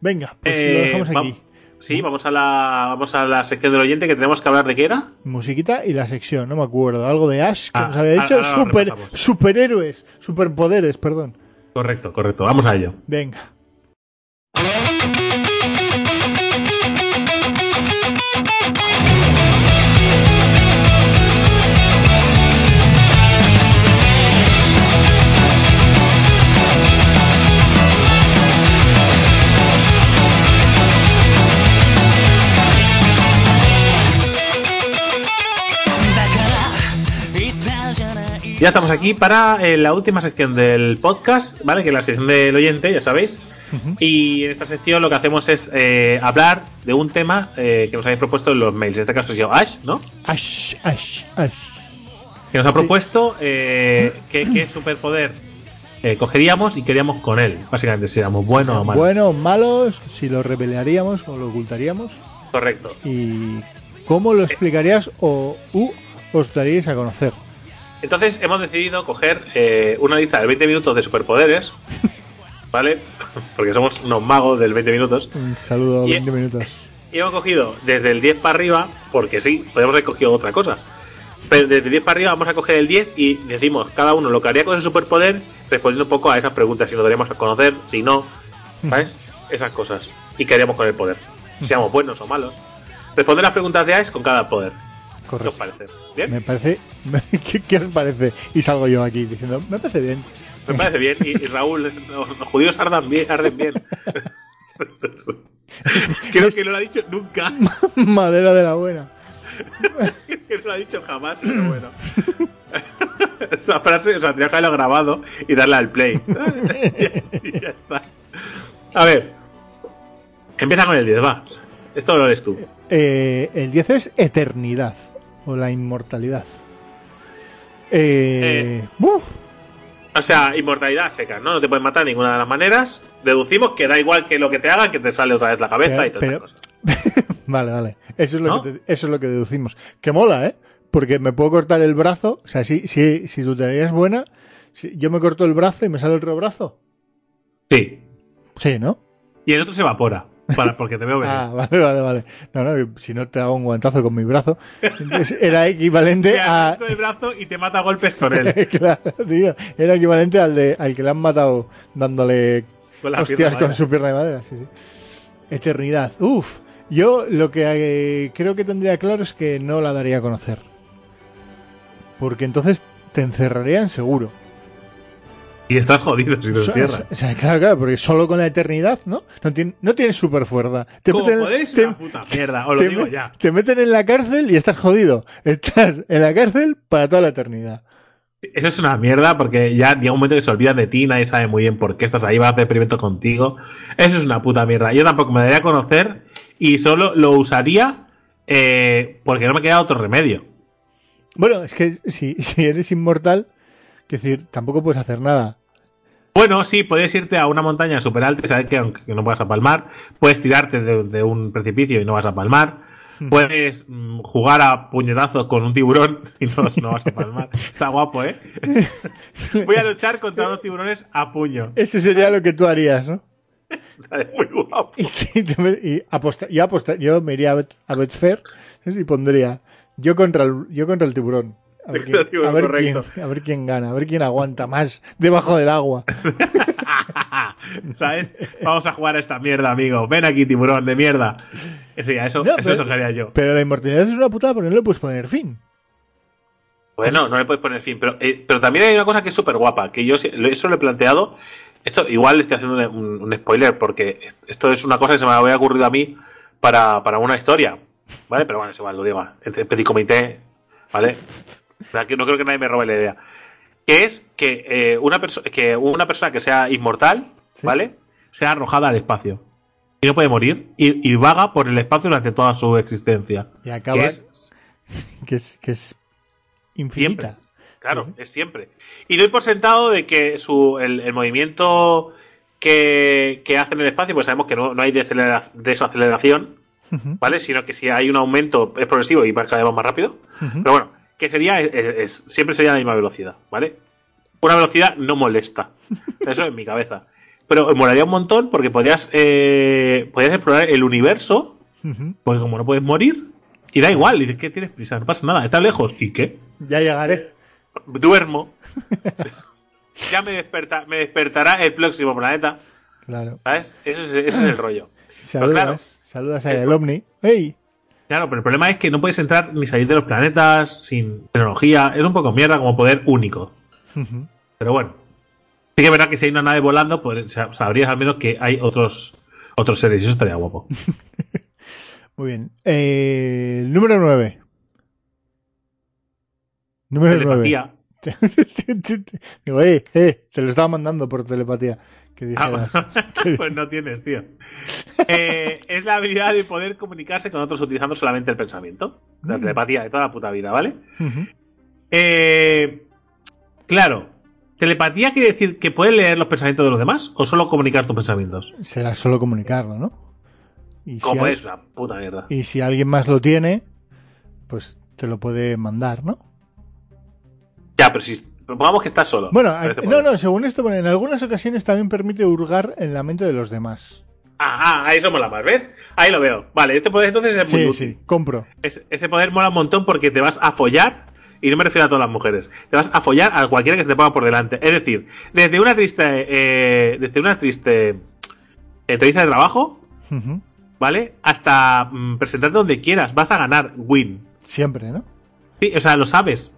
Venga, pues Eh, lo dejamos va- aquí. Sí, vamos a la vamos a la sección del oyente que tenemos que hablar de qué era. Musiquita y la sección, no me acuerdo. Algo de Ash que Ah, nos había dicho. lo Super, superhéroes, superpoderes, perdón. Correcto, correcto. Vamos a ello. Venga. Ya estamos aquí para eh, la última sección del podcast, ¿vale? Que es la sección del oyente, ya sabéis. Y en esta sección lo que hacemos es eh, hablar de un tema eh, que nos habéis propuesto en los mails. En este caso ha sido Ash, ¿no? Ash, Ash, Ash. Que nos ha Sí. propuesto eh, qué, qué superpoder eh, cogeríamos y queríamos con él. Básicamente, si éramos buenos o malos. Buenos, malos, si lo revelaríamos o lo ocultaríamos. Correcto. Y cómo lo explicarías o u, os daríais a conocer. Entonces hemos decidido coger eh, una lista de 20 minutos de superpoderes, ¿vale? Porque somos unos magos del 20 minutos. Un saludo, Y- 20 minutos. Y hemos cogido desde el 10 para arriba, porque sí, podemos haber cogido otra cosa. Pero desde el 10 para arriba vamos a coger el 10 y decimos cada uno lo que haría con ese superpoder, respondiendo un poco a esas preguntas, si lo daríamos a conocer, si no, ¿sabes? Esas cosas. Y qué haríamos con el poder. Seamos buenos o malos. Responder las preguntas de Ash con cada poder. ¿Qué os parece? ¿Bien? Me parece. ¿Qué, qué os parece? Y salgo yo aquí diciendo, me parece bien. Me parece bien. Y, y Raúl, los, los judíos ardan bien. Arden bien. Creo que no lo ha dicho nunca. Madera de la buena. que no lo ha dicho jamás, pero bueno. Esa frase, o sea, tenía que haberlo grabado y darle al play. y ya está. A ver. Empieza con el 10, va. Esto lo eres tú. Eh, el 10 es eternidad o la inmortalidad. Eh, uf, O sea, inmortalidad seca, ¿no? No te pueden matar de ninguna de las maneras. Deducimos que da igual que lo que te hagan, que te sale otra vez la cabeza y todas Pero- estas cosas. Vale, vale. Eso es lo, ¿No? que te- eso es lo que deducimos. Que mola, ¿eh? Porque me puedo cortar el brazo. O sea, si, si, si tu teoría es buena, si yo me corto el brazo y me sale otro brazo. Sí. Sí, ¿no? Y el otro se evapora. Para, porque te veo venir. Ah, vale, vale, vale. No, no, si no te hago un guantazo con mi brazo. Era equivalente Te a. con el brazo y te mata a golpes con él. claro, tío. Era equivalente al, de, al que le han matado dándole Con hostias con su pierna de madera. Sí, sí. Eternidad. Uf. Yo lo que eh, creo que tendría claro es que no la daría a conocer. Porque entonces te encerrarían seguro. Y estás jodido si sea, encierran. o sea, claro, claro, porque solo con la eternidad, ¿no? No, tiene, no tienes super fuerza. Te Como meten, poder es te- una puta mierda, os lo te digo ya. te meten en la cárcel y estás jodido. Estás en la cárcel para toda la eternidad. Eso es una mierda porque ya llega un momento que se olvidan de ti, nadie sabe muy bien por qué estás ahí, va a hacer experimentos contigo. Eso es una puta mierda. Yo tampoco me daría a conocer y solo lo usaría eh, porque no me queda otro remedio. Bueno, es que si, si eres inmortal, es decir, tampoco puedes hacer nada. Bueno, sí, puedes irte a una montaña súper alta y saber que aunque no vas a palmar, puedes tirarte de, de un precipicio y no vas a palmar. Puedes mm, jugar a puñetazos con un tiburón y no, no vas a palmar. Está guapo, ¿eh? Voy a luchar contra los tiburones a puño. Eso sería lo que tú harías, ¿no? Está muy guapo. Y, y aposta- yo, aposta- yo me iría a, Bet- a Betfair ¿sabes? y pondría yo contra el, yo contra el tiburón. A ver, quién, El tiburón, a ver quién- correcto. a ver quién gana, a ver quién aguanta más debajo del agua. ¿Sabes? Vamos a jugar a esta mierda, amigo. Ven aquí, tiburón de mierda. Eso, ya, eso, No, eso pero- que haría yo. Pero la inmortalidad es una putada porque no le puedes poner fin. Bueno, no le puedes poner fin, pero, eh, pero también hay una cosa que es súper guapa, que yo sí- eso lo he planteado. Esto igual le estoy haciendo un, un spoiler, porque esto es una cosa que se me había ocurrido a mí para, para una historia, ¿vale? Pero bueno, es igual, lo digo. En petit comité, ¿vale? Que no creo que nadie me robe la idea. Que es que, eh, una, que una persona que sea inmortal, Sí. ¿vale? Sea arrojada al espacio. Y no puede morir, y, y vaga por el espacio durante toda su existencia. Y acaba Que que es es, que es, infinita. Claro, es siempre. Y doy por sentado de que su, el, el movimiento que, que hace en el espacio, pues sabemos que no, no hay desacelera- desaceleración, ¿vale? Sino que si hay un aumento es progresivo y va cada vez más rápido. Pero bueno, que sería, es- es- siempre sería la misma velocidad, ¿vale? Una velocidad no molesta. Eso en mi cabeza. Pero molaría un montón porque podrías, eh, podrías explorar el universo, porque como no puedes morir, y da igual, dices, ¿qué tienes prisa? No pasa nada, está lejos. ¿Y qué? Ya llegaré. duermo. ya me, desperta, me despertará el próximo planeta. Claro. ¿Sabes? Ese es, ese es el rollo. Saludas, claro. saludas a el ovni. ¡Ey! Claro, pero el problema es que no puedes entrar ni salir de los planetas sin tecnología. Es un poco mierda como poder único. Pero bueno. Sí que es verdad que si hay una nave volando, pues sa- sabrías al menos que hay otros otros seres. y Eso estaría guapo. Muy bien. Eh, número 9. Número 9. Telepatía. Digo, eh, eh, te lo estaba mandando por telepatía. Que dijeras. Ah, pues no tienes, tío. Eh, es la habilidad de poder comunicarse con otros utilizando solamente el pensamiento. La Mm. telepatía de toda la puta vida, ¿vale? Eh, claro. ¿Telepatía quiere decir que puedes leer los pensamientos de los demás o solo comunicar tus pensamientos? Será solo comunicarlo, ¿no? Y si, Como al- es una puta mierda. y si alguien más lo tiene, pues te lo puede mandar, ¿no? Ya, pero si pongamos que estás solo. Bueno, este no, no, según esto, bueno, en algunas ocasiones también permite hurgar en la mente de los demás. Ah, ah, ahí eso mola más, ¿ves? Ahí lo veo. Vale, este poder entonces es muy Sí, útil. sí, compro. Es- ese poder mola un montón porque te vas a follar, y no me refiero a todas las mujeres, te vas a follar a cualquiera que se te ponga por delante. Es decir, desde una triste, eh, desde una triste entrevista de trabajo. ¿vale? Hasta mm, presentarte donde quieras, vas a ganar win. Siempre, ¿no? Sí, o sea, lo sabes.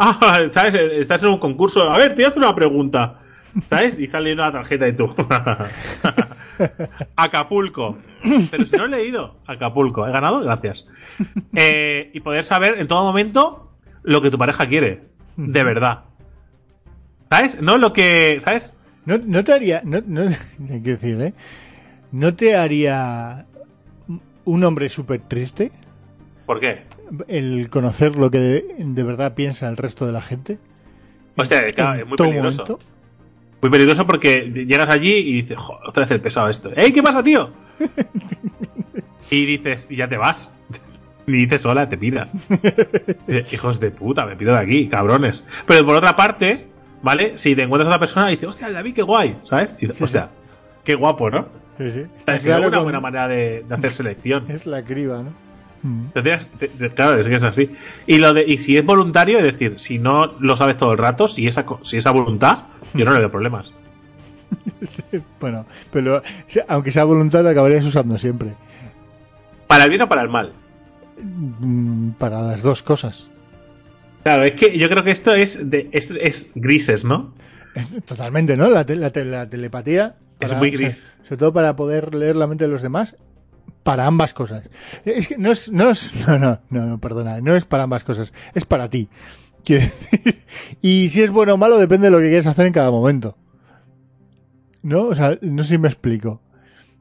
Ah, ¿sabes? Estás en un concurso. A ver, te hace una pregunta. ¿Sabes? Y estás leyendo la tarjeta y tú. Acapulco. Pero si no he leído. Acapulco. ¿He ganado? Gracias. Eh, y poder saber en todo momento lo que tu pareja quiere. De verdad. ¿Sabes? No lo que. ¿Sabes? No, no te haría, no, no, hay que decir, ¿eh? ¿No te haría un hombre súper triste ¿Por qué? El conocer lo que de, de verdad piensa el resto de la gente? Hostia, claro, en es muy peligroso. momento. Muy peligroso porque llegas allí y dices, joder, otra vez el pesado esto. ¡Ey, qué pasa, tío! y dices, y ya te vas. Ni dices hola, te piras. Hijos de puta, me pido de aquí, cabrones. Pero por otra parte, ¿vale? Si te encuentras a otra persona y dices, hostia, David, qué guay, ¿sabes? Y dices, Sí, hostia, qué guapo, ¿no? Sí, sí. Está Está es claro una con- buena manera de, de hacer selección. Es la criba, ¿no? Mm. Tendrías- te- te- claro, es que es así. Y lo de y si es voluntario, es decir, si no lo sabes todo el rato, si esa si esa voluntad, yo no le veo problemas. Bueno, pero aunque sea voluntad, lo acabarías usando siempre. Para el bien o para el mal. Mm, Para las dos cosas. Claro, es que yo creo que esto es de es, es grises, ¿no? Totalmente, ¿no? La, te- la te- la telepatía. Es muy o sea, gris. sobre todo para poder leer la mente de los demás. Para ambas cosas. Es que no es, no es, no, no, no, no, perdona, no es para ambas cosas, es para ti. Quiero decir, y si es bueno o malo depende de lo que quieras hacer en cada momento. ¿No? O sea, no sé si me explico.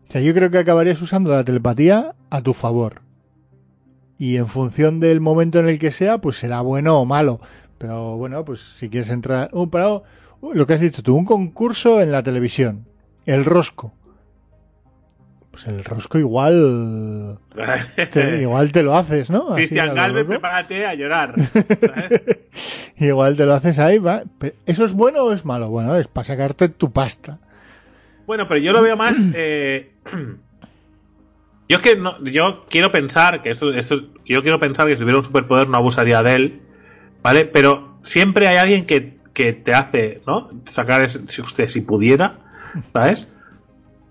O sea, yo creo que acabarías usando la telepatía a tu favor. Y en función del momento en el que sea, pues será bueno o malo. Pero bueno, pues si quieres entrar. Uh, para, uh, lo que has dicho tú, un concurso en la televisión. El rosco. Pues el rosco igual. te- igual te lo haces, ¿no? Cristian Galvez, prepárate a llorar. Igual te lo haces ahí, va. ¿Eso es bueno o es malo? Bueno, es para sacarte tu pasta. bueno, pero yo lo veo más. eh, yo es que no, yo quiero pensar que esto, esto es- yo quiero pensar que si tuviera un superpoder no abusaría de él, ¿vale? Pero siempre hay alguien que, que te hace, ¿no? Sacar ese- si usted si pudiera, ¿sabes?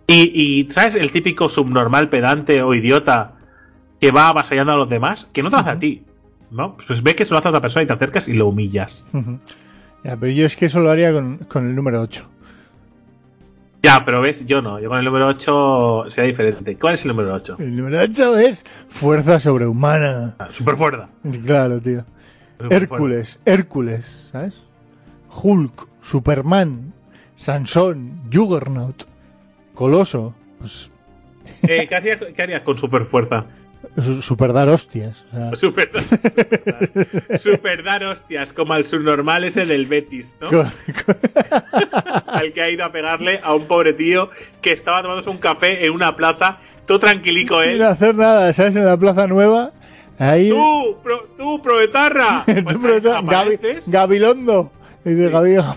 Y, y, ¿sabes? El típico subnormal pedante o idiota que va avasallando a los demás, que no te lo hace a ti, ¿no? Pues ves que se lo hace a otra persona y te acercas y lo humillas. Ya, pero yo es que eso lo haría con, con el número 8. Ya, pero ves, yo no. Yo con el número 8 sea diferente. ¿Cuál es el número 8? El número 8 es fuerza sobrehumana. Super fuerza. Claro, tío. Hércules, Hércules, ¿sabes? Hulk, Superman, Sansón, Juggernaut, Coloso, pues Eh, ¿qué, harías con super fuerza? su- super dar hostias. o sea, Super, super dar hostias, como al subnormal ese del Betis, ¿no? con- Al que ha ido a pegarle a un pobre tío que estaba tomándose un café en una plaza, todo tranquilico sin él. hacer nada, ¿sabes? En la Plaza Nueva, ahí... ¡Tú, pro, tú, proetarra! Tú, Pues eso, Gabi-. Gabilondo. Dice Sí. Gabi- Gabi-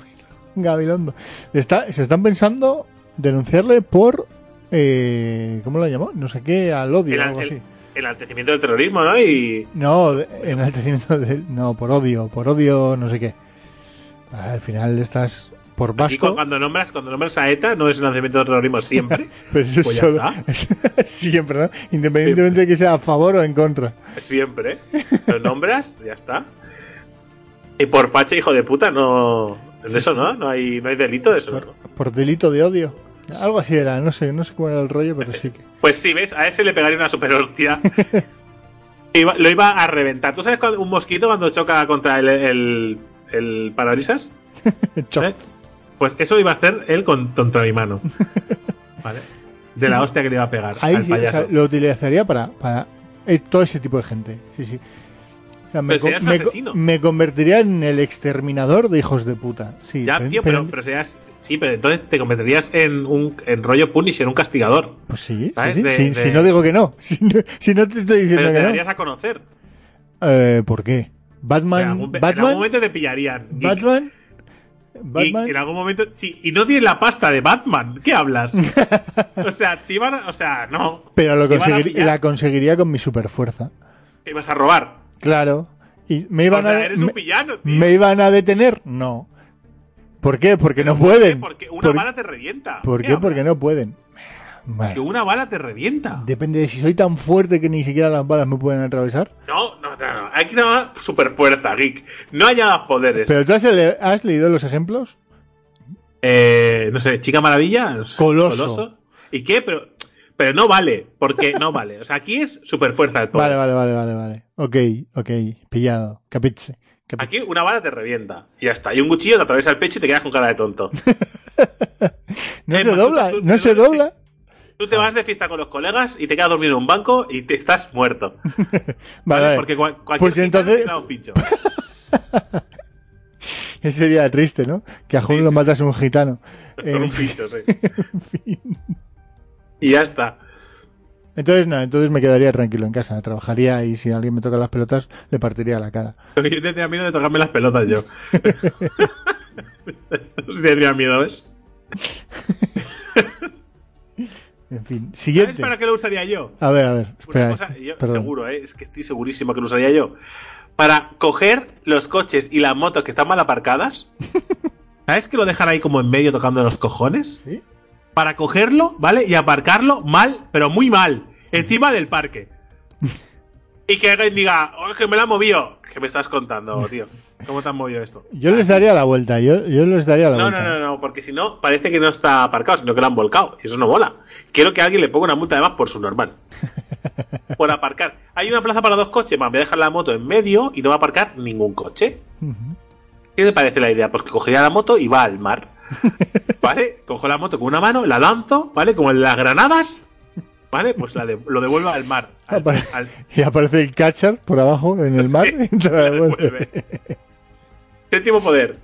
Gabilondo. Está, se están pensando denunciarle por. Eh, ¿Cómo lo llamó? No sé qué, al odio El, o algo el- así. enaltecimiento del terrorismo, ¿no? Y No, de- enaltecimiento de. No, por odio, por odio, no sé qué. Al final estás por vasco. cu- cuando nombras, cuando nombras a ETA, no es enaltecimiento del terrorismo siempre. Pero eso pues es ya solo. siempre, ¿no? Independientemente de que sea a favor o en contra. Siempre. Lo nombras, ya está. Y por facha, hijo de puta, no. De eso no, no hay, no hay delito de eso. Por, ¿no? por delito de odio. Algo así era, no sé, no sé cómo era el rollo, pero sí que. Pues sí, ves, a ese le pegaría una super hostia. Iba- lo iba a reventar. ¿Tú sabes cuando- un mosquito cuando choca contra el, el, el parabrisas? ¿Eh? Pues eso iba a hacer él con, contra mi mano. ¿Vale? De la hostia que le iba a pegar Ahí al sí, o payaso. sea, lo utilizaría para, para eh, todo ese tipo de gente. Sí, sí. Sea, me, Pero asesino. convertiría en el exterminador de hijos de puta. Sí, ya, pero- tío, pero, pero- serías. Sí, pero entonces te convertirías en un en rollo Punisher, un castigador. Pues sí, sí, ¿Sabes? sí, De- sí, de- Si no digo que no. Si no, si no te estoy diciendo Pero te que darías no. a conocer. Eh, ¿Por qué? Batman. en, algún, en algún Batman. momento te pillarían. Batman. Y Batman. en algún momento. Sí, y no tienes la pasta de Batman. ¿Qué hablas? o sea, te iban a- O sea, no. Pero lo te conseguir- la conseguiría con mi superfuerza. que ibas a robar. Claro. ¿Y me iban, o sea, a, eres un villano, tío. me iban a detener? No. ¿Por qué? Porque no ¿Por qué? pueden. Porque una ¿Por, bala te revienta. ¿por qué? Porque no pueden. Que Bueno, una bala te revienta. depende de si soy tan fuerte que ni siquiera las balas me pueden atravesar. No, no, no, no. Hay que llamar super fuerza, geek. No hay más poderes. Pero tú has, le- has leído los ejemplos. Eh, no sé, Chica Maravilla. Coloso. ¿Y qué? Pero, pero no vale. Porque no vale. O sea, aquí es super fuerza el poder. Vale, vale, vale, vale, vale. Ok, ok, pillado. Capiche. Aquí una bala te revienta. Y ya está. Y un cuchillo te atraviesa el pecho y te quedas con cara de tonto. No Eh, se tú- dobla, tú- no tú- se dobla. Tú te vas de fiesta con los colegas y te quedas dormido en un banco y te estás muerto. Vale. Porque cual- cualquier Pues entonces- te un pincho. Ese sería triste, ¿no? Que a Sí, lo sí. matase un gitano. Con En un pincho, sí. fin. Y ya está. Entonces, no, entonces me quedaría tranquilo en casa. Trabajaría y si alguien me toca las pelotas, le partiría la cara. Yo tendría miedo de tocarme las pelotas yo. Eso sí tendría miedo, ¿ves? En fin, ¿Sabes siguiente. para qué lo usaría yo? A ver, a ver, Una espera. cosa, yo seguro, ¿eh? es que estoy segurísimo que lo usaría yo. Para coger los coches y las motos que están mal aparcadas. ¿Sabes que lo dejan ahí como en medio tocando los cojones? ¿Sí? Para cogerlo, ¿vale? Y aparcarlo mal, pero muy mal, encima del parque. Y que alguien diga, oh, es que me la ha movido. ¿Qué me estás contando, tío? ¿Cómo te han movido esto? Yo les daría la vuelta, yo, yo les daría la No, vuelta. no, no, no, porque si no, parece que no está aparcado, sino que lo han volcado. Y eso no mola. Quiero que alguien le ponga una multa además por su normal. por aparcar. Hay una plaza para dos coches, más voy a dejar la moto en medio y no va a aparcar ningún coche. ¿Qué te parece la idea? Pues que cogería la moto y va al mar. ¿Vale? Cojo la moto con una mano, la lanzo, ¿vale? Como en las granadas. ¿Vale? Pues la de- lo devuelvo al mar. Al- Apare- al- Y aparece el catcher por abajo en el Sí, mar. Séptimo poder.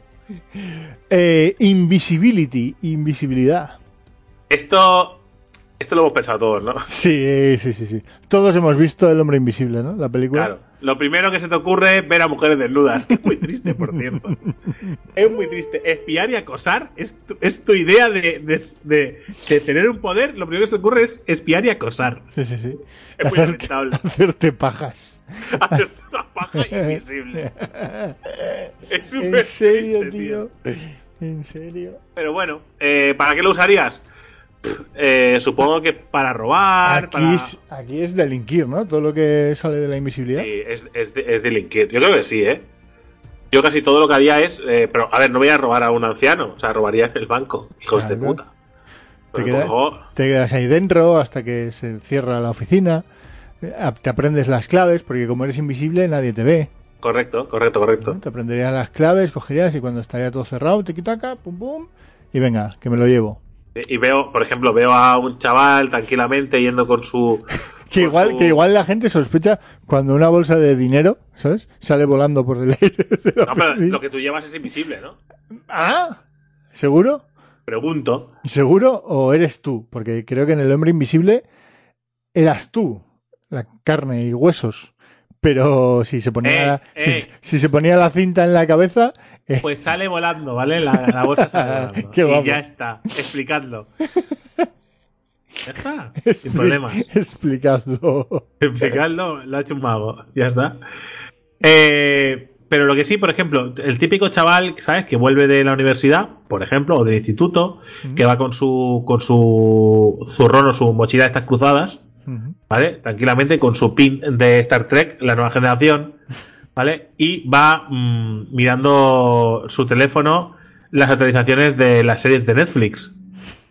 Eh, invisibility, invisibilidad. Esto. Esto lo hemos pensado todos, ¿no? Sí, sí, sí, sí. Todos hemos visto El Hombre Invisible, ¿no? La película. Claro. Lo primero que se te ocurre es ver a mujeres desnudas. Que es muy triste, por cierto. es muy triste. Espiar y acosar es tu, es tu idea de, de, de- de tener un poder. Lo primero que se te ocurre es espiar y acosar. Sí, sí, sí. Es muy Hacerte, lamentable. hacerte pajas. Hacer una paja invisible. Es súper en serio, triste, tío. En serio. Pero bueno, eh, ¿para qué lo usarías? Eh, supongo que para robar. Aquí, para... es, aquí es delinquir, ¿no? Todo lo que sale de la invisibilidad. Sí, es, es, de- es delinquir. Yo creo que sí, ¿eh? Yo casi todo lo que haría es. eh, pero, a ver, no voy a robar a un anciano. O sea, robaría el banco. Hijos de Claro. puta. Te queda- Te quedas ahí dentro hasta que se cierra la oficina. Eh, Te aprendes las claves, porque como eres invisible nadie te ve. Correcto, correcto, correcto. Te aprenderías las claves, cogerías y cuando estaría todo cerrado, te quitaca, pum pum, y venga, que me lo llevo. Y veo, por ejemplo, veo a un chaval tranquilamente yendo con su. Que igual, su- que igual la gente sospecha cuando una bolsa de dinero, ¿sabes? Sale volando por el aire. No, pero lo que tú llevas es invisible, ¿no? Ah, ¿seguro? Pregunto. ¿Seguro o eres tú? Porque creo que en el hombre invisible eras tú, la carne y huesos. Pero si se ponía, Eh, eh. si se ponía la cinta en la cabeza, Pues sale volando, ¿vale? La, la bolsa sale volando. Qué guapo. Y ya está. Explicadlo. Ya está. Sin problemas. explicadlo. Explicadlo, lo ha hecho un mago. Ya está. Eh, pero lo que sí, por ejemplo, el típico chaval, ¿sabes? Que vuelve de la universidad, por ejemplo, o del instituto, que va con su con su zurrón o su mochila de estas cruzadas. ¿vale? Tranquilamente, con su pin de Star Trek, la nueva generación, ¿vale? Y va mm, mirando su teléfono las actualizaciones de las series de Netflix,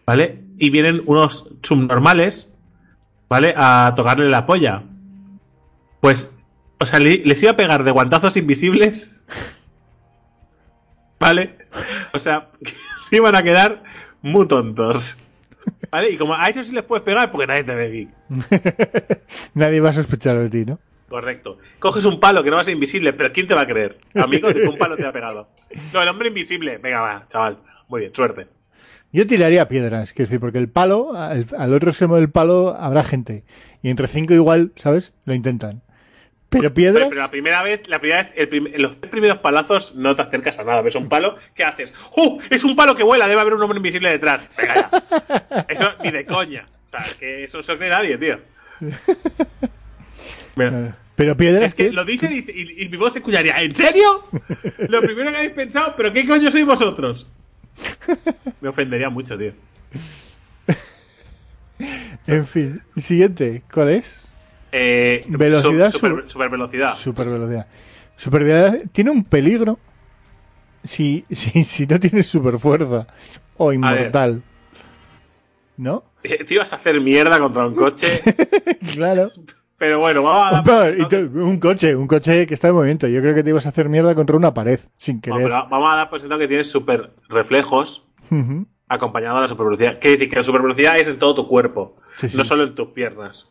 ¿vale? Y vienen unos subnormales, ¿vale? A tocarle la polla. Pues, o sea, le- les iba a pegar de guantazos invisibles, ¿vale? O sea, se iban a quedar muy tontos. ¿Vale? Y como a ellos sí les puedes pegar porque nadie te ve. Nadie va a sospechar de ti, ¿no? Correcto. Coges un palo que no va a ser invisible, pero ¿quién te va a creer? Amigo, de que un palo te ha pegado. No, el hombre invisible. Venga, va, chaval. Muy bien, suerte. Yo tiraría piedras, quiero decir, porque el palo, al, al otro extremo del palo habrá gente. Y entre cinco igual, ¿sabes? Lo intentan. Pero piedras... Pero, pero la primera vez, la primera vez, el prim- los tres primeros palazos no te acercas a nada. Ves un palo, ¿qué haces? ¡Uh! Es un palo que vuela, debe haber un hombre invisible detrás. Venga ya. Eso ni de coña. O sea, que eso no cree nadie, tío. Mira, Eh, Pero piedras... es que lo dice y, y- y mi voz se escucharía. ¿En serio? Lo primero que habéis pensado, ¿pero qué coño sois vosotros? Me ofendería mucho, tío. En fin, siguiente, ¿cuál es? Eh, Velocidad su- super, sub- super velocidad. Super velocidad. Super velocidad tiene un peligro si, si, si no tienes super fuerza o inmortal. ¿No? Eh, Te ibas a hacer mierda contra un coche. Claro. Pero bueno, vamos a dar. un coche, un coche que está en movimiento. Yo creo que te ibas a hacer mierda contra una pared sin querer. pero vamos a dar por sentado que tienes super reflejos Ujú. acompañado de la super velocidad. Quiere decir que la super velocidad es en todo tu cuerpo, Sí, sí. no solo en tus piernas.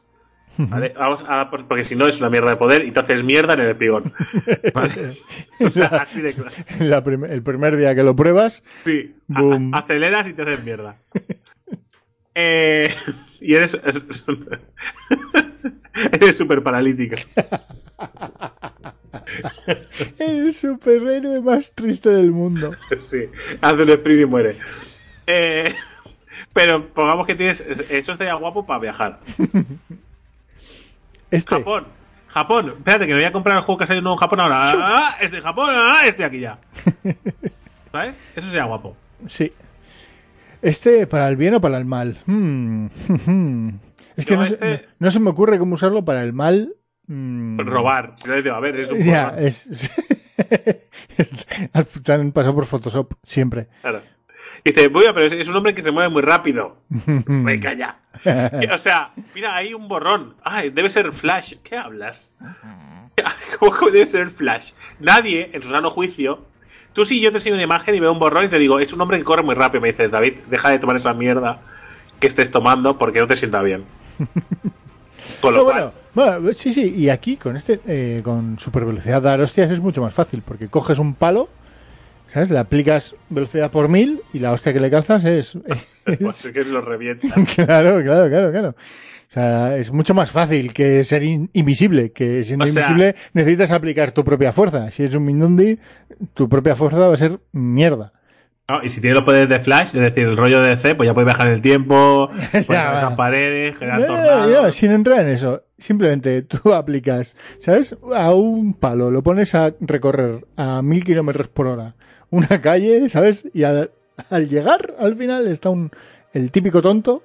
¿Vale? Vamos a, por- porque si no es una mierda de poder y te haces mierda en el espigón. ¿Vale? O sea, así de claro. La prim- el primer día que lo pruebas, Sí, Boom. aceleras y te haces mierda. Eh, y eres. eres súper paralítico. el superhéroe más triste del mundo. Sí, hace un sprint y muere. Eh, pero pongamos que tienes. Eso estaría guapo para viajar. Este, Japón. Japón. Espérate, que me voy a comprar el juego que ha salido nuevo en Japón ahora. Ah, estoy en Japón, ah, estoy aquí ya. ¿Sabes? Eso sería guapo. sí. Este, ¿para el bien o para el mal? Hmm, Es que Yo no, se- este- no- no se me ocurre cómo usarlo para el mal. Mm. Robar. Si no, digo, a ver, es un Ya, es. Te han pasado por Photoshop, siempre. Claro. Y dice, voy pero es, un hombre que se mueve muy rápido. Venga ya. O sea, mira, hay un borrón. Ay, debe ser Flash. ¿Qué hablas? ¿Cómo que debe ser Flash? Nadie, en su sano juicio. Tú si yo te enseño una imagen y veo un borrón y te digo, es un hombre que corre muy rápido. Me dices, David, deja de tomar esa mierda que estés tomando porque no te sienta bien. Con lo No, cual, bueno, bueno, sí, sí, y aquí con este, eh, con super velocidad dar hostias es mucho más fácil, porque coges un palo, ¿sabes? Le aplicas velocidad por mil y la hostia que le calzas es. pues es- es que lo revienta. claro, claro, claro, claro. O sea, es mucho más fácil que ser in- invisible, que siendo O sea- invisible necesitas aplicar tu propia fuerza. Si eres un Mindundi, tu propia fuerza va a ser mierda. ¿No? Y si tiene los poderes de Flash, es decir, el rollo de DC, pues ya puedes viajar en el tiempo, puedes Ya, esas paredes, generar tornados. ya, sin entrar en eso, simplemente tú aplicas, ¿sabes? A un palo, lo pones a recorrer a mil kilómetros por hora una calle, ¿sabes? Y al, al llegar al final está un, el típico tonto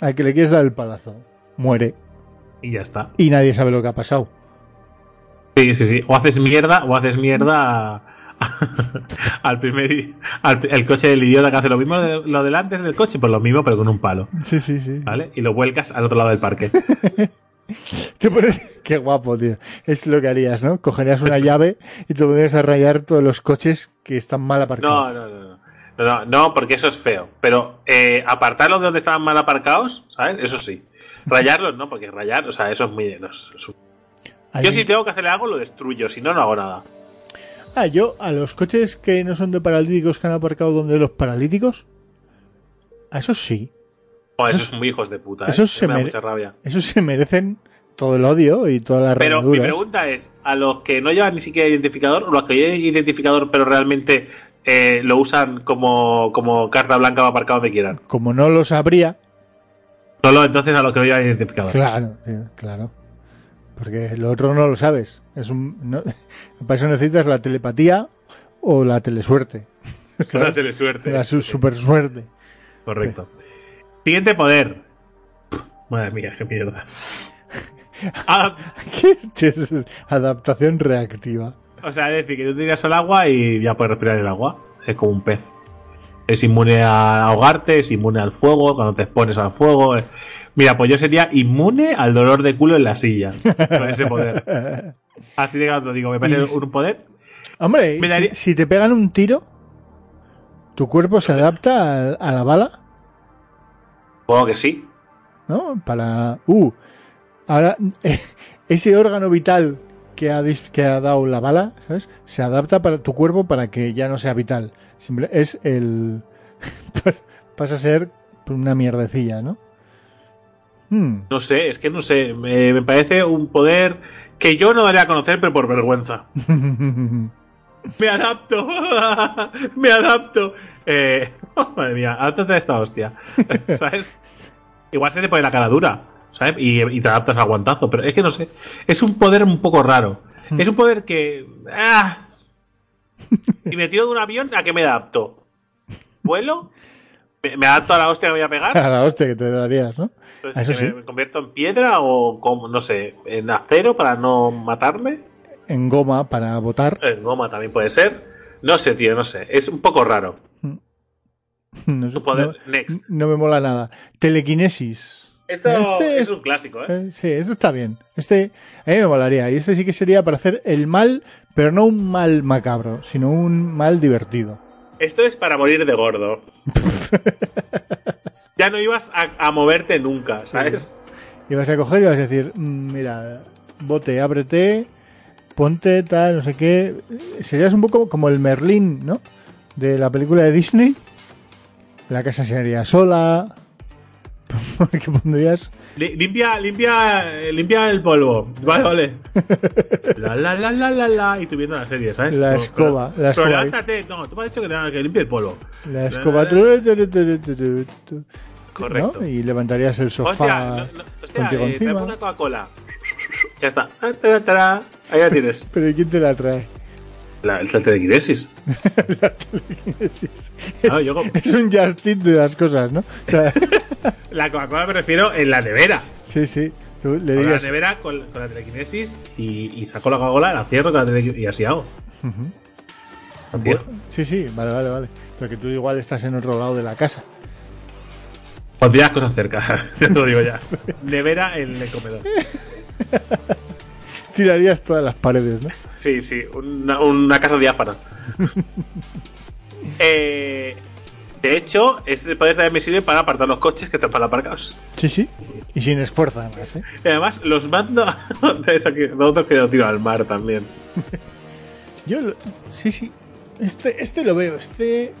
al que le quieres dar el palazo. Muere Y ya está. y nadie sabe lo que ha pasado. Sí, sí, sí. O haces mierda, o haces mierda al primer al el coche del idiota que hace lo mismo de- lo delante del coche, pues lo mismo, pero con un palo, Sí, sí, sí. ¿vale? Y lo vuelcas al otro lado del parque. Te pones- Qué guapo, tío. Es lo que harías, ¿no? Cogerías una llave y te podrías a rayar todos los coches que están mal aparcados. no, no, no. No, no, no, porque eso es feo. Pero eh, apartarlos de donde estaban mal aparcados, ¿sabes? Eso sí. Rayarlos, no, porque rayar, o sea, eso es muy. no, es- Yo si tengo que hacer algo, lo destruyo, si no, no hago nada. Ah, yo a los coches que no son de paralíticos que han aparcado donde los paralíticos, a esos sí. Joder, Eso- eso es muy hijos de puta. ¿eh? eso Eso se me da mucha rabia. Esos se merecen todo el odio y todas las Pero mi pregunta es, ¿a los que no llevan ni siquiera identificador o los que llevan identificador pero realmente eh, lo usan como, como carta blanca para aparcar donde quieran? Como no lo sabría, Solo entonces a los que no llevan identificador. claro, claro. Porque lo otro no lo sabes. Es un, no- para eso necesitas la telepatía o la telesuerte. Solo telesuerte. La su- super suerte. Correcto. Siguiente poder. Madre mía, qué mierda. Ah, ¿Qué es adaptación reactiva? o sea, es decir, que tú tiras al agua y ya puedes respirar el agua. Es como un pez. Es inmune a ahogarte, es inmune al fuego, cuando te expones al fuego. Mira, pues yo sería inmune al dolor de culo en la silla. Con ese poder. Así de lo digo, me parece Y- un poder. Hombre, si, te pegan un tiro, ¿tu cuerpo se adapta a, a la bala? Supongo que sí. ¿No? Para... Uh, ahora, ese órgano vital que ha, dis- que ha dado la bala, ¿sabes? Se adapta para tu cuerpo para que ya no sea vital. Simple- es el... pas- pasa a ser una mierdecilla, ¿no? Hmm. No sé, es que no sé. Me, me parece un poder que yo no daría a conocer, pero por vergüenza. Me adapto. Me adapto. Eh, madre mía, adáptate a esta hostia. ¿Sabes? Igual se te pone la cara dura. ¿Sabes? Y, y te adaptas al guantazo. Pero es que no sé. Es un poder un poco raro. Es un poder que. ah, si me tiro de un avión, ¿a qué me adapto? ¿Vuelo? ¿Me, me adapto a la hostia que me voy a pegar? a la hostia que te darías, ¿no? Pues Eso que sí. me, convierto en piedra o como, no sé, en acero para no matarme. En goma para botar. En goma también puede ser. No sé, tío, no sé. Es un poco raro. No, sé, Tu poder. no- Next. no me mola nada. Telequinesis. Esto Este es un clásico, ¿eh? Eh, sí, este está bien. Este a mí me molaría. Y este sí que sería para hacer el mal, pero no un mal macabro, sino un mal divertido. Esto es para morir de gordo. ya no ibas a, a moverte nunca, ¿sabes? Y vas a coger y vas a decir, "Mm, mira, bote, ábrete, ponte tal, no sé qué. Serías un poco como el Merlín, ¿no? De la película de Disney. La casa se haría sola. Porque pondrías Li- Limpia, limpia, eh, limpia el polvo. Vale, vale. La, la, la, la, la, la. Y tú viendo la serie, ¿sabes? La escoba, Pero, la escoba. pero levántate. No, tú me has dicho que, que limpie el polvo. la escoba. Correcto. ¿no? Y levantarías el sofá Hostia, no, no, hostia contigo eh, encima. una Coca-Cola. Ya está. Ah. Ahí la tienes. Pero ¿y quién te la trae? La, el salte de Kinesis. es, Ah, yo como- es un Justin de las cosas, ¿no? O sea, La Coca-Cola me refiero en la nevera. sí, sí. Tú le Con la nevera con, con la telequinesis y, y saco la Coca-Cola, la cierro con la telequinesis y así hago. La cierro. Sí, sí, vale, vale, vale. Pero que tú igual estás en otro lado de la casa. Pondría las cosas cerca, ya te lo digo ya. Nevera en el comedor. Tirarías todas las paredes, ¿no? Sí, sí, una, una casa diáfana. Eh, de hecho, este poder también me sirve para apartar los coches que están para aparcados. Sí, sí. Y sin esfuerzo, además, ¿eh? Y además, los mando de eso que- de otros que los tiro al mar también. Yo, lo- sí, sí. Este, este lo veo. Este,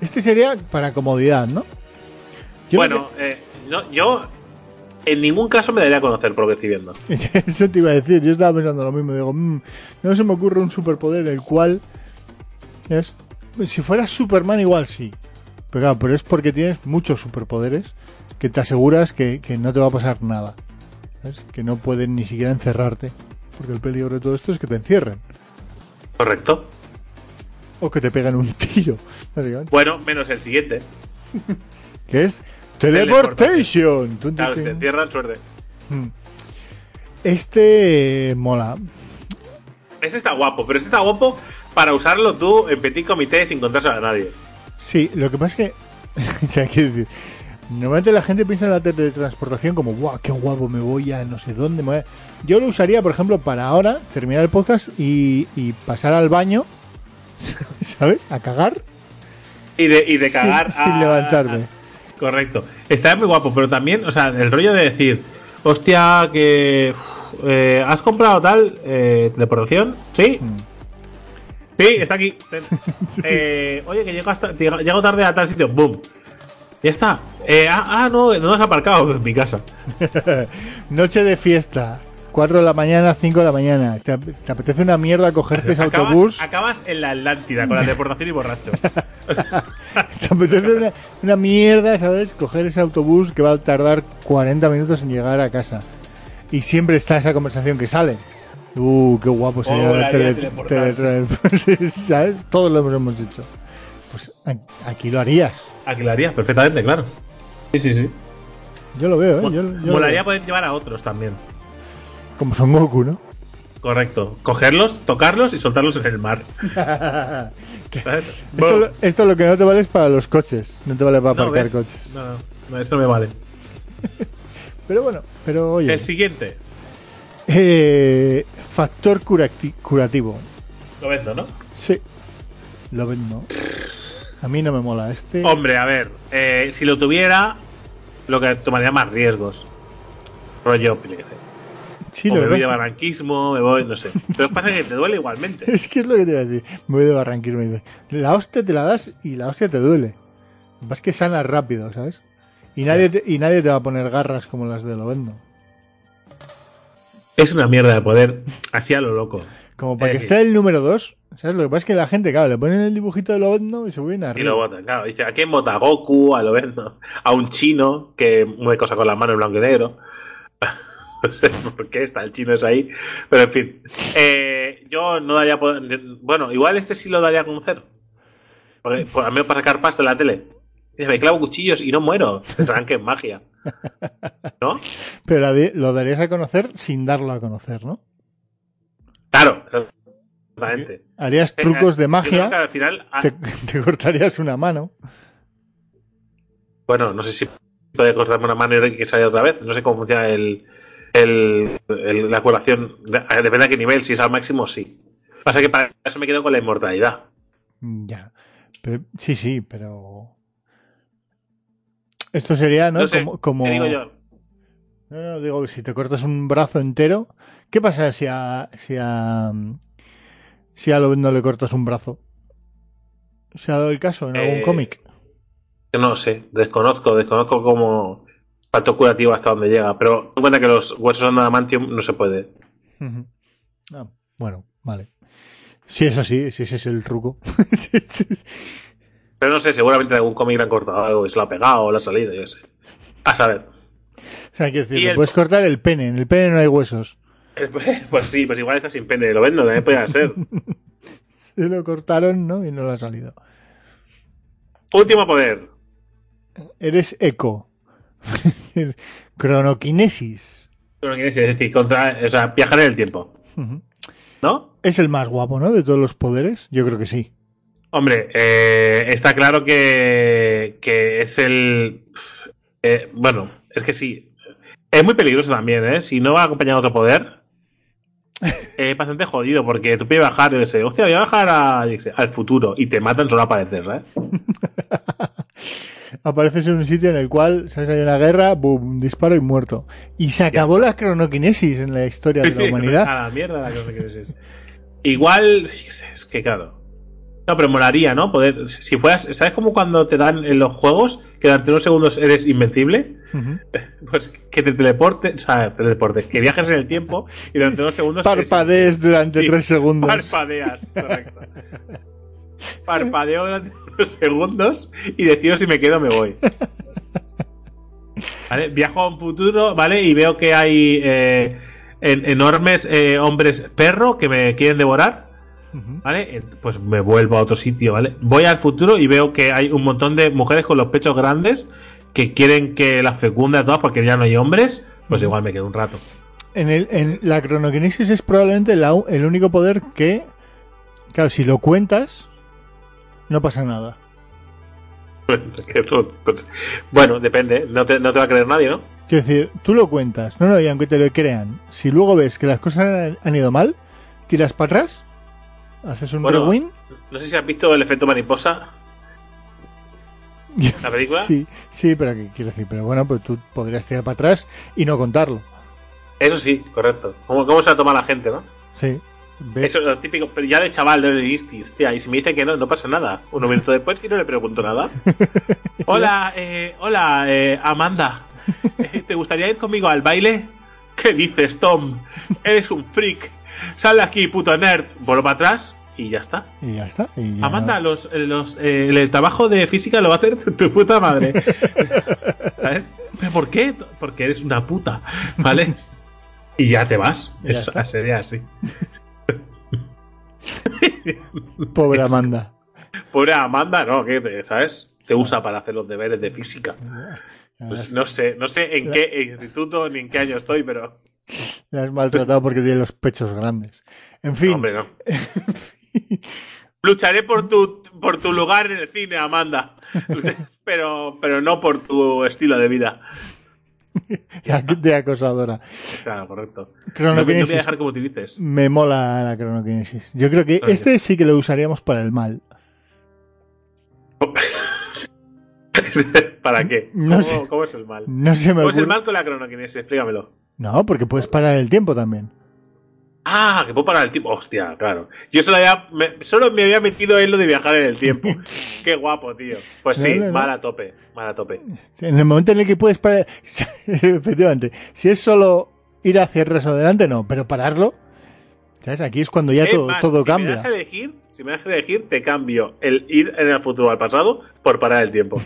este sería para comodidad, ¿no? Yo bueno, eh, no, yo en ningún caso me daría a conocer por lo que estoy viendo. Eso te iba a decir, yo estaba pensando lo mismo, digo, "Mm, no se me ocurre un superpoder el cual es si fuera Superman igual sí. Pero claro, pero es porque tienes muchos superpoderes que te aseguras que, que no te va a pasar nada. ¿sabes? Que no pueden ni siquiera encerrarte. Porque el peligro de todo esto es que te encierren. Correcto. O que te pegan un tiro. Bueno, menos el siguiente. Que es. Teleportation. Claro, te encierran, suerte. Mm. Este eh, mola. Ese está guapo, pero este está guapo para usarlo tú en petit comité sin contárselo a nadie. Sí, lo que pasa es que. quiero decir. Normalmente la gente piensa en la teletransportación como, guau, qué guapo, me voy a no sé dónde. me voy a-". Yo lo usaría, por ejemplo, para ahora terminar el podcast y, y pasar al baño, ¿sabes? A cagar Y de, y de cagar. sin, a- levantarme. Correcto. Está muy guapo, pero también, o sea, el rollo de decir, hostia, que. eh, ¿Has comprado tal eh, teleportación? ¿Sí? Mm. Sí, está aquí. Eh, oye, que llego, hasta, llego tarde a tal sitio. ¡Boom! Ya está. Eh, ah, ah, no, ¿dónde has aparcado? En mi casa. Noche de fiesta, 4 de la mañana, 5 de la mañana. ¿Te, ap- te apetece una mierda cogerte ese Acabas, autobús? acabas en la Atlántida con la teleportación y borracho. ¿Te apetece una, una mierda, ¿sabes? Coger ese autobús que va a tardar 40 minutos en llegar a casa. Y siempre está esa conversación que sale. Uh, qué guapo sería Molaría tele- ¿sabes? Todos lo hemos, hecho. Pues aquí lo harías. Aquí lo harías perfectamente, claro. Sí, sí, sí. Yo lo veo, ¿eh? Yo, yo Molaría poder llevar a otros también. Como Son Goku, ¿no? Correcto. Cogerlos, tocarlos y soltarlos en el mar. ¿Sabes? Esto, lo- esto lo que no te vale es para los coches. No te vale para No, aparcar ¿ves? coches. No, no, no, eso no me vale. Pero bueno, pero oye. El siguiente. eh, factor curati- curativo. Lo vendo, ¿no? Sí. Lo vendo. A mí no me mola este. Hombre, a ver. eh, si lo tuviera, lo que tomaría más riesgos. Rollo, yo qué sé. Sí, o lo me voy de barranquismo, me voy, no sé. Pero pasa que te duele igualmente. Es que es lo que te iba a decir. Me voy de barranquismo. y La hostia te la das y la hostia te duele. Lo que pasa es que sanas rápido, ¿sabes? Y nadie, te, y nadie te va a poner garras como las de Lovendo. Es una mierda de poder así a lo loco. Como para Es que decir- esté el número 2. ¿Sabes? Lo que pasa es que la gente, claro, le ponen el dibujito de Lovendo y se vuelven Y arriba. lo votan, claro. Dice, ¿a quién vota? A Goku, a lo vendo. A un chino que mueve cosas con las manos en blanco y negro. no sé por qué está el chino es ahí. Pero en fin. Eh, yo no daría. Bueno, igual este sí lo daría a conocer. Porque, pues, a mí para sacar pasta en la tele. Me clavo cuchillos y no muero. Pensarán que es magia. ¿No? Pero lo darías a conocer sin darlo a conocer, ¿no? Claro, exactamente. Harías Eh, trucos de magia, al final. ah, te, te cortarías una mano. Bueno, no sé si puede cortarme una mano y que salga otra vez. No sé cómo funciona el, el- el- la curación. De- Depende de qué nivel. Si es al máximo, sí. Pasa que para eso me quedo con la inmortalidad. Mm, Ya. Pero- sí, sí, pero. Esto sería, ¿no? No sé, como. como- ¿Qué digo yo? No, no, digo si te cortas un brazo entero, ¿qué pasa si a, si a, si a Lobezno le cortas un brazo? ¿Se ha dado el caso en algún Eh, cómic? No sé, desconozco, desconozco cómo factor curativo hasta dónde llega, pero ten en cuenta que los huesos son de adamantium no se puede. Ah, bueno, vale. Si es así, si ese es el truco. Pero no sé, seguramente en algún cómic le han cortado algo y se lo ha pegado o le ha salido, yo sé. A saber. o sea, quiero decir, Y le el- puedes cortar el pene. En el pene no hay huesos. Pues sí, pues igual está sin pene, lo vendo, también podría ser. Se lo cortaron, ¿no? Y no le ha salido. Último poder. Eres eco. Cronoquinesis. ¿qué es decir? Contra, o sea, viajar en el tiempo. ¿No? Es el más guapo, ¿no? De todos los poderes. Yo creo que sí. Hombre, eh, está claro que, que es el. eh, bueno, es que sí. Es muy peligroso también, ¿eh? Si no va acompañado de otro poder. Es bastante jodido porque tú puedes bajar, yo qué sé, hostia, voy a bajar a, sé, al futuro y te matan solo a aparecer, ¿eh? Apareces en un sitio en el cual, ¿sabes? Hay una guerra, boom, disparo y muerto. Y se acabó la cronoquinesis en la historia de la Sí, humanidad. A la mierda la cosa que es. Igual, es que claro. No, pero molaría, ¿no? Poder, si fueras, ¿sabes como cuando te dan en los juegos que durante unos segundos eres invencible? Pues que te teleportes, o sea, teleportes, que viajes en el tiempo y durante unos segundos. eres- Parpadees durante Sí, tres segundos. Parpadeas, correcto. Parpadeo durante unos segundos y decido si me quedo o me voy. ¿Vale? Viajo a un futuro, ¿vale? Y veo que hay eh, en- enormes eh, hombres perro que me quieren devorar. ¿Vale? Pues me vuelvo a otro sitio, ¿vale? Voy al futuro y veo que hay un montón de mujeres con los pechos grandes que quieren que las fecunde a todas porque ya no hay hombres. Pues igual me quedo un rato. En, el, en la cronoquinesis es probablemente la el único poder que, claro, si lo cuentas, no pasa nada. Bueno, depende. No te, no te va a creer nadie, ¿no? Quiero decir, tú lo cuentas, no, no, y aunque te lo crean, si luego ves que las cosas han, han ido mal, tiras para atrás, haces un Bueno, rewind. No sé si has visto el efecto mariposa. ¿La película? Sí, sí, pero ¿qué quiero decir? Pero bueno, pues tú podrías tirar para atrás y no contarlo. Eso sí, correcto. ¿Cómo, cómo se la toma la gente, no? Sí. ¿Ves? Eso es lo típico, pero ya de chaval, de listi, hostia, y si me dice que no, no pasa nada. Unos minutos después y no le pregunto nada. Hola, eh, hola, eh, Amanda. Eh, ¿Te gustaría ir conmigo al baile? ¿Qué dices, Tom? Eres un freak. Sal aquí, puto nerd. Vuelvo para atrás y ya está. Y ya está. y ya Amanda, los, eh, los, eh, el trabajo de física lo va a hacer tu, puta madre. ¿Sabes? ¿Pero por qué? Porque eres una puta, ¿vale? Y ya te vas. Ya Eso está. sería así. Pobre Amanda. Pobre Amanda, no, que te- ¿sabes? Te usa para hacer los deberes de física. Pues no sé, no sé en qué instituto ni en qué año estoy, pero. Le has maltratado porque tiene los pechos grandes. En fin, Hombre, no. Lucharé por tu, por tu lugar en el cine, Amanda. Pero, pero no por tu estilo de vida. de acosadora. Claro, correcto. No voy a dejar me utilices. Me mola la cronoquinesis. Yo creo que Oye. este sí que lo usaríamos para el mal. ¿Para qué? No ¿Cómo, sé. cómo es el mal? No me ¿Cómo es el mal con la cronoquinesis? Explícamelo. No, porque puedes parar el tiempo también. Ah, que puedo parar el tiempo. Hostia, claro. Yo solo, había, me, solo me había metido en lo de viajar en el tiempo. Qué guapo, tío. Pues sí, No, no, no. mal a tope. Mal a tope. En el momento en el que puedes parar. Efectivamente. Si es solo ir hacia atrás o adelante, no. Pero pararlo. ¿Sabes? Aquí es cuando ya todo, más, todo si Me cambia. das a elegir, si me das a elegir, te cambio el ir en el futuro al pasado por parar el tiempo.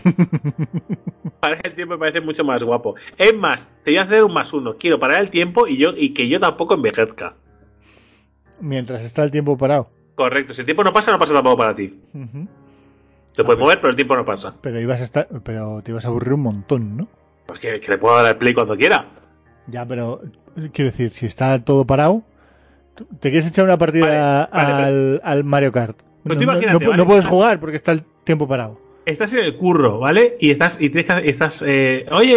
parar el tiempo me parece mucho más guapo. Es más, te voy a hacer un más uno. Quiero parar el tiempo y yo y que yo tampoco envejezca. Mientras está el tiempo parado. Correcto. Si el tiempo no pasa, no pasa tampoco para ti. Ujú. Te puedes mover, pero el tiempo no pasa. Pero ibas a estar. Pero te ibas a aburrir un montón, ¿no? Pues que, que le puedo dar el play cuando quiera. Ya, pero. Quiero decir, si está todo parado. ¿Te quieres echar una partida Vale, vale, al, al Mario Kart? Pues tú no, no- imagínate, no- no puedes jugar porque está el tiempo parado. Estás en el curro, ¿vale? Y estás, y tienes que- estás, eh, oye,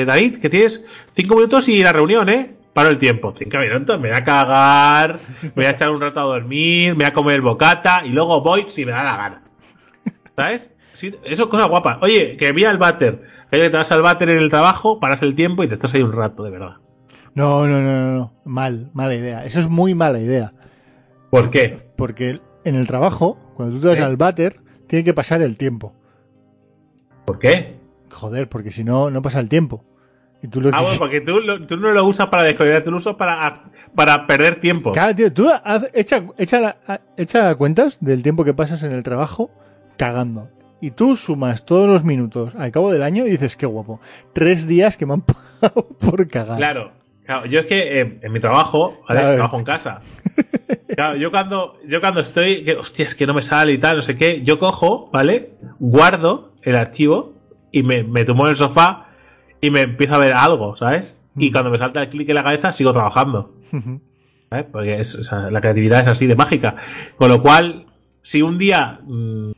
eh, David, que tienes cinco minutos y la reunión, ¿eh? Paro el tiempo. Cinco minutos, me voy a cagar, me voy a echar un rato a dormir, me voy a comer el bocata y luego voy si me da la gana. ¿Sabes? Sí, eso es cosa guapa. Oye, que vi al váter. Que te vas al váter en el trabajo, paras el tiempo y te estás ahí un rato, de verdad. No, no, no, no, no. Mal, mala idea. Eso es muy mala idea. ¿Por qué? Porque en el trabajo, cuando tú te vas Sí. al váter, tiene que pasar el tiempo. ¿Por qué? Joder, porque si no, no pasa el tiempo. Y tú lo Ah, que- bueno, porque tú, lo- tú no lo usas para desconectar, tú lo usas para, para perder tiempo. Claro, tío, tú haz- echa, echa, la- echa cuentas del tiempo que pasas en el trabajo cagando. Y tú sumas todos los minutos al cabo del año y dices, qué guapo. Tres días que me han pagado por cagar. Claro. Claro, yo es que eh, en mi trabajo, ¿vale? Claro. trabajo en casa. Claro, yo cuando, yo cuando estoy, que, hostia, es que no me sale y tal, no sé qué, yo cojo, ¿vale? Guardo el archivo y me, me tumbo en el sofá y me empiezo a ver algo, ¿sabes? Y cuando me salta el clic en la cabeza, sigo trabajando. ¿sabes? Porque es, o sea, la creatividad es así de mágica. Con lo cual, si un día mm,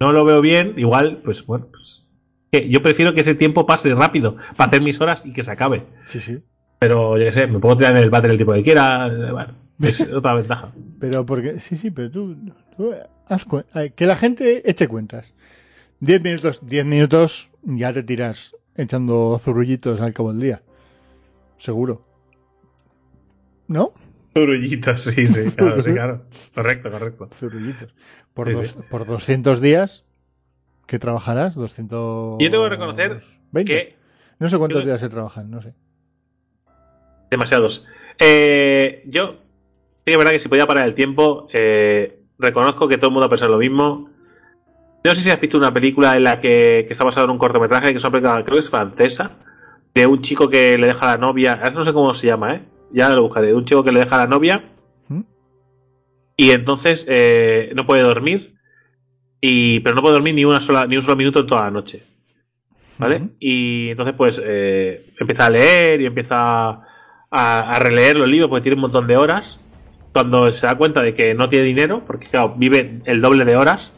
no lo veo bien, igual, pues bueno, pues, yo prefiero que ese tiempo pase rápido para hacer mis horas y que se acabe. Sí, sí. Pero yo qué sé, me puedo tirar en el váter el tiempo que quiera. Bueno, es otra ventaja. Pero porque, sí, sí, pero tú, tú haz que la gente eche cuentas. Diez minutos, diez minutos, ya te tiras echando zurrullitos al cabo del día. Seguro. ¿No? Zurullitos, sí, sí, claro, sí, claro. Correcto, correcto. Zurullitos. Por, Sí, dos- sí. por 200 días, ¿qué trabajarás? 200... Yo tengo que reconocer 20. Que No sé cuántos yo- días se trabajan, no sé. Demasiados. Eh, yo, sí que es verdad que si podía parar el tiempo, eh, reconozco que todo el mundo piensa lo mismo. No sé si has visto una película en la que, que está basada en un cortometraje, que es una película, creo que es francesa, de un chico que le deja a la novia, ahora no sé cómo se llama, ¿eh? Ya lo buscaré, de un chico que le deja a la novia ¿Mm? y entonces eh, no puede dormir, y, pero no puede dormir ni, una sola, ni un solo minuto en toda la noche. ¿Vale? Y entonces, pues, eh, empieza a leer y empieza a, a releer los libros porque tiene un montón de horas. Cuando se da cuenta de que no tiene dinero, porque claro, vive el doble de horas,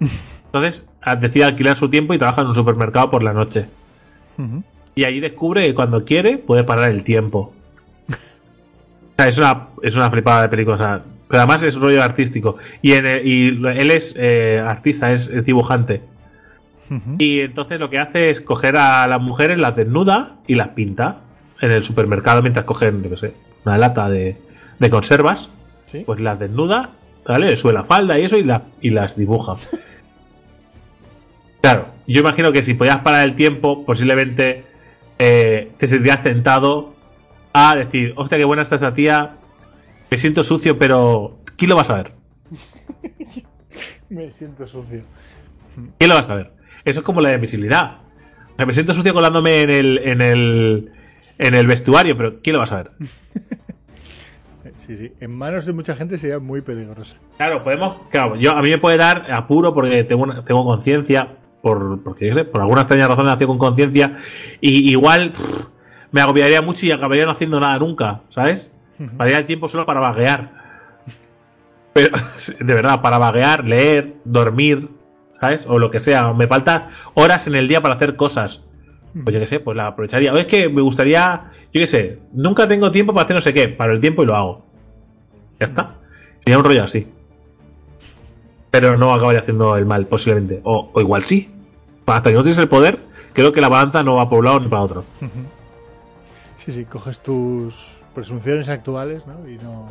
entonces a- decide alquilar su tiempo y trabaja en un supermercado por la noche. Y ahí descubre que cuando quiere puede parar el tiempo. O sea, es una, es una flipada de película. o sea, pero además es un rollo artístico. Y, en el- y él es eh, artista, es, es dibujante. Y entonces lo que hace es coger a las mujeres, las desnuda y las pinta en el supermercado mientras cogen, yo qué sé, una lata de, de conservas. Sí. Pues las desnuda, ¿vale? Le sube la falda y eso y, la, y las dibuja. Claro, yo imagino que si podías parar el tiempo, posiblemente eh, te sentirías tentado a decir, hostia, qué buena está esta tía, me siento sucio, pero ¿quién lo va a saber? Me siento sucio. ¿Quién lo va a saber? Eso es como la invisibilidad. O sea, me siento sucio colándome en el, en el, en el vestuario, pero ¿quién lo va a saber? Sí, sí. En manos de mucha gente sería muy peligroso. Claro, podemos. Claro, yo, a mí me puede dar apuro porque tengo, una- tengo conciencia, por, porque yo sé, por alguna extraña razón nací con conciencia, y igual pff, me agobiaría mucho y acabaría no haciendo nada nunca, ¿sabes? Pararía el tiempo solo para vaguear. Pero, de verdad, para vaguear, leer, dormir, ¿sabes? O lo que sea. Me faltan horas en el día para hacer cosas. Pues yo qué sé, pues la aprovecharía. O es que me gustaría, yo qué sé, nunca tengo tiempo para hacer no sé qué, para el tiempo y lo hago. Ya está. Sería un rollo así. Pero no acabaría haciendo el mal, posiblemente. O, o igual sí. Hasta que no tienes el poder, creo que la balanza no va para un lado ni para otro. Sí, sí, coges tus presunciones actuales, ¿no? Y no.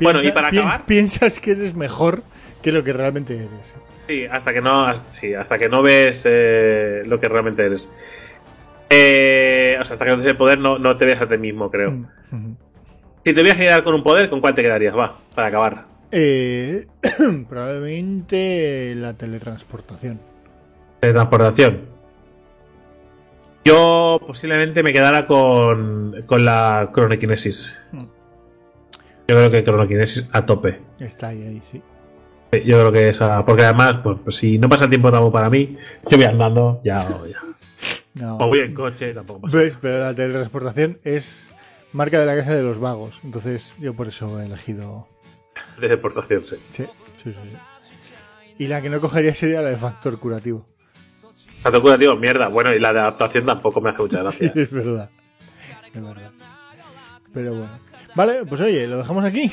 Bueno, y para pi- acabar- Piensas que eres mejor que lo que realmente eres. Sí, hasta que no, hasta, sí, hasta que no ves eh, lo que realmente eres. Eh, o sea, hasta que no tienes el poder, no, no te ves a ti mismo, creo. Mm. Si te hubieras quedar con un poder, ¿con cuál te quedarías? Va, para acabar. Eh, probablemente la teletransportación. De transportación. Yo posiblemente me quedara con, con la cronokinesis. Mm. Yo creo que cronokinesis a tope. Está ahí, ahí, sí. Yo creo que esa. Porque además, pues, pues si no pasa el tiempo tampoco para mí, yo voy andando, ya, ya. No. O voy en coche, tampoco pasa. ¿Ves? Pero la teletransportación es marca de la casa de los vagos. Entonces yo por eso he elegido. De deportación, sí. Sí, sí, sí. Y la que no cogería sería la de factor curativo. Tanto curativo, mierda. Bueno, y la de adaptación tampoco me hace mucha gracia. Sí, es verdad. Es verdad. Pero bueno. Vale, pues oye, lo dejamos aquí.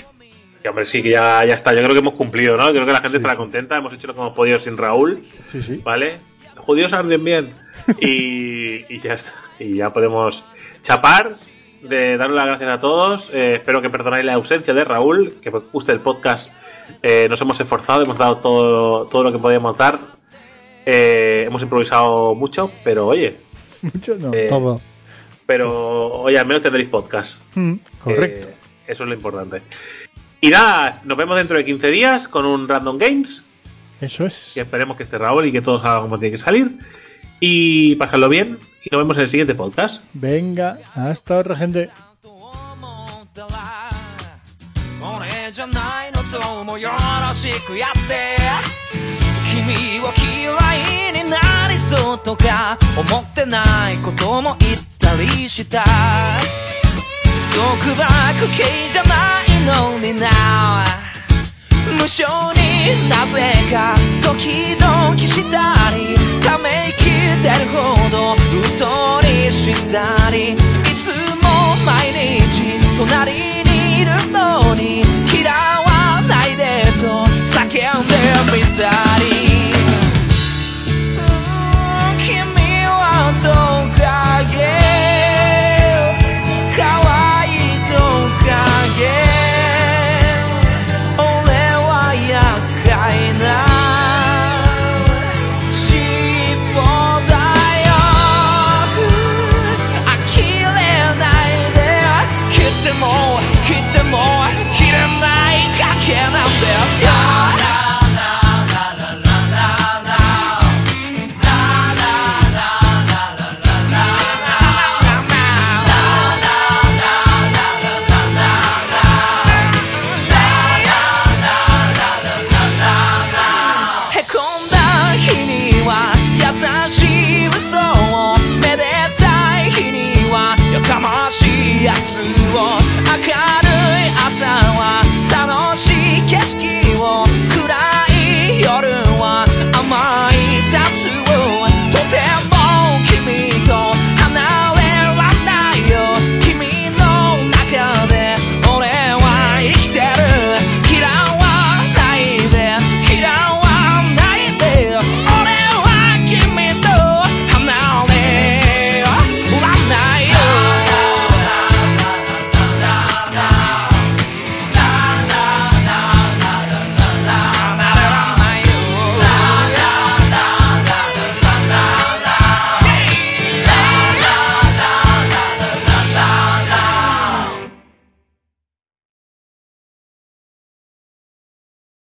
Que hombre, sí, que ya, ya está. Yo creo que hemos cumplido, ¿no? Creo que la gente estará contenta. Hemos hecho lo que hemos podido sin Raúl, Sí, sí. ¿vale? Judíos arden bien. Y, y ya está. Y ya podemos chapar. De darle las gracias a todos. Eh, espero que perdonáis la ausencia de Raúl. Que guste el podcast. Eh, nos hemos esforzado, hemos dado todo, todo lo que podíamos dar. Eh, hemos improvisado mucho, pero oye, Mucho no, todo. pero oye, al menos tendréis podcast. Mm, correcto. Eso es lo importante. Y nada, nos vemos dentro de 15 días con un Random Games. Eso es. Que esperemos que esté Raúl y que todo salga como tiene que salir. Y pasadlo bien. Y nos vemos en el siguiente podcast. Venga, hasta otra gente. 俺じゃないのともよろしく 束縛系じゃないのにな。無性になぜかドキドキしたりため息出るほどうっとりしたりいつも毎日隣にいるのに嫌わないでと叫んでみたり